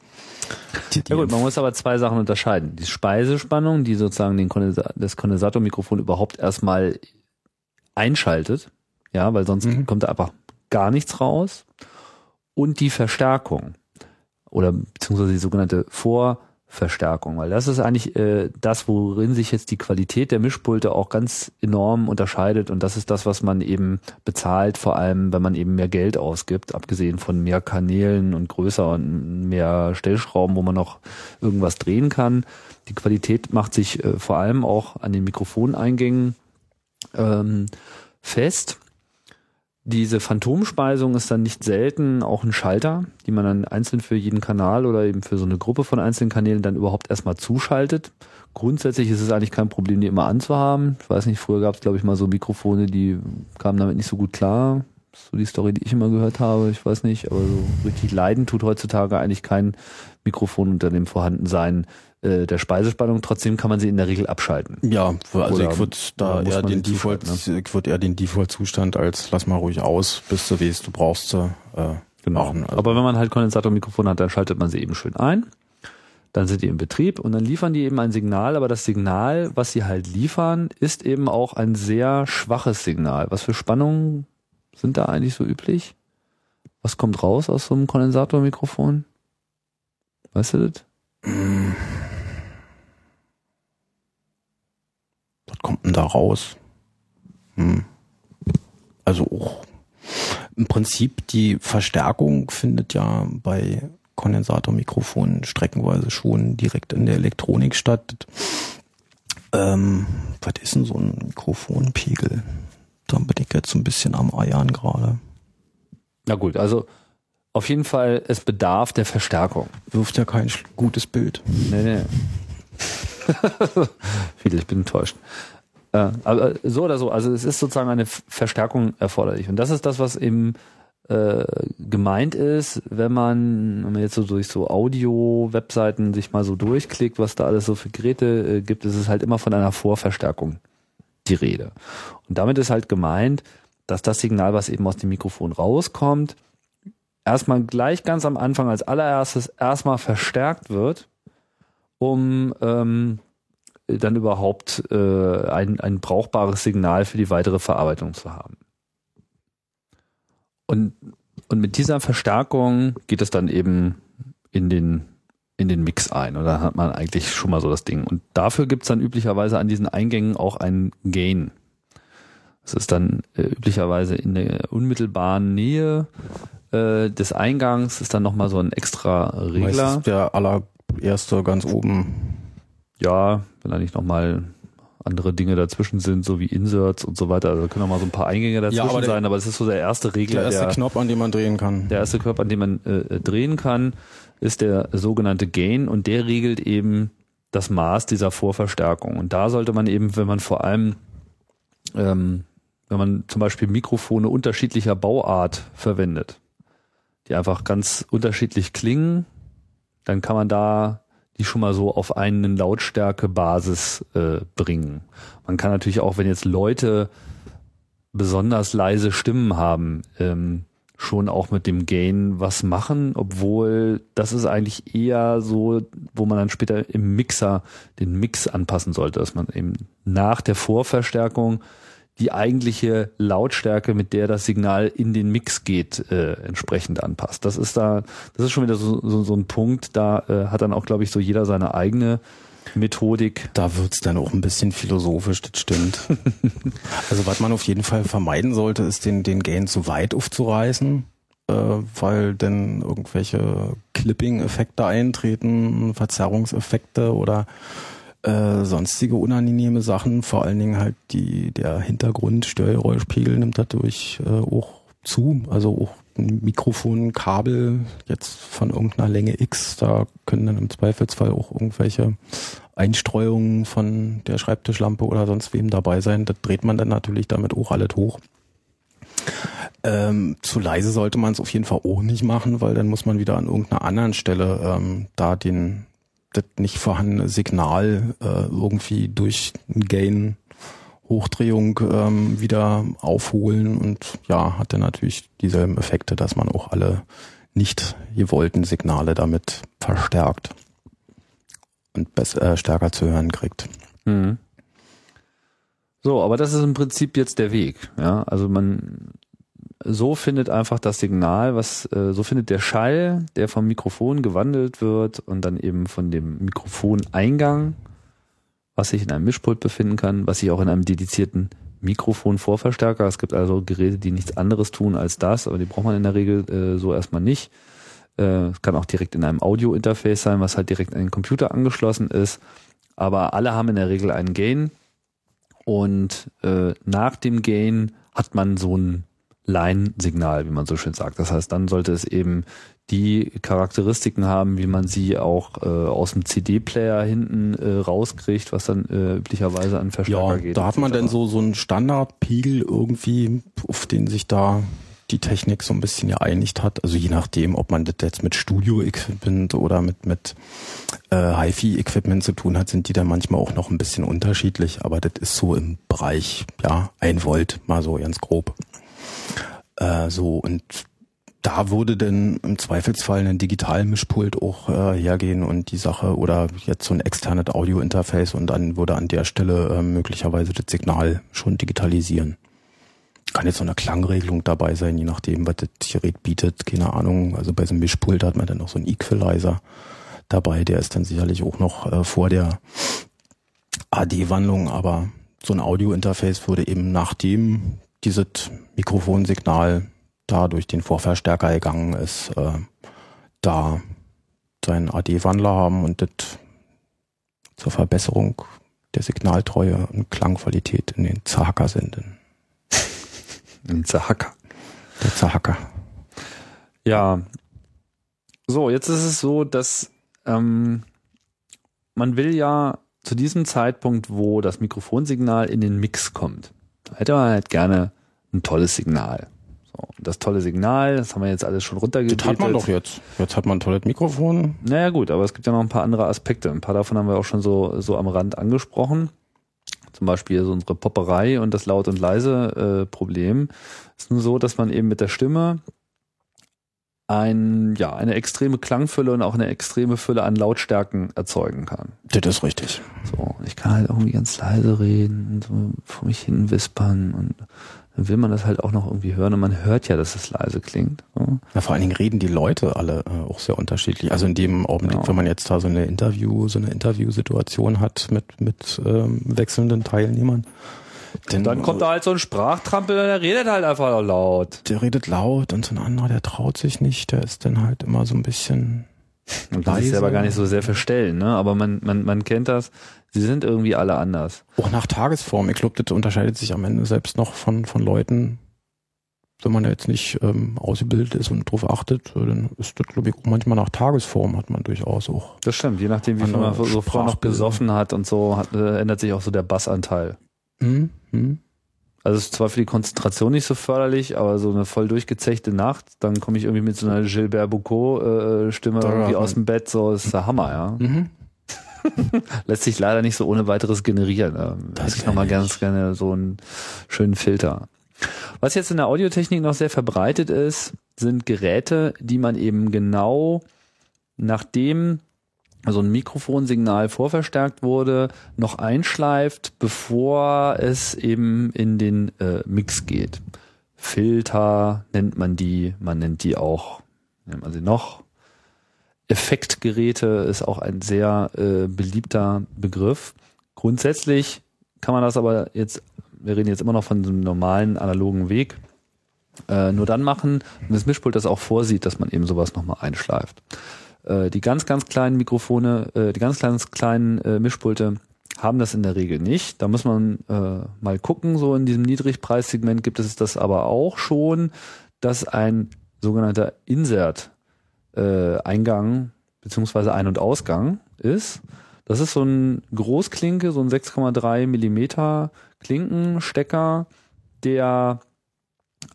Ja gut, man muss aber zwei Sachen unterscheiden. Die Speisespannung, die sozusagen den Kondensa das Kondensatormikrofon überhaupt erstmal einschaltet, ja, weil sonst mhm. kommt da einfach gar nichts raus. Und die Verstärkung oder beziehungsweise die sogenannte Vorverstärkung, weil das ist eigentlich äh, das, worin sich jetzt die Qualität der Mischpulte auch ganz enorm unterscheidet und das ist das, was man eben bezahlt, vor allem wenn man eben mehr Geld ausgibt, abgesehen von mehr Kanälen und größer und mehr Stellschrauben, wo man noch irgendwas drehen kann. Die Qualität macht sich äh, vor allem auch an den Mikrofoneingängen ähm, fest. Diese Phantomspeisung ist dann nicht selten auch ein Schalter, die man dann einzeln für jeden Kanal oder eben für so eine Gruppe von einzelnen Kanälen dann überhaupt erstmal zuschaltet. Grundsätzlich ist es eigentlich kein Problem, die immer anzuhaben. Ich weiß nicht, früher gab es, glaube ich, mal so Mikrofone, die kamen damit nicht so gut klar. So die Story, die ich immer gehört habe. Ich weiß nicht, aber so richtig leiden tut heutzutage eigentlich kein Mikrofon unter dem Vorhandensein äh, der Speisespannung. Trotzdem kann man sie in der Regel abschalten. Ja, also Oder, ich würde da eher den Default, ne? ich würde eher den Default-Zustand als lass mal ruhig aus, bis du weißt, du brauchst sie. Äh, genau. Machen. Also Aber wenn man halt Kondensatormikrofon hat, dann schaltet man sie eben schön ein. Dann sind die im Betrieb und dann liefern die eben ein Signal, aber das Signal, was sie halt liefern, ist eben auch ein sehr schwaches Signal. Was für Spannungen sind da eigentlich so üblich? Was kommt raus aus so einem Kondensatormikrofon? Weißt du das? Mm. Was kommt denn da raus? Hm. Also auch im Prinzip die Verstärkung findet ja bei Kondensatormikrofonen streckenweise schon direkt in der Elektronik statt. Ähm, was ist denn so ein Mikrofonpegel? Da bin ich jetzt ein bisschen am Eiern gerade. Na gut, also auf jeden Fall, es bedarf der Verstärkung. Wirft ja kein gutes Bild. Nee, nee. <laughs> Viel, ich bin enttäuscht. Äh, aber so oder so, also es ist sozusagen eine Verstärkung erforderlich. Und das ist das, was eben äh, gemeint ist, wenn man, wenn man jetzt so durch so Audio-Webseiten sich mal so durchklickt, was da alles so für Geräte äh, gibt, ist es halt immer von einer Vorverstärkung die Rede. Und damit ist halt gemeint, dass das Signal, was eben aus dem Mikrofon rauskommt, erstmal gleich ganz am Anfang als allererstes erstmal verstärkt wird, um ähm, dann überhaupt äh, ein, ein brauchbares Signal für die weitere Verarbeitung zu haben. Und, und mit dieser Verstärkung geht es dann eben in den, in den Mix ein. Und dann hat man eigentlich schon mal so das Ding. Und dafür gibt es dann üblicherweise an diesen Eingängen auch einen Gain. Das ist dann äh, üblicherweise in der unmittelbaren Nähe äh, des Eingangs ist dann nochmal so ein extra Regler. Meistens der allererste ganz oben. Ja, wenn da nicht nochmal andere Dinge dazwischen sind, so wie Inserts und so weiter. Also da können auch mal so ein paar Eingänge dazwischen ja, aber der, sein, aber es ist so der erste Regler. Der erste der, Knopf, an dem man drehen kann. Der erste Knopf, an dem man äh, drehen kann, ist der sogenannte Gain und der regelt eben das Maß dieser Vorverstärkung. Und da sollte man eben, wenn man vor allem, ähm, wenn man zum Beispiel Mikrofone unterschiedlicher Bauart verwendet, die einfach ganz unterschiedlich klingen, dann kann man da die schon mal so auf einen Lautstärke-Basis äh, bringen. Man kann natürlich auch, wenn jetzt Leute besonders leise Stimmen haben, ähm, schon auch mit dem Gain was machen, obwohl das ist eigentlich eher so, wo man dann später im Mixer den Mix anpassen sollte, dass man eben nach der Vorverstärkung die eigentliche Lautstärke, mit der das Signal in den Mix geht, äh, entsprechend anpasst. Das ist da, das ist schon wieder so, so, so ein Punkt, da äh, hat dann auch, glaube ich, so jeder seine eigene Methodik. Da wird's dann auch ein bisschen philosophisch, das stimmt. <laughs> also was man auf jeden Fall vermeiden sollte, ist den, den Gain zu weit aufzureißen, äh, weil dann irgendwelche Clipping-Effekte eintreten, Verzerrungseffekte oder äh, sonstige unangenehme Sachen, vor allen Dingen halt die, der Hintergrund, Störgeräuschpegel nimmt dadurch äh, auch zu. Also auch ein Mikrofonkabel jetzt von irgendeiner Länge X, da können dann im Zweifelsfall auch irgendwelche Einstreuungen von der Schreibtischlampe oder sonst wem dabei sein. Das dreht man dann natürlich damit auch alles hoch. Ähm, zu leise sollte man es auf jeden Fall auch nicht machen, weil dann muss man wieder an irgendeiner anderen Stelle ähm, da den das nicht vorhandene Signal äh, irgendwie durch Gain Hochdrehung ähm, wieder aufholen und ja, hat dann natürlich dieselben Effekte, dass man auch alle nicht gewollten Signale damit verstärkt und besser, äh, stärker zu hören kriegt. Mhm. So, aber das ist im Prinzip jetzt der Weg. Ja, also man so findet einfach das Signal, was äh, so findet der Schall, der vom Mikrofon gewandelt wird und dann eben von dem Mikrofoneingang, was sich in einem Mischpult befinden kann, was sich auch in einem dedizierten Mikrofonvorverstärker. Es gibt also Geräte, die nichts anderes tun als das, aber die braucht man in der Regel äh, so erstmal nicht. Äh, es kann auch direkt in einem Audio-Interface sein, was halt direkt an den Computer angeschlossen ist. Aber alle haben in der Regel einen Gain und äh, nach dem Gain hat man so ein Line-Signal, wie man so schön sagt. Das heißt, dann sollte es eben die Charakteristiken haben, wie man sie auch äh, aus dem CD-Player hinten äh, rauskriegt, was dann äh, üblicherweise an Verstärker ja, geht. Da hat man denn so so einen Standardpegel irgendwie, auf den sich da die Technik so ein bisschen geeinigt hat. Also je nachdem, ob man das jetzt mit Studio-Equipment oder mit mit äh, HiFi-Equipment zu tun hat, sind die dann manchmal auch noch ein bisschen unterschiedlich. Aber das ist so im Bereich ja ein Volt, mal so ganz grob. Äh, so, und da würde denn im Zweifelsfall ein Digitalmischpult auch äh, hergehen und die Sache oder jetzt so ein externes Audio-Interface und dann würde an der Stelle äh, möglicherweise das Signal schon digitalisieren. Kann jetzt so eine Klangregelung dabei sein, je nachdem, was das Gerät bietet, keine Ahnung. Also bei so einem Mischpult hat man dann noch so einen Equalizer dabei, der ist dann sicherlich auch noch äh, vor der AD-Wandlung, aber so ein Audio-Interface würde eben nachdem dieses Mikrofonsignal da durch den Vorverstärker gegangen ist, äh, da seinen AD-Wandler haben und das zur Verbesserung der Signaltreue und Klangqualität in den Zahacker senden. <laughs> Ein Zahacker. Der Zahacker. Ja. So, jetzt ist es so, dass ähm, man will ja zu diesem Zeitpunkt, wo das Mikrofonsignal in den Mix kommt, hätte man halt gerne ein tolles Signal. So, das tolle Signal, das haben wir jetzt alles schon runtergebetet. Das hat man doch jetzt. Jetzt hat man ein tolles Mikrofon. Naja gut, aber es gibt ja noch ein paar andere Aspekte. Ein paar davon haben wir auch schon so, so am Rand angesprochen. Zum Beispiel so unsere Popperei und das Laut- und Leise-Problem. Äh, ist nur so, dass man eben mit der Stimme ein, ja, eine extreme Klangfülle und auch eine extreme Fülle an Lautstärken erzeugen kann. Das ist richtig. So, ich kann halt irgendwie ganz leise reden und so vor mich hin wispern und dann will man das halt auch noch irgendwie hören und man hört ja, dass es leise klingt. So. Ja, vor allen Dingen reden die Leute alle äh, auch sehr unterschiedlich. Also in dem Augenblick, Genau. wenn man jetzt da so eine Interview, so eine Interviewsituation hat mit mit ähm, wechselnden Teilnehmern, Und dann kommt da halt so ein Sprachtrampel und der redet halt einfach laut. der redet laut und so ein anderer, der traut sich nicht, der ist dann halt immer so ein bisschen Und das ist Leise. selber gar nicht so sehr verstellen, ne? Aber man, man, man kennt das. Sie sind irgendwie alle anders. auch nach Tagesform. Ich glaube, das unterscheidet sich am Ende selbst noch von von Leuten, wenn man jetzt nicht ähm, ausgebildet ist und darauf achtet, äh, dann ist das, glaube ich, auch manchmal nach Tagesform hat man durchaus auch. Das stimmt, je nachdem, wie viel man so vorher noch gesoffen hat und so, hat, äh, ändert sich auch so der Bassanteil. Hm? Hm? Also es ist zwar für die Konzentration nicht so förderlich, aber so eine voll durchgezechte Nacht, dann komme ich irgendwie mit so einer Gilbert Boucault-Stimme Da irgendwie aus dem Bett, so ist der Hammer, ja. Mhm. <laughs> Lässt sich leider nicht so ohne weiteres generieren. Ähm, Das hätte ich nochmal ganz gerne so einen schönen Filter. Was jetzt in der Audiotechnik noch sehr verbreitet ist, sind Geräte, die man eben genau nachdem so ein Mikrofonsignal vorverstärkt wurde, noch einschleift, bevor es eben in den äh, Mix geht. Filter nennt man die, man nennt die auch, nennt man sie noch. Effektgeräte ist auch ein sehr äh, beliebter Begriff. Grundsätzlich kann man das aber jetzt, wir reden jetzt immer noch von einem normalen analogen Weg, äh, nur dann machen, wenn das Mischpult das auch vorsieht, dass man eben sowas nochmal einschleift. Äh, die ganz, ganz kleinen Mikrofone, äh, die ganz, ganz kleinen äh, Mischpulte haben das in der Regel nicht. Da muss man äh, mal gucken. So in diesem Niedrigpreissegment gibt es das aber auch schon, dass ein sogenannter Insert äh, beziehungsweise Ein- und Ausgang ist. Das ist so ein Großklinke, so ein 6,3 Millimeter Klinkenstecker, der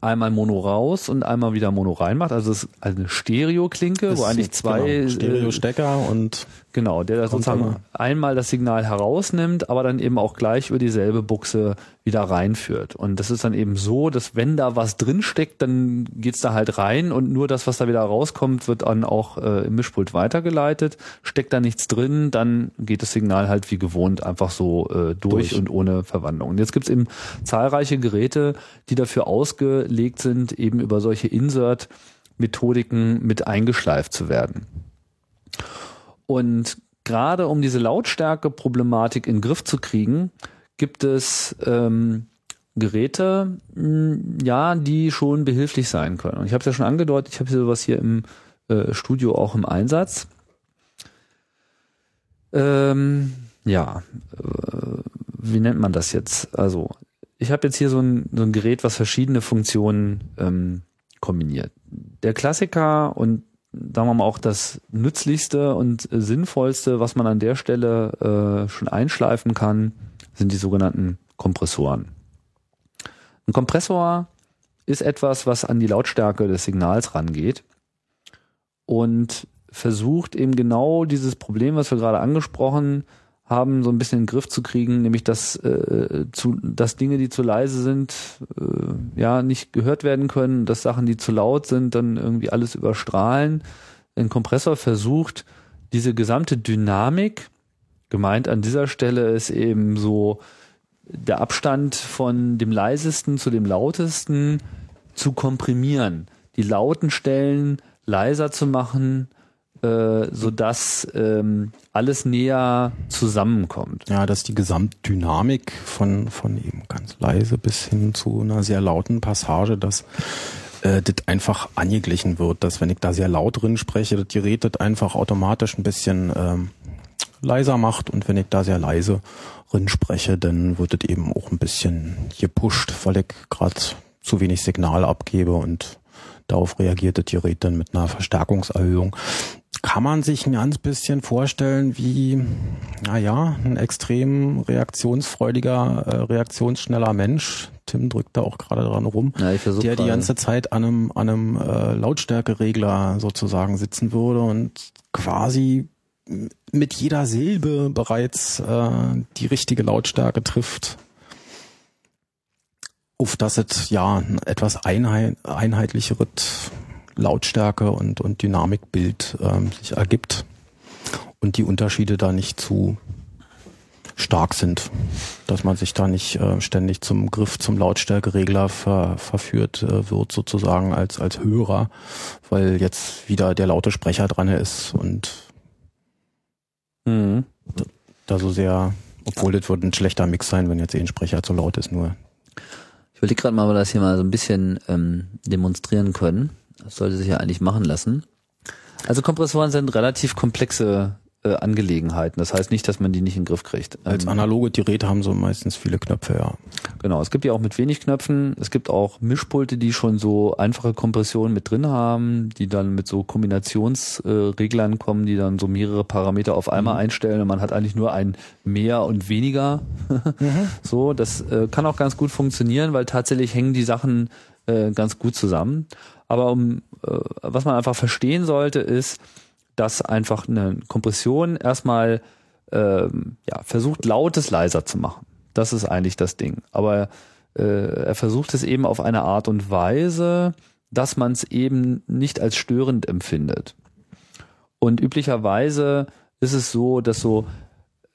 einmal Mono raus und einmal wieder Mono rein macht. Also es ist eine Stereo-Klinke, wo eigentlich jetzt, zwei genau, Stereo-Stecker und Genau, der da sozusagen aber- einmal das Signal herausnimmt, aber dann eben auch gleich über dieselbe Buchse wieder reinführt. Und das ist dann eben so, dass wenn da was drinsteckt, dann geht's da halt rein und nur das, was da wieder rauskommt, wird dann auch äh, im Mischpult weitergeleitet. Steckt da nichts drin, dann geht das Signal halt wie gewohnt einfach so äh, durch, Durch. und ohne Verwandlung. Und jetzt gibt's eben zahlreiche Geräte, die dafür ausgelegt sind, eben über solche Insert-Methodiken mit eingeschleift zu werden. Und gerade um diese Lautstärke-Problematik in den Griff zu kriegen, gibt es ähm, Geräte, mh, ja, die schon behilflich sein können. Und ich habe es ja schon angedeutet, ich habe sowas hier im äh, Studio auch im Einsatz. Ähm, ja, äh, wie nennt man das jetzt? Also, ich habe jetzt hier so ein, so ein Gerät, was verschiedene Funktionen ähm, kombiniert. Der Klassiker und sagen wir mal auch das nützlichste und äh, sinnvollste, was man an der Stelle äh, schon einschleifen kann, sind die sogenannten Kompressoren. Ein Kompressor ist etwas, was an die Lautstärke des Signals rangeht und versucht eben genau dieses Problem, was wir gerade angesprochen haben, so ein bisschen in den Griff zu kriegen, nämlich dass, äh, zu, dass Dinge, die zu leise sind, äh, ja, nicht gehört werden können, dass Sachen, die zu laut sind, dann irgendwie alles überstrahlen. Ein Kompressor versucht, diese gesamte Dynamik, gemeint an dieser Stelle ist eben so der Abstand von dem leisesten zu dem lautesten zu komprimieren, die lauten Stellen leiser zu machen, äh, so dass ähm, alles näher zusammenkommt. ja, dass die Gesamtdynamik von, von eben ganz leise bis hin zu einer sehr lauten Passage, dass äh, das einfach angeglichen wird, dass wenn ich da sehr laut drin spreche, das Gerät das einfach automatisch ein bisschen ähm, leiser macht und wenn ich da sehr leise drin spreche, dann wird es eben auch ein bisschen gepusht, weil ich gerade zu wenig Signal abgebe und darauf reagiert das Gerät dann mit einer Verstärkungserhöhung. Kann man sich ein ganz bisschen vorstellen wie, naja, ein extrem reaktionsfreudiger, äh, reaktionsschneller Mensch. Tim drückt da auch gerade dran rum, Ja, der versuche die ganze Zeit an einem, an einem äh, Lautstärkeregler sozusagen sitzen würde und quasi mit jeder Silbe bereits äh, die richtige Lautstärke trifft, auf das es ja ein etwas einheit, einheitlicheres Lautstärke und, und Dynamikbild ähm, sich ergibt und die Unterschiede da nicht zu stark sind, dass man sich da nicht äh, ständig zum Griff zum Lautstärkeregler ver, verführt äh, wird sozusagen als als Hörer, weil jetzt wieder der laute Sprecher dran ist und Mhm. da so sehr, obwohl das wird ein schlechter Mix sein, wenn jetzt eh ein Sprecher zu laut ist, nur Ich wollte gerade mal, ob wir das hier mal so ein bisschen ähm, demonstrieren können. Das sollte sich ja eigentlich machen lassen. Also Kompressoren sind relativ komplexe äh, Angelegenheiten. Das heißt nicht, dass man die nicht in den Griff kriegt. als Ähm, analoge Geräte haben so meistens viele Knöpfe, ja. Genau, es gibt ja auch mit wenig Knöpfen. Es gibt auch Mischpulte, die schon so einfache Kompressionen mit drin haben, die dann mit so Kombinationsreglern äh, kommen, die dann so mehrere Parameter auf einmal einstellen und man hat eigentlich nur ein mehr und weniger. <laughs> So, das äh, kann auch ganz gut funktionieren, weil tatsächlich hängen die Sachen äh, ganz gut zusammen. Aber um, äh, was man einfach verstehen sollte, ist, dass einfach eine Kompression erstmal ähm, ja, versucht, Lautes leiser zu machen. Das ist eigentlich das Ding. Aber äh, er versucht es eben auf eine Art und Weise, dass man es eben nicht als störend empfindet. Und üblicherweise ist es so, dass so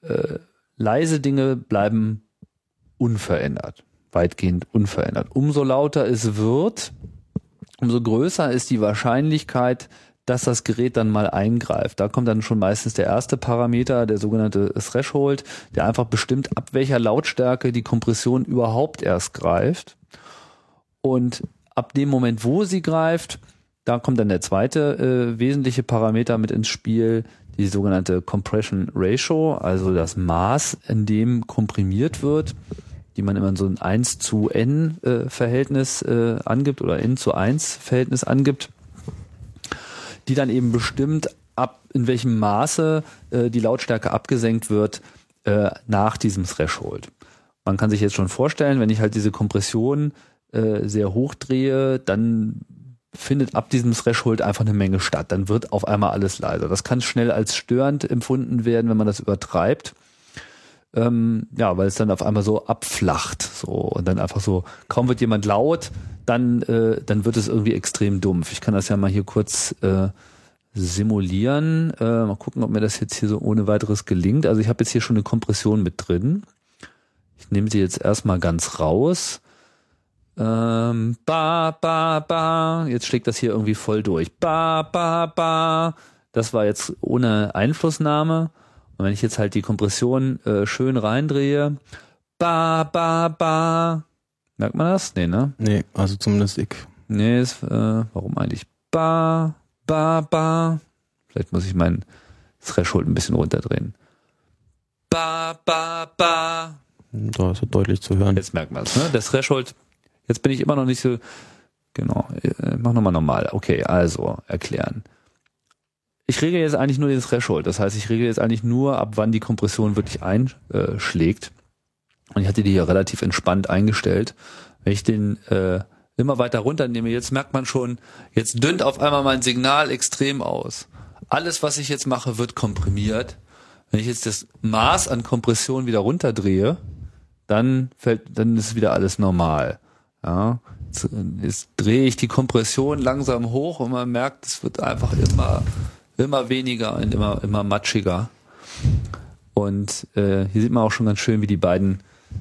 äh, leise Dinge bleiben unverändert, weitgehend unverändert. Umso lauter es wird, umso größer ist die Wahrscheinlichkeit, dass das Gerät dann mal eingreift. Da kommt dann schon meistens der erste Parameter, der sogenannte Threshold, der einfach bestimmt, ab welcher Lautstärke die Kompression überhaupt erst greift. Und ab dem Moment, wo sie greift, da kommt dann der zweite äh, wesentliche Parameter mit ins Spiel, die sogenannte Compression Ratio, also das Maß, in dem komprimiert wird, die man immer in so ein 1 zu n äh, Verhältnis äh, angibt oder n zu 1 Verhältnis angibt, die dann eben bestimmt, ab in welchem Maße äh, die Lautstärke abgesenkt wird nach diesem Threshold. Man kann sich jetzt schon vorstellen, wenn ich halt diese Kompression sehr hoch drehe, dann findet ab diesem Threshold einfach eine Menge statt. Dann wird auf einmal alles leiser. Das kann schnell als störend empfunden werden, wenn man das übertreibt. Ähm, ja, weil es dann auf einmal so abflacht. So, und dann einfach so, kaum wird jemand laut, dann, äh, dann wird es irgendwie extrem dumpf. Ich kann das ja mal hier kurz äh, simulieren. Äh, mal gucken, ob mir das jetzt hier so ohne weiteres gelingt. Also ich habe jetzt hier schon eine Kompression mit drin. Ich nehme sie jetzt erstmal ganz raus. Ähm, ba, ba, ba. Jetzt schlägt das hier irgendwie voll durch. Ba, ba, ba. Das war jetzt ohne Einflussnahme. Und wenn ich jetzt halt die Kompression äh, schön reindrehe, ba, ba, ba. Merkt man das? Nee, ne? Nee, also zumindest ich. Nee, ist, äh, warum eigentlich? Ba, ba, ba. Vielleicht muss ich meinen Threshold ein bisschen runterdrehen. Ba, ba, ba. Da ist es deutlich zu hören. Jetzt merkt man es, ne? Das Threshold, jetzt bin ich immer noch nicht so, genau, äh, mach nochmal normal. Okay, also, erklären. Ich regle jetzt eigentlich nur den Threshold. Das heißt, ich regle jetzt eigentlich nur, ab wann die Kompression wirklich einschlägt. Und ich hatte die hier relativ entspannt eingestellt. Wenn ich den äh, immer weiter runternehme, jetzt merkt man schon, jetzt dünnt auf einmal mein Signal extrem aus. Alles, was ich jetzt mache, wird komprimiert. Wenn ich jetzt das Maß an Kompression wieder runterdrehe, dann fällt, dann ist wieder alles normal. Ja, jetzt, jetzt drehe ich die Kompression langsam hoch und man merkt, es wird einfach immer, immer weniger und immer, immer matschiger. Und äh, hier sieht man auch schon ganz schön, wie die beiden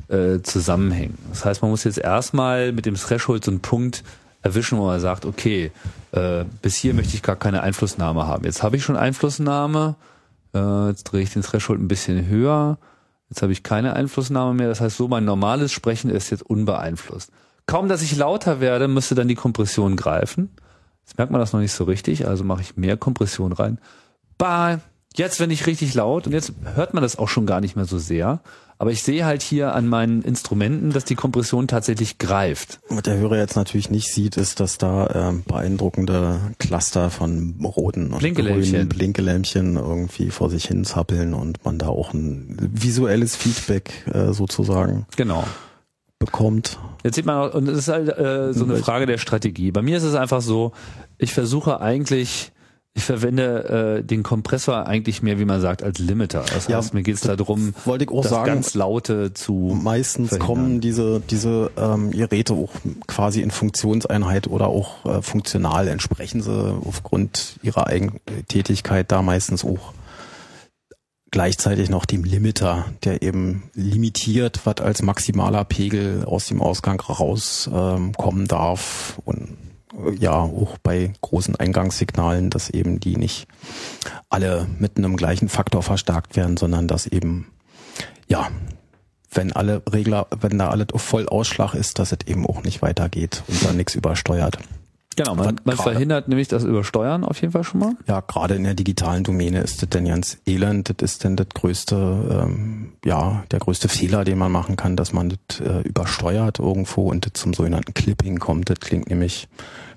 äh, zusammenhängen. Das heißt, man muss jetzt erstmal mit dem Threshold so einen Punkt erwischen, wo man sagt, okay, äh, bis hier möchte ich gar keine Einflussnahme haben. Jetzt habe ich schon Einflussnahme, äh, jetzt drehe ich den Threshold ein bisschen höher, jetzt habe ich keine Einflussnahme mehr. Das heißt, so mein normales Sprechen ist jetzt unbeeinflusst. Kaum, dass ich lauter werde, müsste dann die Kompression greifen. Jetzt merkt man das noch nicht so richtig, also mache ich mehr Kompression rein. Bah, jetzt wenn ich richtig laut und jetzt hört man das auch schon gar nicht mehr so sehr, Aber ich sehe halt hier an meinen Instrumenten, dass die Kompression tatsächlich greift. Was der Hörer jetzt natürlich nicht sieht, ist, dass da ähm, beeindruckende Cluster von roten und Blinkelämpchen. grünen Blinkelämpchen irgendwie vor sich hin zappeln und man da auch ein visuelles Feedback äh, sozusagen Genau. Bekommt. Jetzt sieht man, auch- und es ist halt äh, so eine Frage der Strategie. Bei mir ist es einfach so, ich versuche eigentlich, ich verwende äh, den Kompressor eigentlich mehr, wie man sagt, als Limiter. Das Ja, heißt, mir geht es darum, wollte ich auch das sagen. ganz laute zu Meistens verhindern. kommen diese, diese ähm, Geräte auch quasi in Funktionseinheit oder auch äh, funktional entsprechen sie aufgrund ihrer Eigentätigkeit da meistens auch gleichzeitig noch dem Limiter, der eben limitiert, was als maximaler Pegel aus dem Ausgang rauskommen ähm, darf und äh, ja auch bei großen Eingangssignalen, dass eben die nicht alle mit einem gleichen Faktor verstärkt werden, sondern dass eben ja, wenn alle Regler, wenn da alles auf Vollausschlag ist, dass es eben auch nicht weitergeht und da nichts übersteuert. Genau, man, man verhindert nämlich das Übersteuern auf jeden Fall schon mal. Ja, gerade in der digitalen Domäne ist das denn ganz elend. Das ist denn das größte, ähm, ja, der größte Fehler, den man machen kann, dass man das äh, übersteuert irgendwo und das zum sogenannten Clipping kommt. Das klingt nämlich,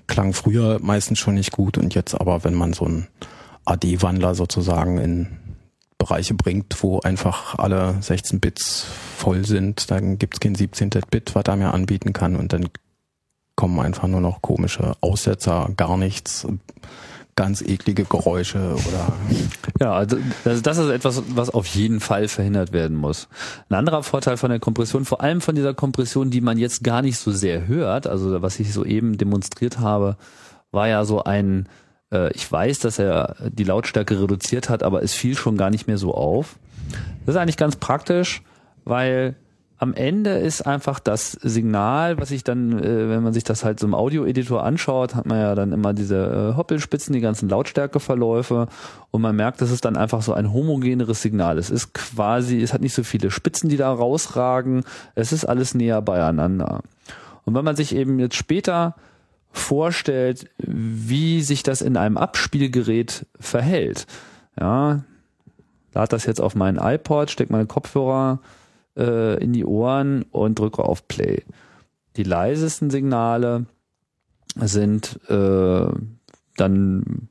klang früher meistens schon nicht gut und jetzt aber, wenn man so einen AD-Wandler sozusagen in Bereiche bringt, wo einfach alle 16 Bits voll sind, dann gibt's kein 17. Bit, was er mir anbieten kann und dann kommen einfach nur noch komische Aussetzer, gar nichts, ganz eklige Geräusche oder Ja, also das, das ist etwas, was auf jeden Fall verhindert werden muss. Ein anderer Vorteil von der Kompression, vor allem von dieser Kompression, die man jetzt gar nicht so sehr hört, also was ich soeben demonstriert habe, war ja so ein, äh, ich weiß, dass er die Lautstärke reduziert hat, aber es fiel schon gar nicht mehr so auf. Das ist eigentlich ganz praktisch, weil am Ende ist einfach das Signal, was ich dann, äh, wenn man sich das halt so im Audioeditor anschaut, hat man ja dann immer diese äh, Hoppelspitzen, die ganzen Lautstärkeverläufe und man merkt, das ist dann einfach so ein homogeneres Signal. Es ist quasi, es hat nicht so viele Spitzen, die da rausragen, es ist alles näher beieinander. Und wenn man sich eben jetzt später vorstellt, wie sich das in einem Abspielgerät verhält, ja, lade das jetzt auf meinen iPod, steck meine Kopfhörer äh, in die Ohren und drücke auf Play. Die leisesten Signale sind äh, dann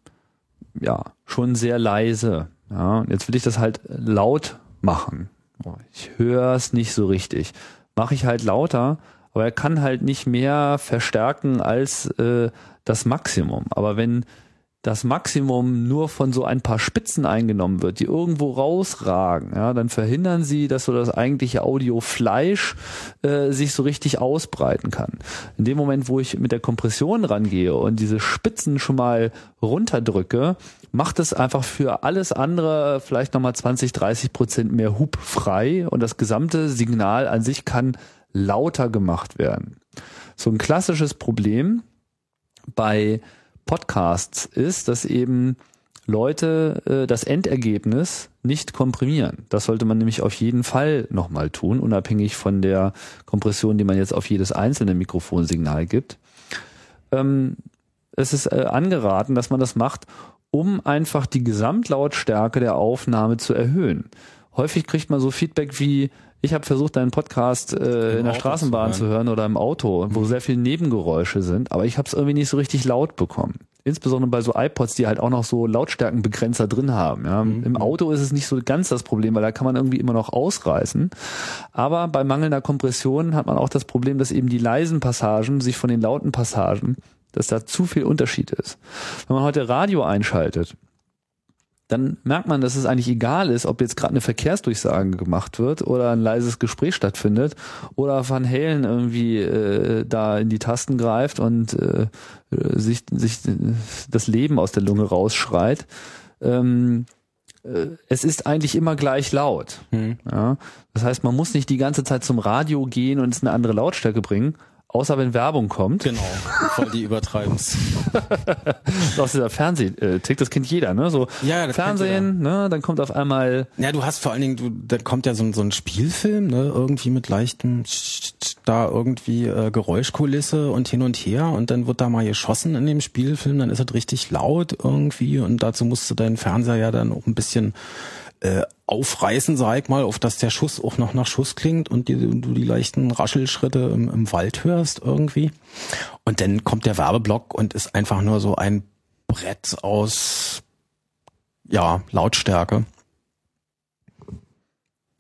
ja schon sehr leise. Ja, jetzt will ich das halt laut machen. Oh, Ich höre es nicht so richtig. Mache ich halt lauter, aber er kann halt nicht mehr verstärken als äh, das Maximum. Aber wenn das Maximum nur von so ein paar Spitzen eingenommen wird, die irgendwo rausragen, ja, dann verhindern sie, dass so das eigentliche Audiofleisch äh, sich so richtig ausbreiten kann. In dem Moment, wo ich mit der Kompression rangehe und diese Spitzen schon mal runterdrücke, macht es einfach für alles andere vielleicht nochmal 20, 30 Prozent mehr Hub frei und das gesamte Signal an sich kann lauter gemacht werden. So ein klassisches Problem bei Podcasts ist, dass eben Leute äh, das Endergebnis nicht komprimieren. Das sollte man nämlich auf jeden Fall nochmal tun, unabhängig von der Kompression, die man jetzt auf jedes einzelne Mikrofonsignal gibt. Ähm, es ist äh, angeraten, dass man das macht, um einfach die Gesamtlautstärke der Aufnahme zu erhöhen. Häufig kriegt man so Feedback wie, ich habe versucht, deinen Podcast äh, in der Straßenbahn zu zu hören oder im Auto, wo sehr viele Nebengeräusche sind, aber ich habe es irgendwie nicht so richtig laut bekommen. Insbesondere bei so iPods, die halt auch noch so Lautstärkenbegrenzer drin haben. Ja. Im Auto ist es nicht so ganz das Problem, weil da kann man irgendwie immer noch ausreißen. Aber bei mangelnder Kompression hat man auch das Problem, dass eben die leisen Passagen sich von den lauten Passagen, dass da zu viel Unterschied ist. Wenn man heute Radio einschaltet, dann merkt man, dass es eigentlich egal ist, ob jetzt gerade eine Verkehrsdurchsage gemacht wird oder ein leises Gespräch stattfindet oder Van Halen irgendwie äh, da in die Tasten greift und äh, sich, sich das Leben aus der Lunge rausschreit. Ähm, äh, es ist eigentlich immer gleich laut. Ja? Das heißt, man muss nicht die ganze Zeit zum Radio gehen und es eine andere Lautstärke bringen, außer wenn Werbung kommt. genau, voll die übertreiben's. <laughs> Aus dieser Fernsehtrick, das kennt jeder, ne? So Ja, Fernsehen, ne? Dann kommt auf einmal Ja, du hast vor allen Dingen, du, da kommt ja so, ein- so ein Spielfilm, ne, irgendwie mit leichten, da irgendwie äh, Geräuschkulisse und hin und her und dann wird da mal geschossen in dem Spielfilm, dann ist es richtig laut irgendwie und dazu musst du deinen Fernseher ja dann auch ein bisschen äh, aufreißen, sag ich mal, auf dass der Schuss auch noch nach Schuss klingt und die, du die leichten Raschelschritte im, im Wald hörst irgendwie. Und dann kommt der Werbeblock und ist einfach nur so ein Brett aus ja, Lautstärke.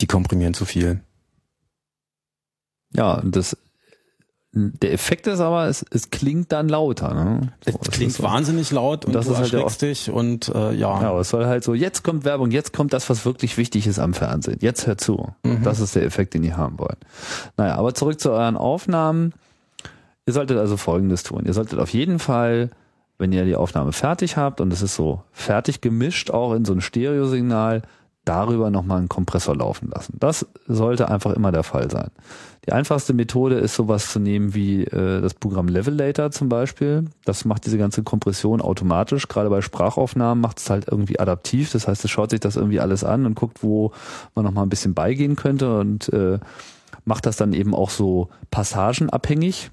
Die komprimieren zu viel. Ja, das der Effekt ist aber, es, es klingt dann lauter. Ne? So, es klingt so. wahnsinnig laut und, das du ist halt erschreckst dich und äh, ja. Ja, aber es soll halt so, jetzt kommt Werbung, jetzt kommt das, was wirklich wichtig ist am Fernsehen. Jetzt hört zu. Mhm. Das ist der Effekt, den ihr haben wollt. Naja, aber zurück zu euren Aufnahmen. Ihr solltet also Folgendes tun. Ihr solltet auf jeden Fall, wenn ihr die Aufnahme fertig habt und es ist so fertig gemischt, auch in so ein Stereosignal, darüber nochmal einen Kompressor laufen lassen. Das sollte einfach immer der Fall sein. Die einfachste Methode ist sowas zu nehmen wie äh, das Programm Levelator zum Beispiel. Das macht diese ganze Kompression automatisch. Gerade bei Sprachaufnahmen macht es halt irgendwie adaptiv. Das heißt, es schaut sich das irgendwie alles an und guckt, wo man nochmal ein bisschen beigehen könnte und äh, macht das dann eben auch so passagenabhängig.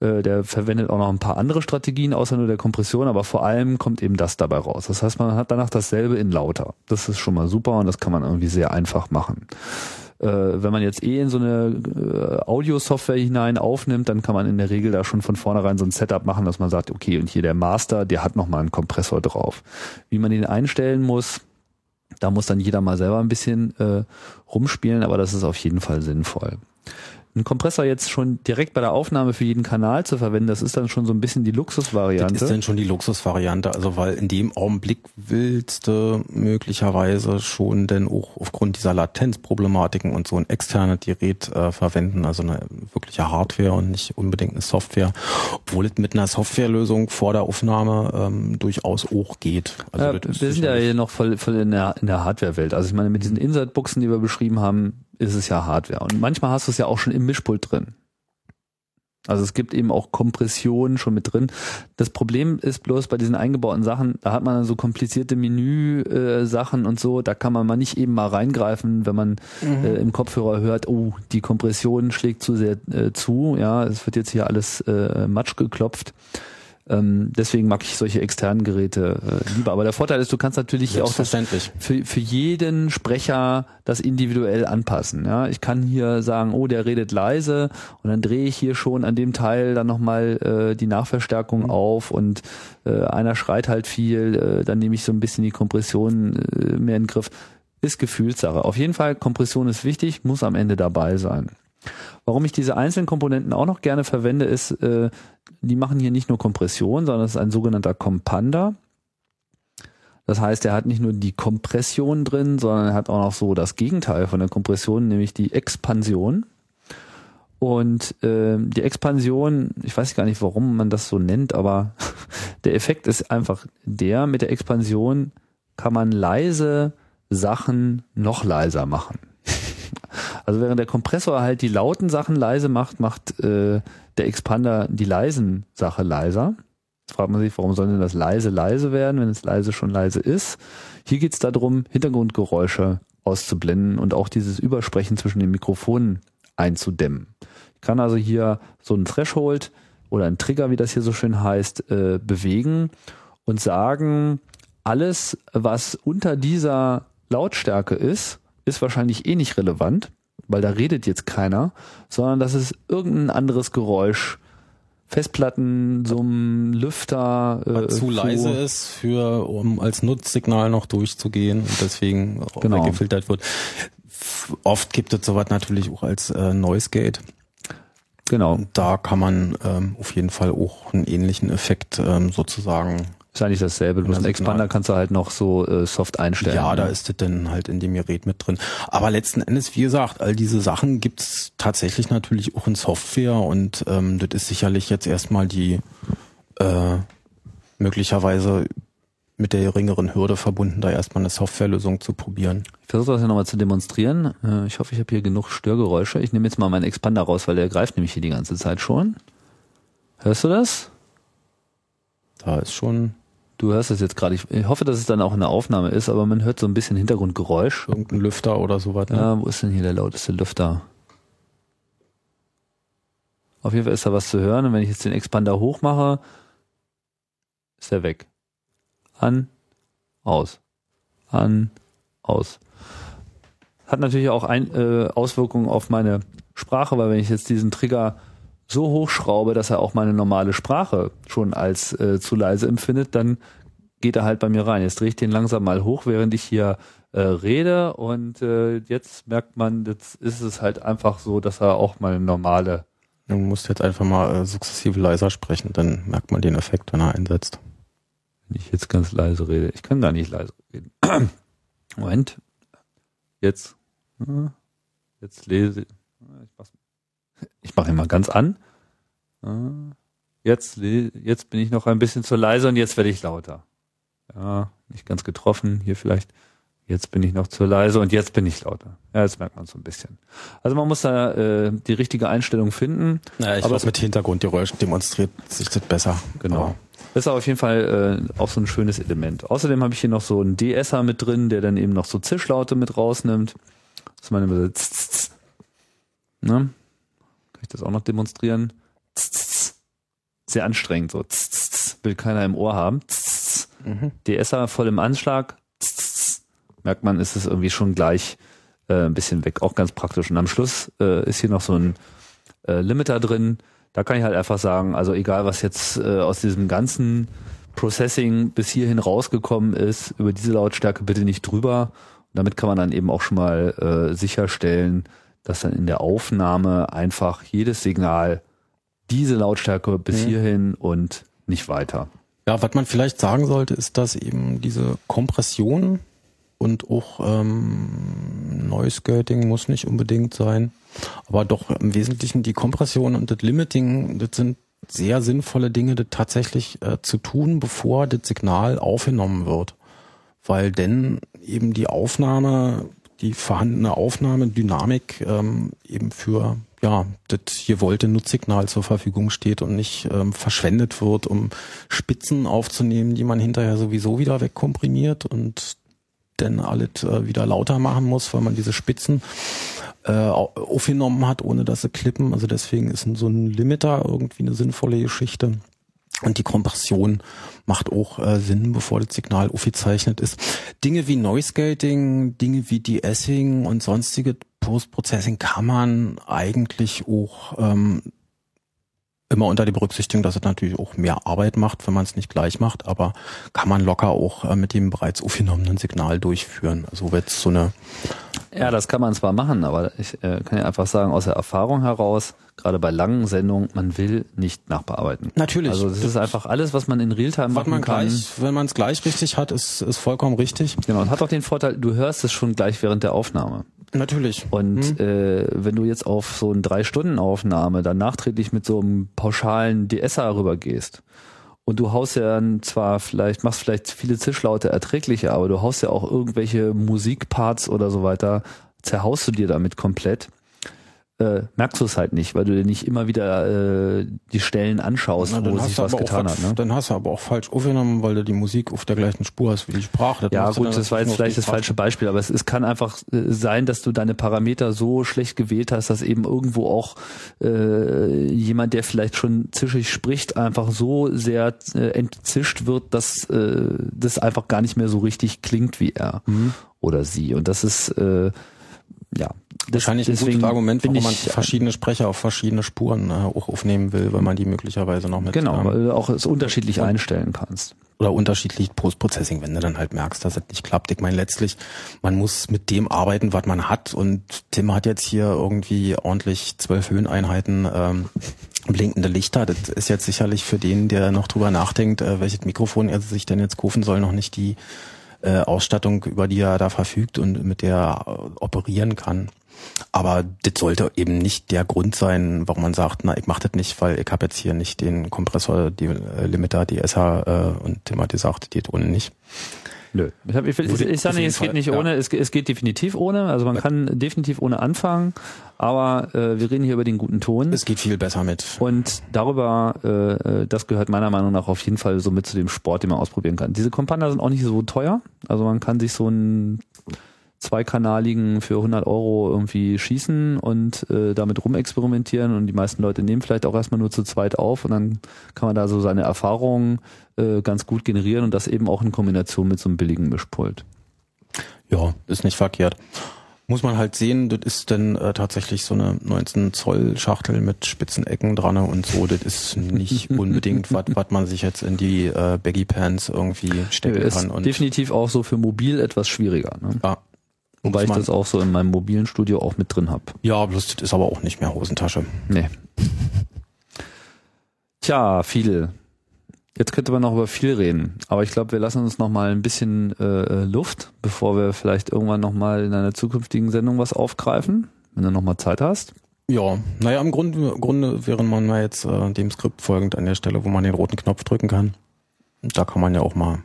Äh, der verwendet auch noch ein paar andere Strategien außer nur der Kompression, aber vor allem kommt eben das dabei raus. Das heißt, man hat danach dasselbe in lauter. Das ist schon mal super und das kann man irgendwie sehr einfach machen. Äh, wenn man jetzt eh in so eine äh, Audio-Software hinein aufnimmt, dann kann man in der Regel da schon von vornherein so ein Setup machen, dass man sagt, okay, und hier der Master, der hat nochmal einen Kompressor drauf. Wie man den einstellen muss, da muss dann jeder mal selber ein bisschen äh, rumspielen, aber das ist auf jeden Fall sinnvoll einen Kompressor jetzt schon direkt bei der Aufnahme für jeden Kanal zu verwenden, das ist dann schon so ein bisschen die Luxusvariante. Das ist dann schon die Luxusvariante, also weil in dem Augenblick willst du möglicherweise schon denn auch aufgrund dieser Latenzproblematiken und so ein externes Gerät äh, verwenden, also eine wirkliche Hardware und nicht unbedingt eine Software, obwohl es mit einer Softwarelösung vor der Aufnahme ähm, durchaus auch geht. Also ja, wir sind ja hier noch voll, voll in der, in der Hardware-Welt. Also ich meine, mit diesen Insert-Buchsen, die wir beschrieben haben, ist es ja Hardware. Und manchmal hast du es ja auch schon im Mischpult drin. Also es gibt eben auch Kompressionen schon mit drin. Das Problem ist bloß bei diesen eingebauten Sachen, da hat man dann so komplizierte Menü-Sachen und so, da kann man mal nicht eben mal reingreifen, wenn man mhm. äh, im Kopfhörer hört, oh, die Kompression schlägt zu sehr äh, zu, ja, es wird jetzt hier alles äh, matsch geklopft. Ähm, deswegen mag ich solche externen Geräte äh, lieber. Aber der Vorteil ist, du kannst natürlich auch das für, für jeden Sprecher das individuell anpassen. Ja, ich kann hier sagen, oh, der redet leise und dann drehe ich hier schon an dem Teil dann nochmal äh, die Nachverstärkung mhm. auf und äh, einer schreit halt viel, äh, dann nehme ich so ein bisschen die Kompression äh, mehr in den Griff. Ist Gefühlssache. Auf jeden Fall, Kompression ist wichtig, muss am Ende dabei sein. Warum ich diese einzelnen Komponenten auch noch gerne verwende, ist, äh, die machen hier nicht nur Kompression, sondern es ist ein sogenannter Compander. Das heißt, er hat nicht nur die Kompression drin, sondern er hat auch noch so das Gegenteil von der Kompression, nämlich die Expansion. Und äh, die Expansion, ich weiß gar nicht, warum man das so nennt, aber <laughs> der Effekt ist einfach der, mit der Expansion kann man leise Sachen noch leiser machen. Also während der Kompressor halt die lauten Sachen leise macht, macht äh, der Expander die leisen Sache leiser. Jetzt fragt man sich, warum soll denn das leise leise werden, wenn es leise schon leise ist? Hier geht es darum, Hintergrundgeräusche auszublenden und auch dieses Übersprechen zwischen den Mikrofonen einzudämmen. Ich kann also hier so einen Threshold oder einen Trigger, wie das hier so schön heißt, äh, bewegen und sagen, alles, was unter dieser Lautstärke ist, ist wahrscheinlich eh nicht relevant, weil da redet jetzt keiner, sondern das ist irgendein anderes Geräusch. Festplatten, so ein Lüfter. Äh, zu leise ist, für, um als Nutzsignal noch durchzugehen und deswegen genau. weggefiltert wird. Oft gibt es sowas natürlich auch als äh, Noise Gate. Genau. Und da kann man ähm, auf jeden Fall auch einen ähnlichen Effekt ähm, sozusagen ist eigentlich dasselbe. Bloß einen Expander kannst du halt noch so äh, soft einstellen. Ja, da ist das dann halt in dem Gerät mit drin. Aber letzten Endes, wie gesagt, all diese Sachen gibt's tatsächlich natürlich auch in Software und ähm, das ist sicherlich jetzt erstmal die äh, möglicherweise mit der geringeren Hürde verbunden, da erstmal eine Softwarelösung zu probieren. Ich versuche das ja nochmal zu demonstrieren. Äh, ich hoffe, ich habe hier genug Störgeräusche. Ich nehme jetzt mal meinen Expander raus, weil der greift nämlich hier die ganze Zeit schon. Hörst du das? Da ist schon Du hörst es jetzt gerade. Ich hoffe, dass es dann auch in der Aufnahme ist, aber man hört so ein bisschen Hintergrundgeräusch. Irgendein Lüfter oder sowas. Ne? Ja, wo ist denn hier der lauteste Lüfter? Auf jeden Fall ist da was zu hören und wenn ich jetzt den Expander hochmache, ist er weg. An, aus. An, aus. hat natürlich auch ein, äh, Auswirkungen auf meine Sprache, weil wenn ich jetzt diesen Trigger so hochschraube, dass er auch meine normale Sprache schon als äh, zu leise empfindet, dann geht er halt bei mir rein. Jetzt drehe ich den langsam mal hoch, während ich hier äh, rede und äh, jetzt merkt man, jetzt ist es halt einfach so, dass er auch mal normale. Du musst jetzt einfach mal äh, sukzessive leiser sprechen, dann merkt man den Effekt, wenn er einsetzt. Wenn ich jetzt ganz leise rede. Ich kann gar nicht leise reden. <clears throat> Moment. Jetzt. Hm, jetzt lese ich. Ich mache ihn mal ganz an. Hm, jetzt, jetzt bin ich noch ein bisschen zu leise und jetzt werde ich lauter. Ja, nicht ganz getroffen. Hier vielleicht. Jetzt bin ich noch zu leise und jetzt bin ich lauter. Ja, das merkt man so ein bisschen. Also man muss da äh, die richtige Einstellung finden. Ja, ich glaube, mit Hintergrundgeräuschen demonstriert sich das besser. Genau. Aber das ist auf jeden Fall äh, auch so ein schönes Element. Außerdem habe ich hier noch so einen DSer mit drin, der dann eben noch so Zischlaute mit rausnimmt. Das man immer so ne? Kann ich das auch noch demonstrieren? Sehr anstrengend, so will keiner im Ohr haben. Mhm. DSer voll im Anschlag. Merkt man, ist es irgendwie schon gleich äh, ein bisschen weg. Auch ganz praktisch. Und am Schluss äh, ist hier noch so ein äh, Limiter drin, da kann ich halt einfach sagen, also egal was jetzt äh, aus diesem ganzen Processing bis hierhin rausgekommen ist, über diese Lautstärke bitte nicht drüber. Und damit kann man dann eben auch schon mal äh, sicherstellen, dass dann in der Aufnahme einfach jedes Signal diese Lautstärke bis mhm. hierhin und nicht weiter. Ja, was man vielleicht sagen sollte, ist, dass eben diese Kompression und auch ähm, Noise Gating muss nicht unbedingt sein. Aber doch im Wesentlichen die Kompression und das Limiting, das sind sehr sinnvolle Dinge, das tatsächlich äh, zu tun, bevor das Signal aufgenommen wird. Weil denn eben die Aufnahme, die vorhandene Aufnahmedynamik ähm, eben für ja, das hier wollte Nutzsignal zur Verfügung steht und nicht ähm, verschwendet wird, um Spitzen aufzunehmen, die man hinterher sowieso wieder wegkomprimiert und dann alles äh, wieder lauter machen muss, weil man diese Spitzen äh, aufgenommen hat, ohne dass sie klippen. Also deswegen ist so ein Limiter irgendwie eine sinnvolle Geschichte. Und die Kompression macht auch äh, Sinn, bevor das Signal aufgezeichnet ist. Dinge wie Noise Gating, Dinge wie De-Essing und sonstige Post-Processing kann man eigentlich auch ähm, immer unter die Berücksichtigung, dass es natürlich auch mehr Arbeit macht, wenn man es nicht gleich macht, aber kann man locker auch äh, mit dem bereits aufgenommenen Signal durchführen. Also wird so eine ja, das kann man zwar machen, aber ich äh, kann ja einfach sagen, aus der Erfahrung heraus, gerade bei langen Sendungen, man will nicht nachbearbeiten. Natürlich. Also das ist einfach alles, was man in Realtime machen man kann. Gleich, wenn man es gleich richtig hat, ist, ist vollkommen richtig. Genau, und hat auch den Vorteil, du hörst es schon gleich während der Aufnahme. Natürlich. Und hm. äh, wenn du jetzt auf so eine Drei-Stunden-Aufnahme dann nachträglich mit so einem pauschalen DSer rübergehst und du haust ja dann zwar vielleicht, machst vielleicht viele Zischlaute erträglicher, aber du haust ja auch irgendwelche Musikparts oder so weiter, zerhaust du dir damit komplett äh, merkst du es halt nicht, weil du dir nicht immer wieder äh, die Stellen anschaust, Na, wo sich was getan hat. Ne? Dann hast du aber auch falsch aufgenommen, weil du die Musik auf der gleichen Spur hast wie die Sprache. Das ja gut, das war jetzt vielleicht das falsche Beispiel, aber es, es kann einfach äh, sein, dass du deine Parameter so schlecht gewählt hast, dass eben irgendwo auch äh, jemand, der vielleicht schon zischig spricht, einfach so sehr äh, entzischt wird, dass äh, das einfach gar nicht mehr so richtig klingt wie er mhm. oder sie. Und das ist äh, ja, Wahrscheinlich ein gutes Argument, warum man verschiedene Sprecher auf verschiedene Spuren äh, auch aufnehmen will, weil man die möglicherweise noch mit. Genau, ähm, weil du auch es unterschiedlich einstellen kannst. Oder unterschiedlich Post-Processing, wenn du dann halt merkst, dass es nicht klappt. Ich meine, letztlich, man muss mit dem arbeiten, was man hat. Und Tim hat jetzt hier irgendwie ordentlich zwölf Höheneinheiten ähm, blinkende Lichter. Das ist jetzt sicherlich für den, der noch drüber nachdenkt, äh, welches Mikrofon er sich denn jetzt kaufen soll, noch nicht die äh, Ausstattung, über die er da verfügt und mit der er äh, operieren kann. Aber das sollte eben nicht der Grund sein, warum man sagt, na, ich mache das nicht, weil ich habe jetzt hier nicht den Kompressor, die äh, Limiter, die SH äh, und Tim hat gesagt, geht ohne nicht. Nö. Ich, ich, ich, ich sage nicht, es geht nicht ja. ohne, es, es geht definitiv ohne. Also man kann definitiv ohne anfangen, aber äh, wir reden hier über den guten Ton. Es geht viel besser mit. Und darüber, äh, das gehört meiner Meinung nach auf jeden Fall so mit zu dem Sport, den man ausprobieren kann. Diese Kompander sind auch nicht so teuer. Also man kann sich so ein zweikanaligen für 100 Euro irgendwie schießen und äh, damit rumexperimentieren und die meisten Leute nehmen vielleicht auch erstmal nur zu zweit auf und dann kann man da so seine Erfahrungen äh, ganz gut generieren und das eben auch in Kombination mit so einem billigen Mischpult. Ja, ist nicht verkehrt. Muss man halt sehen, das ist dann äh, tatsächlich so eine 19 Zoll Schachtel mit spitzen Ecken dran und so. Das ist nicht <laughs> unbedingt was, was man sich jetzt in die äh, Baggy Pants irgendwie stecken ist kann. Und definitiv auch so für mobil etwas schwieriger. Ne? ja, Wobei ich das auch so in meinem mobilen Studio auch mit drin hab. ja, bloß das ist aber auch nicht mehr Hosentasche. Nee. Tja, viel. Jetzt könnte man noch über viel reden, aber ich glaube, wir lassen uns noch mal ein bisschen äh, Luft, bevor wir vielleicht irgendwann noch mal in einer zukünftigen Sendung was aufgreifen, wenn du noch mal Zeit hast. Ja, naja, im Grunde, Grunde wäre man mal jetzt äh, dem Skript folgend an der Stelle, wo man den roten Knopf drücken kann. Da kann man ja auch mal,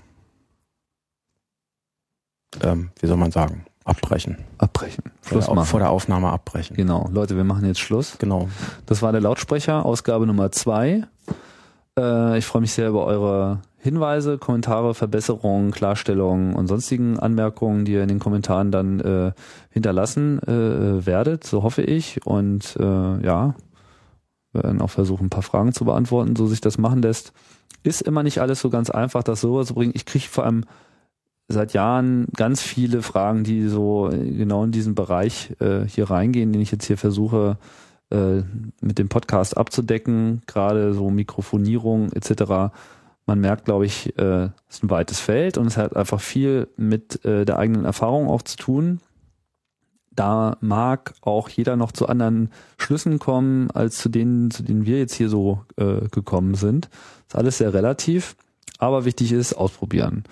ähm, wie soll man sagen, abbrechen. Abbrechen. Vor Schluss der, Au- machen. vor der Aufnahme abbrechen. Genau, Leute, wir machen jetzt Schluss. Genau. Das war der Lautsprecher, Ausgabe Nummer zwei. Äh, ich freue mich sehr über eure Hinweise, Kommentare, Verbesserungen, Klarstellungen und sonstigen Anmerkungen, die ihr in den Kommentaren dann äh, hinterlassen äh, werdet, so hoffe ich. Und äh, ja, wir werden auch versuchen, ein paar Fragen zu beantworten, so sich das machen lässt. Ist immer nicht alles so ganz einfach, das so zu bringen. Ich kriege vor allem seit Jahren ganz viele Fragen, die so genau in diesen Bereich äh, hier reingehen, den ich jetzt hier versuche äh, mit dem Podcast abzudecken, gerade so Mikrofonierung etc. Man merkt, glaube ich, äh, es ist ein weites Feld und es hat einfach viel mit äh, der eigenen Erfahrung auch zu tun. Da mag auch jeder noch zu anderen Schlüssen kommen, als zu denen, zu denen wir jetzt hier so äh, gekommen sind. Ist alles sehr relativ, aber wichtig ist ausprobieren.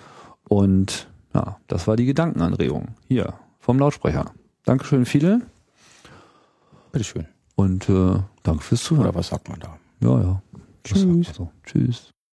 Und ja, das war die Gedankenanregung hier vom Lautsprecher. Dankeschön, viele. Bitteschön. Und äh, danke fürs Zuhören. Oder was sagt man da? Ja, ja. Tschüss. Also, tschüss.